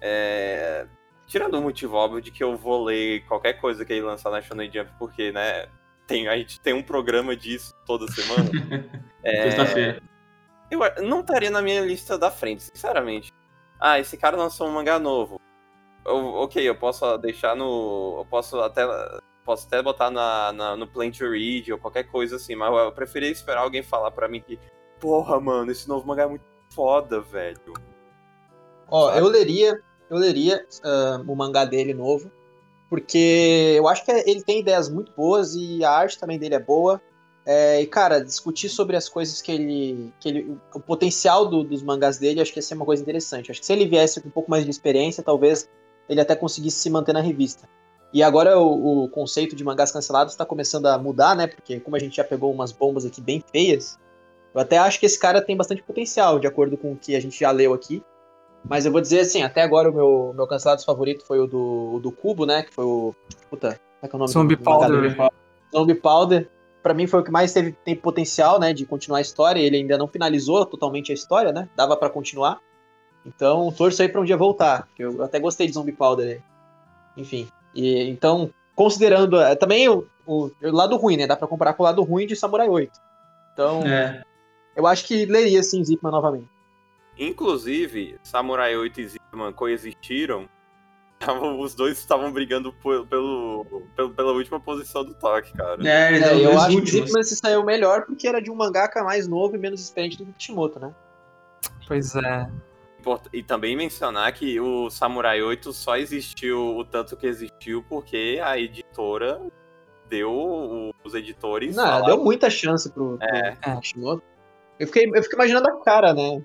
[SPEAKER 2] É... Tirando o motivo óbvio de que eu vou ler qualquer coisa que ele lançar na Shonen Jump, porque, né, tem, a gente tem um programa disso toda semana. [LAUGHS] é,
[SPEAKER 1] Sexta-feira.
[SPEAKER 2] eu não estaria na minha lista da frente, sinceramente. Ah, esse cara lançou um mangá novo. Eu- ok, eu posso deixar no. Eu posso até. Posso até botar na, na- no Plan to Read ou qualquer coisa assim, mas eu preferia esperar alguém falar pra mim que. Porra, mano, esse novo mangá é muito foda, velho.
[SPEAKER 3] Ó,
[SPEAKER 2] Sabe?
[SPEAKER 3] eu leria, eu leria ah, o mangá dele novo, porque eu acho que ele tem ideias muito boas e a arte também dele é boa. É, e, cara, discutir sobre as coisas que ele. Que ele o potencial do- dos mangás dele, acho que ia ser uma coisa interessante. Acho que se ele viesse com um pouco mais de experiência, talvez ele até conseguisse se manter na revista. E agora o, o conceito de mangás cancelados está começando a mudar, né? Porque como a gente já pegou umas bombas aqui bem feias, eu até acho que esse cara tem bastante potencial, de acordo com o que a gente já leu aqui. Mas eu vou dizer assim, até agora o meu, meu cancelado favorito foi o do, o do Cubo, né? Que foi o. Puta, como é que é o nome
[SPEAKER 4] Zombie
[SPEAKER 3] do, do
[SPEAKER 4] Powder.
[SPEAKER 3] dele? Zombie Powder. Pra mim foi o que mais teve tem potencial, né? De continuar a história. Ele ainda não finalizou totalmente a história, né? Dava pra continuar. Então, torço aí pra um dia voltar. que Eu até gostei de Zombie Powder. né? Enfim. E, então, considerando. eh, Também o, o, o lado ruim, né? Dá pra comparar com o lado ruim de Samurai 8. Então,
[SPEAKER 1] É.
[SPEAKER 3] eu acho que leria sim Zipman novamente.
[SPEAKER 2] Inclusive, Samurai 8 e Zipman coexistiram. [LAUGHS] Tavam- Os dois estavam brigando por- pelo, pelo- pela última posição do toque, cara.
[SPEAKER 1] É,
[SPEAKER 3] É, eu acho que
[SPEAKER 1] últimos.
[SPEAKER 3] Zipman se saiu melhor porque era de um mangaka mais novo e menos experiente do que Kishimoto, né?
[SPEAKER 4] Pois é.
[SPEAKER 2] E também mencionar que o Samurai 8 só existiu o tanto que existiu porque a editora deu os editores.
[SPEAKER 3] Não,
[SPEAKER 2] falaram-
[SPEAKER 3] deu muita chance pro, pro
[SPEAKER 2] É.
[SPEAKER 4] É.
[SPEAKER 3] Kishimoto. Eu fiquei, eu fiquei imaginando a cara, né?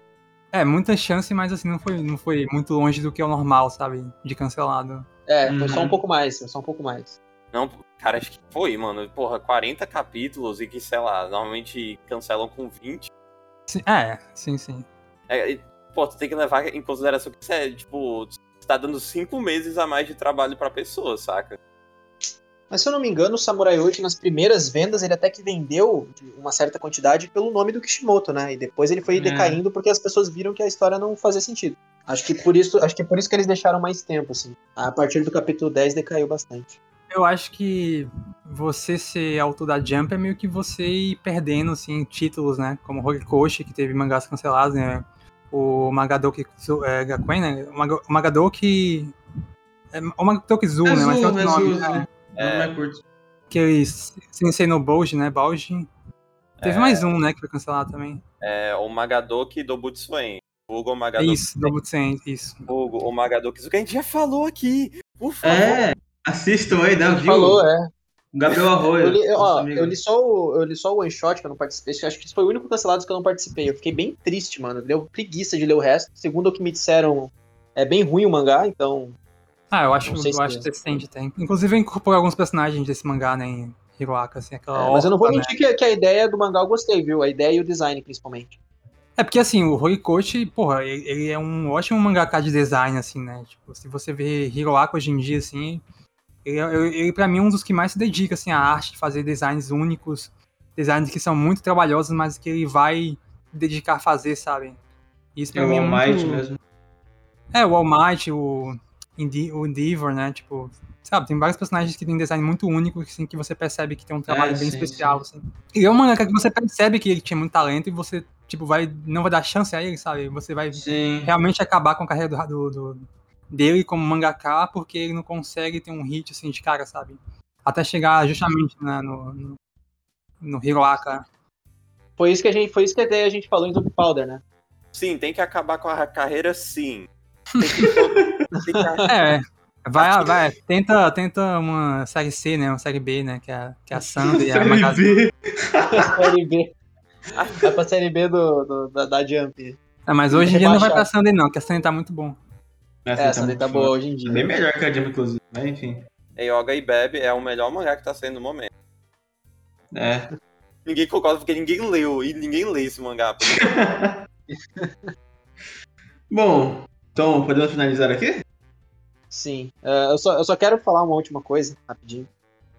[SPEAKER 4] É, muita chance, mas assim, não foi, não foi muito longe do que é o normal, sabe? De cancelado.
[SPEAKER 3] É, foi só
[SPEAKER 1] Uhum.
[SPEAKER 3] um pouco mais, foi só um pouco mais.
[SPEAKER 2] Não, cara, acho que foi, mano. Porra, 40 capítulos e que, sei lá, normalmente cancelam com 20.
[SPEAKER 4] Sim, é, sim, sim.
[SPEAKER 2] É, e, pô, tu tem que levar em consideração que isso é, tipo, você tá dando 5 meses a mais de trabalho pra pessoa, saca?
[SPEAKER 3] Mas se eu não me engano, o Samurai 8, nas primeiras vendas, ele até que vendeu uma certa quantidade pelo nome do Kishimoto, né? E depois ele foi
[SPEAKER 1] É.
[SPEAKER 3] decaindo porque as pessoas viram que a história não fazia sentido. Acho que por isso, acho que por isso que eles deixaram mais tempo, assim. A partir do capítulo 10 decaiu bastante.
[SPEAKER 4] eu acho que você ser autor da Jump é meio que você ir perdendo, assim, títulos, né? Como Horikoshi, que teve mangás cancelados, né? O Magadoki é, Gakuen, né? O Mag- o Magadoki... É, o Magadoki Zu, né? Mas tem outro nome, né?
[SPEAKER 1] É. Não é curto.
[SPEAKER 4] Aquele Sensei no Bouji, né? Bauji. Teve
[SPEAKER 2] É.
[SPEAKER 4] mais um, né? Que foi cancelado também.
[SPEAKER 2] É o Magadoki do Butsuen. Hugo
[SPEAKER 4] É
[SPEAKER 2] Magadoki.
[SPEAKER 4] isso, do Butsen, isso.
[SPEAKER 2] Hugo, o Magadoki. Isso que a gente já falou aqui. Por favor.
[SPEAKER 1] É, assistam aí, né? Viu?
[SPEAKER 3] Falou, é.
[SPEAKER 1] Gabriel Arroio.
[SPEAKER 3] Eu li, ó, eu li só o, eu li só o one shot que eu não participei. Acho que esse foi o único cancelado que eu não participei. Eu fiquei bem triste, mano. Deu preguiça de ler o resto. Segundo o que me disseram, é bem ruim o mangá, então.
[SPEAKER 4] Ah, eu acho, eu acho decente até. Inclusive, eu incorporei alguns personagens desse mangá, né? Em Hiroaka, assim, aquela
[SPEAKER 3] é, mas eu não vou
[SPEAKER 4] orca, né?
[SPEAKER 3] mentir que, que a ideia do mangá eu gostei, viu? A ideia e o design, principalmente.
[SPEAKER 4] É porque assim, o Horikoshi, porra, ele, ele é um ótimo mangaka de design, assim, né? Tipo, se você vê Hiroaka hoje em dia, assim, ele, é- ele, ele pra mim é um dos que mais se dedica, assim, à arte, de fazer designs únicos, designs que são muito trabalhosos, mas que ele vai dedicar a fazer, sabe? Isso pra
[SPEAKER 1] É o
[SPEAKER 4] mim é
[SPEAKER 1] All Might
[SPEAKER 4] muito...
[SPEAKER 1] mesmo.
[SPEAKER 4] É, o All Might, o, o Endeavor, né? Tipo, sabe, tem vários personagens que têm design muito único, assim, que você percebe que tem um trabalho
[SPEAKER 1] É,
[SPEAKER 4] bem
[SPEAKER 1] sim,
[SPEAKER 4] especial, assim. E é um mangaka que você percebe que ele tinha muito talento e você, tipo, vai, não vai dar chance a ele, sabe? Você vai
[SPEAKER 1] Sim.
[SPEAKER 4] realmente acabar com a carreira do, do- do- dele como mangaka porque ele não consegue ter um hit, assim, de cara, sabe? Até chegar justamente né, no, no, no Hiroaka.
[SPEAKER 3] Foi isso que a gente, foi isso que a ideia a gente falou em Zombie Powder, né?
[SPEAKER 2] Sim, tem que acabar com a carreira, sim. Que-
[SPEAKER 4] É, vai, vai, tenta, tenta uma série C, né? Uma série B, né? Que é, a- que é a Sandy e a.
[SPEAKER 1] B.
[SPEAKER 3] série B. Vai pra série B do, do- da, da Jump.
[SPEAKER 4] É, mas hoje em dia não vai pra. Sandy, não, que a Sandy tá muito bom.
[SPEAKER 3] É, essa daí tá boa hoje em dia.
[SPEAKER 1] Bem melhor que a Jump, inclusive. Mas enfim.
[SPEAKER 2] Yoga e Bebe é o melhor mangá que tá saindo no momento.
[SPEAKER 1] É.
[SPEAKER 2] Ninguém concorda porque ninguém leu e ninguém lê esse mangá. [LAUGHS]
[SPEAKER 1] Bom, então podemos finalizar aqui?
[SPEAKER 3] Sim. É, eu, só, eu só quero falar uma última coisa, rapidinho.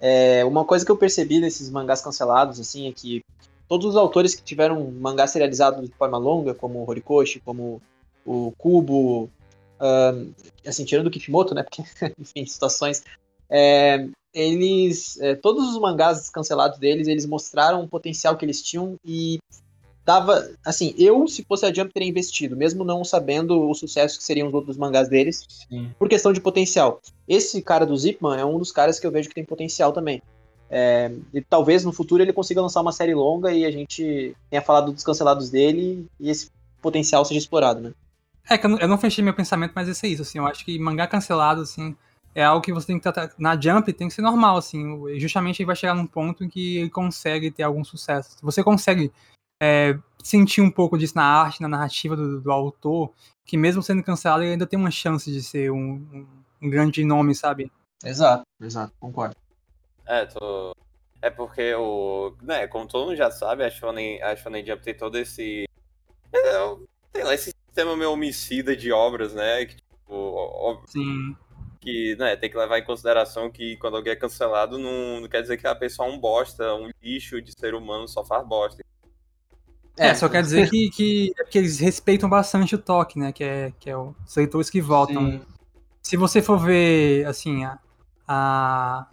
[SPEAKER 3] É, uma coisa que eu percebi desses mangás cancelados, assim, é que todos os autores que tiveram mangá serializado de forma longa, como o Horikoshi, como o Kubo, assim, tirando o Kishimoto, né, porque, [LAUGHS] enfim, situações, é, eles, é, todos os mangás cancelados deles, eles mostraram o potencial que eles tinham e dava, assim, eu, se fosse a Jump, teria investido, mesmo não sabendo o sucesso que seriam os outros mangás deles,
[SPEAKER 1] Sim.
[SPEAKER 3] por questão de potencial. Esse cara do Zipman é um dos caras que eu vejo que tem potencial também. É, e talvez no futuro ele consiga lançar uma série longa e a gente tenha falado dos cancelados dele e esse potencial seja explorado, né?
[SPEAKER 4] É que eu não, eu não fechei meu pensamento, mas esse é isso, assim, eu acho que mangá cancelado, assim, é algo que você tem que tratar, na Jump tem que ser normal, assim, justamente ele vai chegar num ponto em que ele consegue ter algum sucesso. Se você consegue é, sentir um pouco disso na arte, na narrativa do, do autor, que mesmo sendo cancelado ele ainda tem uma chance de ser um, um- um grande nome, sabe?
[SPEAKER 3] Exato, exato, concordo.
[SPEAKER 2] É, tô... É porque o. Né, como todo mundo já sabe, a Shonen, a Shonen Jump tem todo esse. é, Sei lá, esse sistema meio homicida de obras, né? Que, tipo,
[SPEAKER 4] Sim.
[SPEAKER 2] que né, tem que levar em consideração que quando alguém é cancelado, não, não quer dizer que a pessoa é um bosta, um lixo de ser humano só faz bosta.
[SPEAKER 4] É, só quer dizer que, que, é porque eles respeitam bastante o toque, né? Que é, que é os leitores que votam.
[SPEAKER 1] Sim.
[SPEAKER 4] se você for ver, assim, a, a-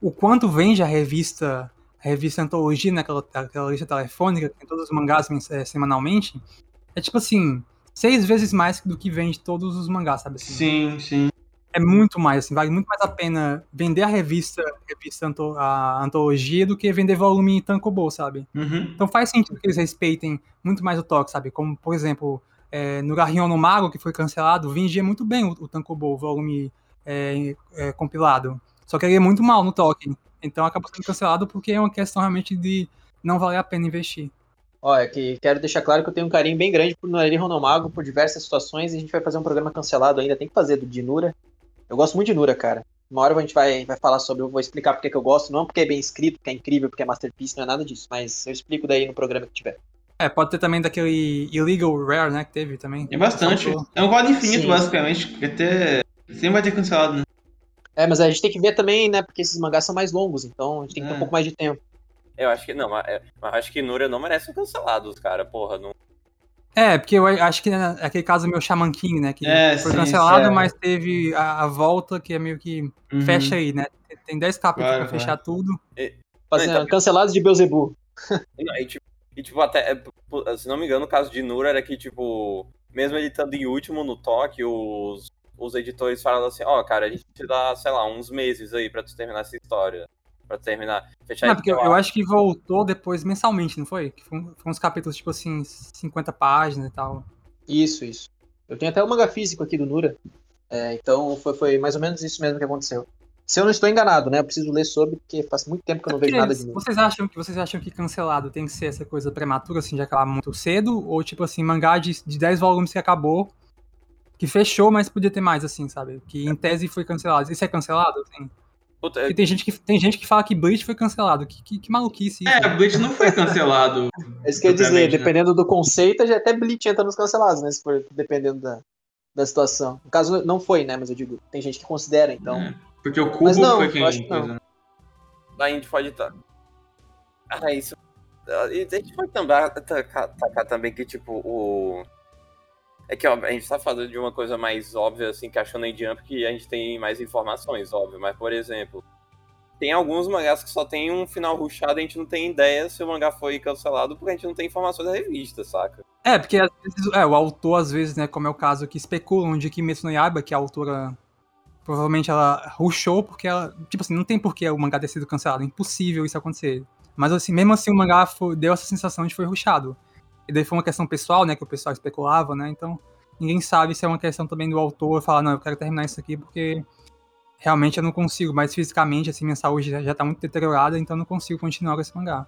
[SPEAKER 4] o quanto vende a revista, a revista Antologia, naquela aquela lista telefônica, que tem todos os mangás eh, semanalmente, é tipo assim, seis vezes mais do que vende todos os mangás, sabe? Assim,
[SPEAKER 1] Sim, sim.
[SPEAKER 4] É muito mais, assim, vale muito mais a pena vender a revista, a revista anto- a Antologia do que vender volume em Tankobo, sabe?
[SPEAKER 1] Uhum.
[SPEAKER 4] Então faz sentido que eles respeitem muito mais o toque, sabe? Como, por exemplo, é, no Garrion no Mago, que foi cancelado, vendia muito bem o, o o volume é, é, compilado. Só que ele é muito mal no toque. Então acabou sendo cancelado porque é uma questão realmente de não valer a pena investir.
[SPEAKER 3] Olha, que quero deixar claro que eu tenho um carinho bem grande por Noeri Ronomago, por diversas situações, e a gente vai fazer um programa cancelado ainda, tem que fazer do Dinura. Eu gosto muito de Nura, cara. Uma hora a gente vai, vai falar sobre, eu vou explicar porque que eu gosto, não porque é bem escrito, porque é incrível, porque é masterpiece, não é nada disso, mas eu explico daí no programa que tiver.
[SPEAKER 4] É, pode ter também daquele Illegal Rare, né, que teve também.
[SPEAKER 1] É bastante. É um quadro infinito,
[SPEAKER 3] Sim.
[SPEAKER 1] basicamente. Porque até. Sempre vai ter cancelado, né?
[SPEAKER 3] É, mas a gente tem que ver também, né, porque esses mangás são mais longos, então a gente tem que ter
[SPEAKER 1] É.
[SPEAKER 3] um pouco mais de tempo.
[SPEAKER 2] Eu acho que não, mas, é, mas acho que Núria não merece ser cancelado, os caras, porra. Não,
[SPEAKER 4] É, porque eu acho que é aquele caso meu Shaman King, né? Que
[SPEAKER 1] É,
[SPEAKER 4] foi
[SPEAKER 1] sim,
[SPEAKER 4] cancelado,
[SPEAKER 1] é.
[SPEAKER 4] mas teve a, a volta que é meio que
[SPEAKER 1] Uhum.
[SPEAKER 4] fecha aí, né? Tem 10 capítulos
[SPEAKER 1] Claro,
[SPEAKER 4] pra fechar tudo.
[SPEAKER 3] Fazendo,
[SPEAKER 2] Não, então-
[SPEAKER 3] Cancelados de Beuzebu. [LAUGHS]
[SPEAKER 2] E, tipo, e, tipo, até, é, se não me engano, o caso de Nura era que, tipo, mesmo ele estando em último no toque, os, os editores falaram assim, ó, cara, a gente te dá, sei lá, uns meses aí pra tu terminar essa história. Pra terminar. Fechar
[SPEAKER 4] Não, porque eu, acho que voltou depois mensalmente, não foi? Que foram, foram uns capítulos, tipo assim, 50 páginas e tal.
[SPEAKER 3] Isso, isso. Eu tenho até o manga físico aqui do Nura. É, então foi, foi mais ou menos isso mesmo que aconteceu. Se eu não estou enganado, né? Eu preciso ler sobre, porque faz muito tempo que eu não vejo nada de Nura.
[SPEAKER 4] vocês acham que vocês acham que cancelado tem que ser essa coisa prematura, assim, de acabar muito cedo? Ou tipo assim, mangá de, de 10 volumes que acabou, que fechou, mas podia ter mais, assim, sabe? Que em tese foi cancelado. Isso é cancelado? Assim?
[SPEAKER 2] Puta,
[SPEAKER 4] Porque tem gente que, tem gente que fala que Bleach foi cancelado. Que, que, que maluquice isso.
[SPEAKER 1] É, Bleach não foi cancelado.
[SPEAKER 3] É isso que eu ia dizer,
[SPEAKER 1] né?
[SPEAKER 3] dependendo do conceito, já até Bleach entra nos cancelados, né? Se for dependendo da, da situação. No caso, não foi, né? Mas eu digo, tem gente que considera, então.
[SPEAKER 1] É, Porque o Cubo
[SPEAKER 3] Mas não,
[SPEAKER 1] foi
[SPEAKER 3] eu
[SPEAKER 1] quem.
[SPEAKER 3] acho que não.
[SPEAKER 1] né?
[SPEAKER 2] a gente pode estar. Ah, isso. E a gente pode também tacar, tacar também que, tipo, o. É que ó, a gente tá falando de uma coisa mais óbvia, assim, que a Shonen Jump, que a gente tem mais informações, óbvio. Mas, por exemplo, tem alguns mangás que só tem um final rushado e a gente não tem ideia se o mangá foi cancelado porque a gente não tem informações da revista, saca?
[SPEAKER 4] É, porque às vezes, é, o autor, às vezes, né, como é o caso que especulam de Kimetsu no Yaiba, que a autora provavelmente ela rushou porque ela, tipo assim, não tem por que o mangá ter sido cancelado, é impossível isso acontecer. Mas assim, mesmo assim o mangá foi- deu essa sensação de foi rushado. E daí foi uma questão pessoal, né, que o pessoal especulava, né, então ninguém sabe se é uma questão também do autor falar, não, eu quero terminar isso aqui porque realmente eu não consigo, mas fisicamente, assim, minha saúde já, já tá muito deteriorada, então eu não consigo continuar com esse mangá.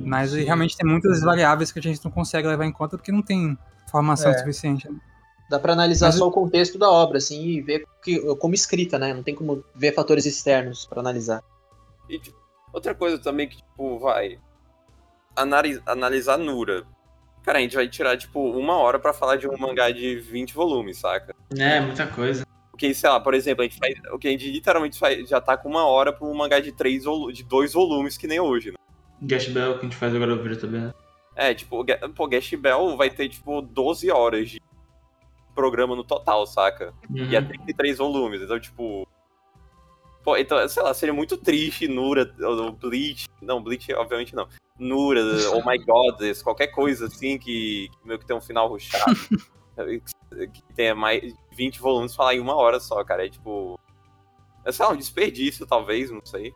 [SPEAKER 4] Mas
[SPEAKER 1] Sim.
[SPEAKER 4] realmente tem muitas variáveis que a gente não consegue levar em conta porque não tem informação
[SPEAKER 3] É.
[SPEAKER 4] suficiente. né?
[SPEAKER 3] Dá pra analisar
[SPEAKER 4] Mas
[SPEAKER 3] só o contexto da obra, assim, e ver que, como escrita, né? Não tem como ver fatores externos pra analisar.
[SPEAKER 2] E, tipo, outra coisa também que, tipo, vai. Anali- analisar Nura. Cara, a gente vai tirar, tipo, uma hora pra falar de um mangá de 20 volumes, saca?
[SPEAKER 1] É, muita coisa.
[SPEAKER 2] Porque, sei lá, por exemplo, a gente faz. O que a gente literalmente faz, já tá com uma hora pra um mangá de três de dois volumes, que nem hoje, né?
[SPEAKER 1] Gash Bell que a gente faz agora o vídeo também. né?
[SPEAKER 2] É, tipo, o pô, Gash Bell vai ter, tipo, 12 horas de programa no total, saca?
[SPEAKER 1] Uhum.
[SPEAKER 2] E é 33 volumes, então, tipo. Pô, então, sei lá, seria muito triste Nura, ou Bleach. Não, Bleach, obviamente não. Nura, Oh My Goddess, qualquer coisa assim que, que meio que tem um final rushado. [LAUGHS] que tenha mais de 20 volumes falar em uma hora só, cara. É tipo. É, sei lá, um desperdício, talvez, não sei.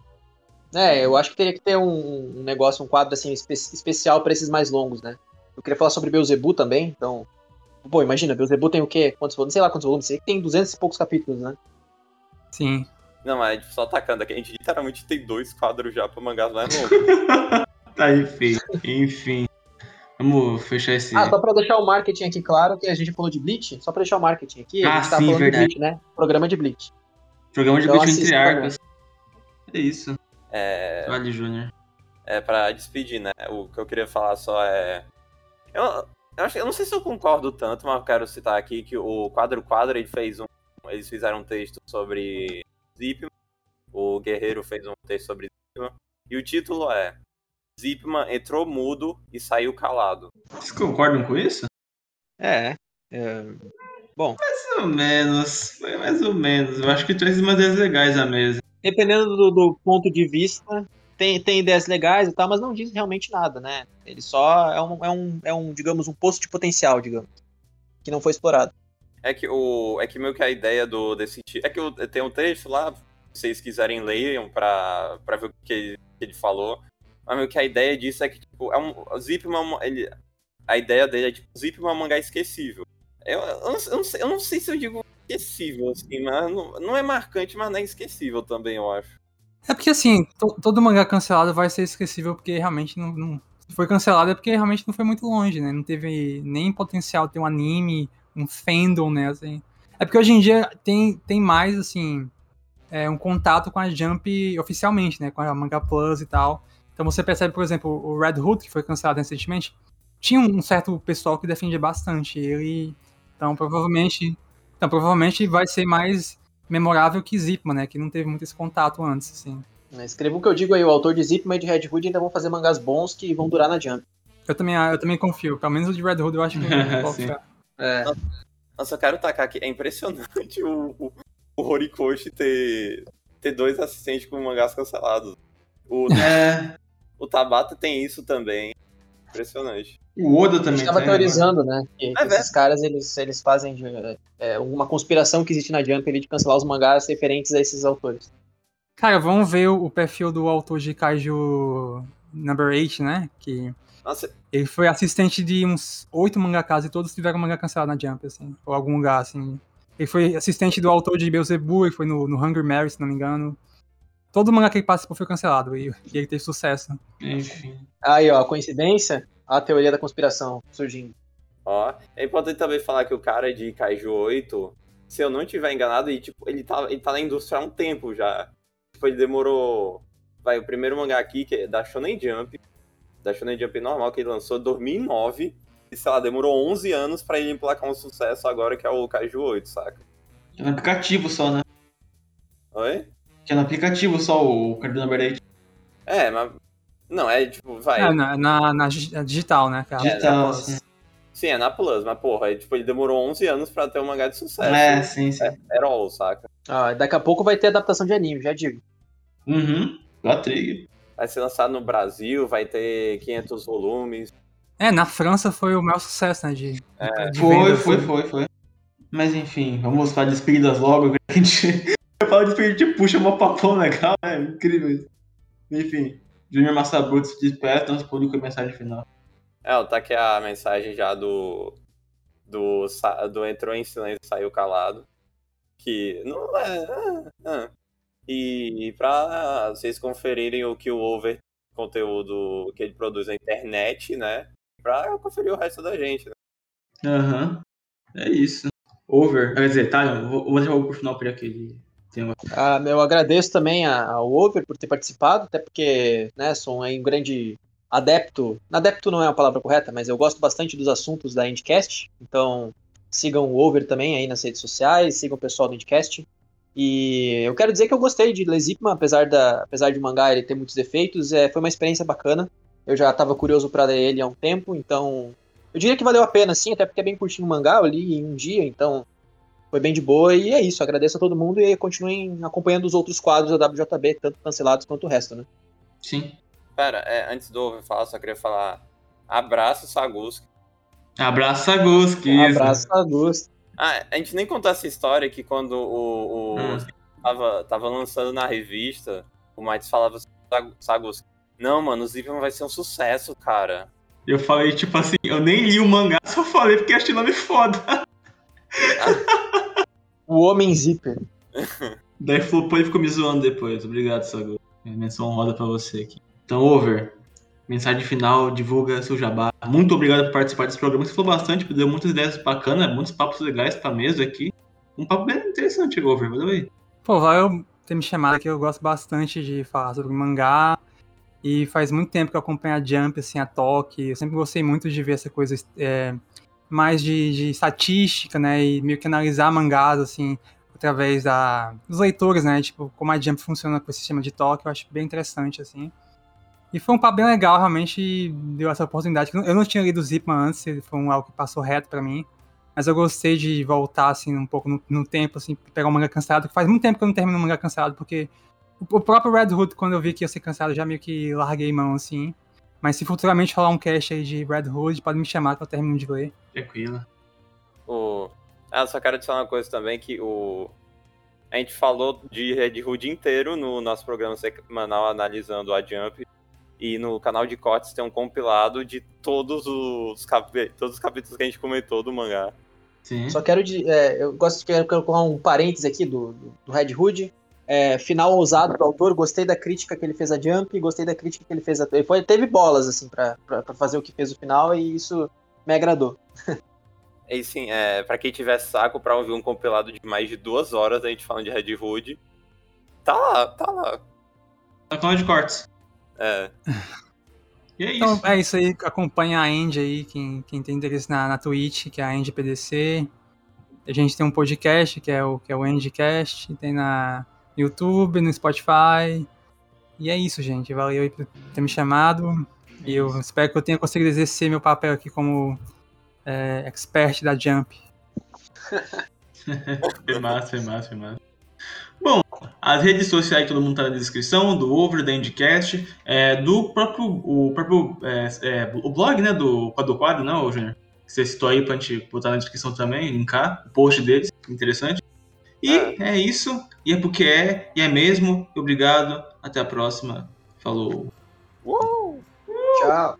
[SPEAKER 3] É, eu acho que teria que ter um, um negócio, um quadro assim espe- especial pra esses mais longos, né? Eu queria falar sobre Beuzebu também, então. Pô, imagina, Beuzebu tem o quê? Quantos volumes? Sei lá quantos volumes. Sei que tem 200 e poucos capítulos, né?
[SPEAKER 4] Sim.
[SPEAKER 2] Não, mas só atacando aqui. A gente literalmente tem dois quadros já pra mangás mais longos. [LAUGHS]
[SPEAKER 1] Tá aí, feio. Enfim. Vamos fechar esse.
[SPEAKER 3] Ah, só pra deixar o marketing aqui claro, que a gente falou de Bleach, só pra deixar o marketing aqui, a
[SPEAKER 1] Ah,
[SPEAKER 3] gente tá
[SPEAKER 1] sim,
[SPEAKER 3] falando
[SPEAKER 1] verdade.
[SPEAKER 3] de Bleach, né? Programa de Bleach.
[SPEAKER 1] Programa de
[SPEAKER 3] Então
[SPEAKER 1] Bleach entre
[SPEAKER 3] também.
[SPEAKER 1] arcos. É isso.
[SPEAKER 2] É.
[SPEAKER 1] Vale, Júnior.
[SPEAKER 2] é, pra despedir, né? O que eu queria falar só é. Eu, eu, acho, eu não sei se eu concordo tanto, mas eu quero citar aqui que o Quadro Quadro ele fez um. Eles fizeram um texto sobre Zipman. O Guerreiro fez um texto sobre Zipman. E o título é Zipman entrou mudo e saiu calado.
[SPEAKER 1] Vocês concordam com isso?
[SPEAKER 3] É. Bom,
[SPEAKER 1] Mais ou menos. Foi mais ou menos. Eu acho que traz umas ideias legais à mesa.
[SPEAKER 3] dependendo do, do ponto de vista, tem, tem ideias legais e tal, mas não diz realmente nada, né? Ele só é um, é um, é um digamos, um poço de potencial, digamos, que não foi explorado.
[SPEAKER 2] É que o. É que meio que a ideia do, desse É que eu, tem um texto lá, se vocês quiserem leiam pra, pra ver o que ele, que ele falou. Mas meio que a ideia disso é que, tipo, é um. Zipman, é ele, a ideia dele é tipo, Zipman é um mangá esquecível. Eu, eu, não, eu não sei, eu não sei se eu digo esquecível, assim, mas não, não é marcante, mas não é esquecível também, eu acho.
[SPEAKER 4] É porque assim, to- todo mangá cancelado vai ser esquecível porque realmente não, não- foi cancelado é porque realmente não foi muito longe, né? Não teve nem potencial ter um anime, um fandom, né? Assim. É porque hoje em dia tem, tem mais, assim, é, um contato com a Jump oficialmente, né? Com a Manga Plus e tal. Então você percebe, por exemplo, o Red Hood, que foi cancelado recentemente, tinha um certo pessoal que defendia bastante ele. Então provavelmente. Então provavelmente vai ser mais memorável que Zipman, né? Que não teve muito esse contato antes, assim.
[SPEAKER 3] Né? Escreva o que eu digo aí, o autor de Zipman e de Red Hood ainda vão fazer mangás bons que vão durar na Jump.
[SPEAKER 4] Eu também, eu também confio. Pelo menos o de Red Hood eu acho que [LAUGHS] eu
[SPEAKER 1] Sim.
[SPEAKER 4] ficar.
[SPEAKER 3] É.
[SPEAKER 2] Nossa, eu quero tacar aqui. É impressionante [LAUGHS] o, o, o Horikoshi ter, ter dois assistentes com mangás cancelados. O,
[SPEAKER 1] É,
[SPEAKER 2] o Tabata tem isso também. Impressionante.
[SPEAKER 1] o Oda
[SPEAKER 3] A
[SPEAKER 1] também
[SPEAKER 3] gente tava
[SPEAKER 1] tem,
[SPEAKER 3] teorizando, né? Que,
[SPEAKER 2] É,
[SPEAKER 3] esses caras, eles, eles fazem de, é, uma conspiração que existe na Jump ali de cancelar os mangás referentes a esses autores.
[SPEAKER 4] Cara, vamos ver o, o perfil do autor de Kaiju Number 8, né? Que
[SPEAKER 2] Nossa,
[SPEAKER 4] ele foi assistente de uns oito mangakas e todos tiveram mangá cancelado na Jump, assim. Ou algum lugar, assim. Ele foi assistente do autor de Beelzebub, ele foi no, no Hungry Mary, se não me engano. Todo mangá que ele participou foi cancelado e, e ele teve sucesso.
[SPEAKER 1] Enfim.
[SPEAKER 3] Aí, ó, coincidência? A teoria da conspiração surgindo.
[SPEAKER 2] ó. É importante também falar que o cara de Kaiju 8, se eu não estiver enganado, ele, tipo, ele, tá, ele tá na indústria há um tempo já. Tipo, ele demorou. Vai, o primeiro mangá aqui, que é da Shonen Jump. Da Shonen Jump normal, que ele lançou em 2009. E, sei lá, demorou 11 anos pra ele emplacar um sucesso agora, que é o Kaiju 8, saca?
[SPEAKER 1] É no aplicativo só, né?
[SPEAKER 2] Oi?
[SPEAKER 1] Que é no aplicativo só o Cardinal Number 8.
[SPEAKER 2] É, mas. Não, é tipo, vai.
[SPEAKER 4] É, na, na, na gi- na digital, né, cara?
[SPEAKER 1] Digital,
[SPEAKER 4] Plus.
[SPEAKER 1] assim.
[SPEAKER 2] Sim, é na Plus, mas porra, é, tipo, ele demorou 11 anos pra ter um mangá de sucesso.
[SPEAKER 1] É, sim, sim.
[SPEAKER 2] Era all, saca?
[SPEAKER 3] Ah, daqui a pouco vai ter adaptação de anime, já digo.
[SPEAKER 1] Uhum. Da Trigger.
[SPEAKER 2] Vai ser lançado no Brasil, vai ter 500 volumes.
[SPEAKER 4] É, na França foi o maior sucesso, né? De,
[SPEAKER 2] É.
[SPEAKER 4] de
[SPEAKER 1] Foi,
[SPEAKER 4] venda,
[SPEAKER 1] foi, foi, foi. Mas enfim, vamos para despedidas logo. [LAUGHS] que A gente... [LAUGHS] Eu falo despedida, a gente puxa uma papão legal, é incrível isso. Enfim, Junior Massabuto se despede, nosso público com a mensagem final.
[SPEAKER 2] É, tá aqui a mensagem já do. Do, do entrou em silêncio e saiu calado. Que não é. ah, ah. E pra vocês conferirem o que o Over conteúdo que ele produz na internet, né? Pra conferir o resto da gente, né?
[SPEAKER 1] Aham. É isso. Over. Quer dizer, tá, eu vou, vou deixar o pro final para aquele. Tem uma...
[SPEAKER 3] Ah, eu agradeço também a- ao Over por ter participado, até porque, né, sou um grande adepto. Adepto não é a palavra correta, mas eu gosto bastante dos assuntos da Endcast. Então, sigam o Over também aí nas redes sociais, sigam o pessoal do Endcast. E eu quero dizer que eu gostei de Lesipman, apesar, da, apesar de o mangá ele ter muitos defeitos, é, foi uma experiência bacana. Eu já estava curioso para ler ele há um tempo, então eu diria que valeu a pena, sim, até porque é bem curtinho o mangá, eu li em um dia, então foi bem de boa. E é isso, agradeço a todo mundo e continuem acompanhando os outros quadros da WJB, tanto cancelados quanto o resto, né?
[SPEAKER 1] Sim.
[SPEAKER 2] Pera, é, antes do Over falar, só queria falar. Abraço, Saguski.
[SPEAKER 1] Abraço, Saguski.
[SPEAKER 3] Abraço, Augusto.
[SPEAKER 2] Ah, a gente nem contou essa história que quando o, o
[SPEAKER 1] Hum.
[SPEAKER 2] tava, tava lançando na revista, o Mites falava assim, "Sag- Saguski, não, mano, o Zipman vai ser um sucesso, cara.
[SPEAKER 1] Eu falei, tipo assim, eu nem li o mangá, só falei porque achei nome foda. [LAUGHS]
[SPEAKER 3] O Homem Zíper.
[SPEAKER 1] Daí flopou e ficou me zoando depois. Obrigado, Sagu. É menção honrosa pra você aqui. Então, Over, mensagem final, divulga seu jabá. Muito obrigado por participar desse programa. Você falou bastante, deu muitas ideias bacanas, muitos papos legais pra mesa aqui. Um papo bem interessante, Over. Valeu aí.
[SPEAKER 4] Pô, valeu ter me chamado aqui, eu gosto bastante de falar sobre mangá. E faz muito tempo que eu acompanho a Jump, assim, a Toque. Eu sempre gostei muito de ver essa coisa é, mais de, de estatística, né? E meio que analisar mangás, assim, através da, dos leitores, né? Tipo, como a Jump funciona com esse sistema de toque, eu acho bem interessante, assim. E foi um papo bem legal, realmente deu essa oportunidade. Eu não tinha lido Zipman antes, foi um, algo que passou reto pra mim. Mas eu gostei de voltar, assim, um pouco no, no tempo, assim, pegar um manga cancelado, que faz muito tempo que eu não termino um manga cancelado, porque o, o próprio Red Hood, quando eu vi que ia ser cancelado, já meio que larguei mão, assim. Mas se futuramente rolar um cast aí de Red Hood, pode me chamar que eu termino de ler.
[SPEAKER 1] Tranquilo.
[SPEAKER 2] O... Ah, só quero adicionar uma coisa também, que o... A gente falou de Red Hood inteiro no nosso programa semanal analisando a Jump. E no canal de cortes tem um compilado de todos os, cap... todos os capítulos que a gente comentou do mangá.
[SPEAKER 1] Sim.
[SPEAKER 3] Só quero de. é, eu gosto de quero colocar um parênteses aqui do, do, do Red Hood. É, final ousado do autor, gostei da crítica que ele fez a Jump, gostei da crítica que ele fez a. Ele foi, teve bolas, assim, pra, pra, pra fazer o que fez o final, e isso me agradou. [LAUGHS]
[SPEAKER 2] E sim, é, pra quem tiver saco pra ouvir um compilado de mais de duas horas a gente falando de Red Hood, tá lá, tá lá.
[SPEAKER 1] Tá canal de cortes.
[SPEAKER 2] É.
[SPEAKER 1] E é
[SPEAKER 4] Então
[SPEAKER 1] isso.
[SPEAKER 4] é isso aí, acompanha a End aí, quem, quem tem interesse na, na Twitch, que é a End PDC. A gente tem um podcast, que é o, que é o Endcast, tem na YouTube, no Spotify. E é isso, gente. Valeu aí por ter me chamado. E eu espero que eu tenha conseguido exercer meu papel aqui como é, expert da Jump. [LAUGHS]
[SPEAKER 1] foi massa, foi massa, foi massa. Bom, as redes sociais todo mundo tá na descrição, do Over, da Endcast, é, do próprio, o próprio é, é, o blog, né, do Quadro Quadro, né, Júnior? Que você citou aí pra gente botar na descrição também, linkar o post deles, interessante. E é. é isso, e é porque é, e é mesmo. Obrigado, até a próxima. Falou.
[SPEAKER 2] Uou!
[SPEAKER 3] Tchau.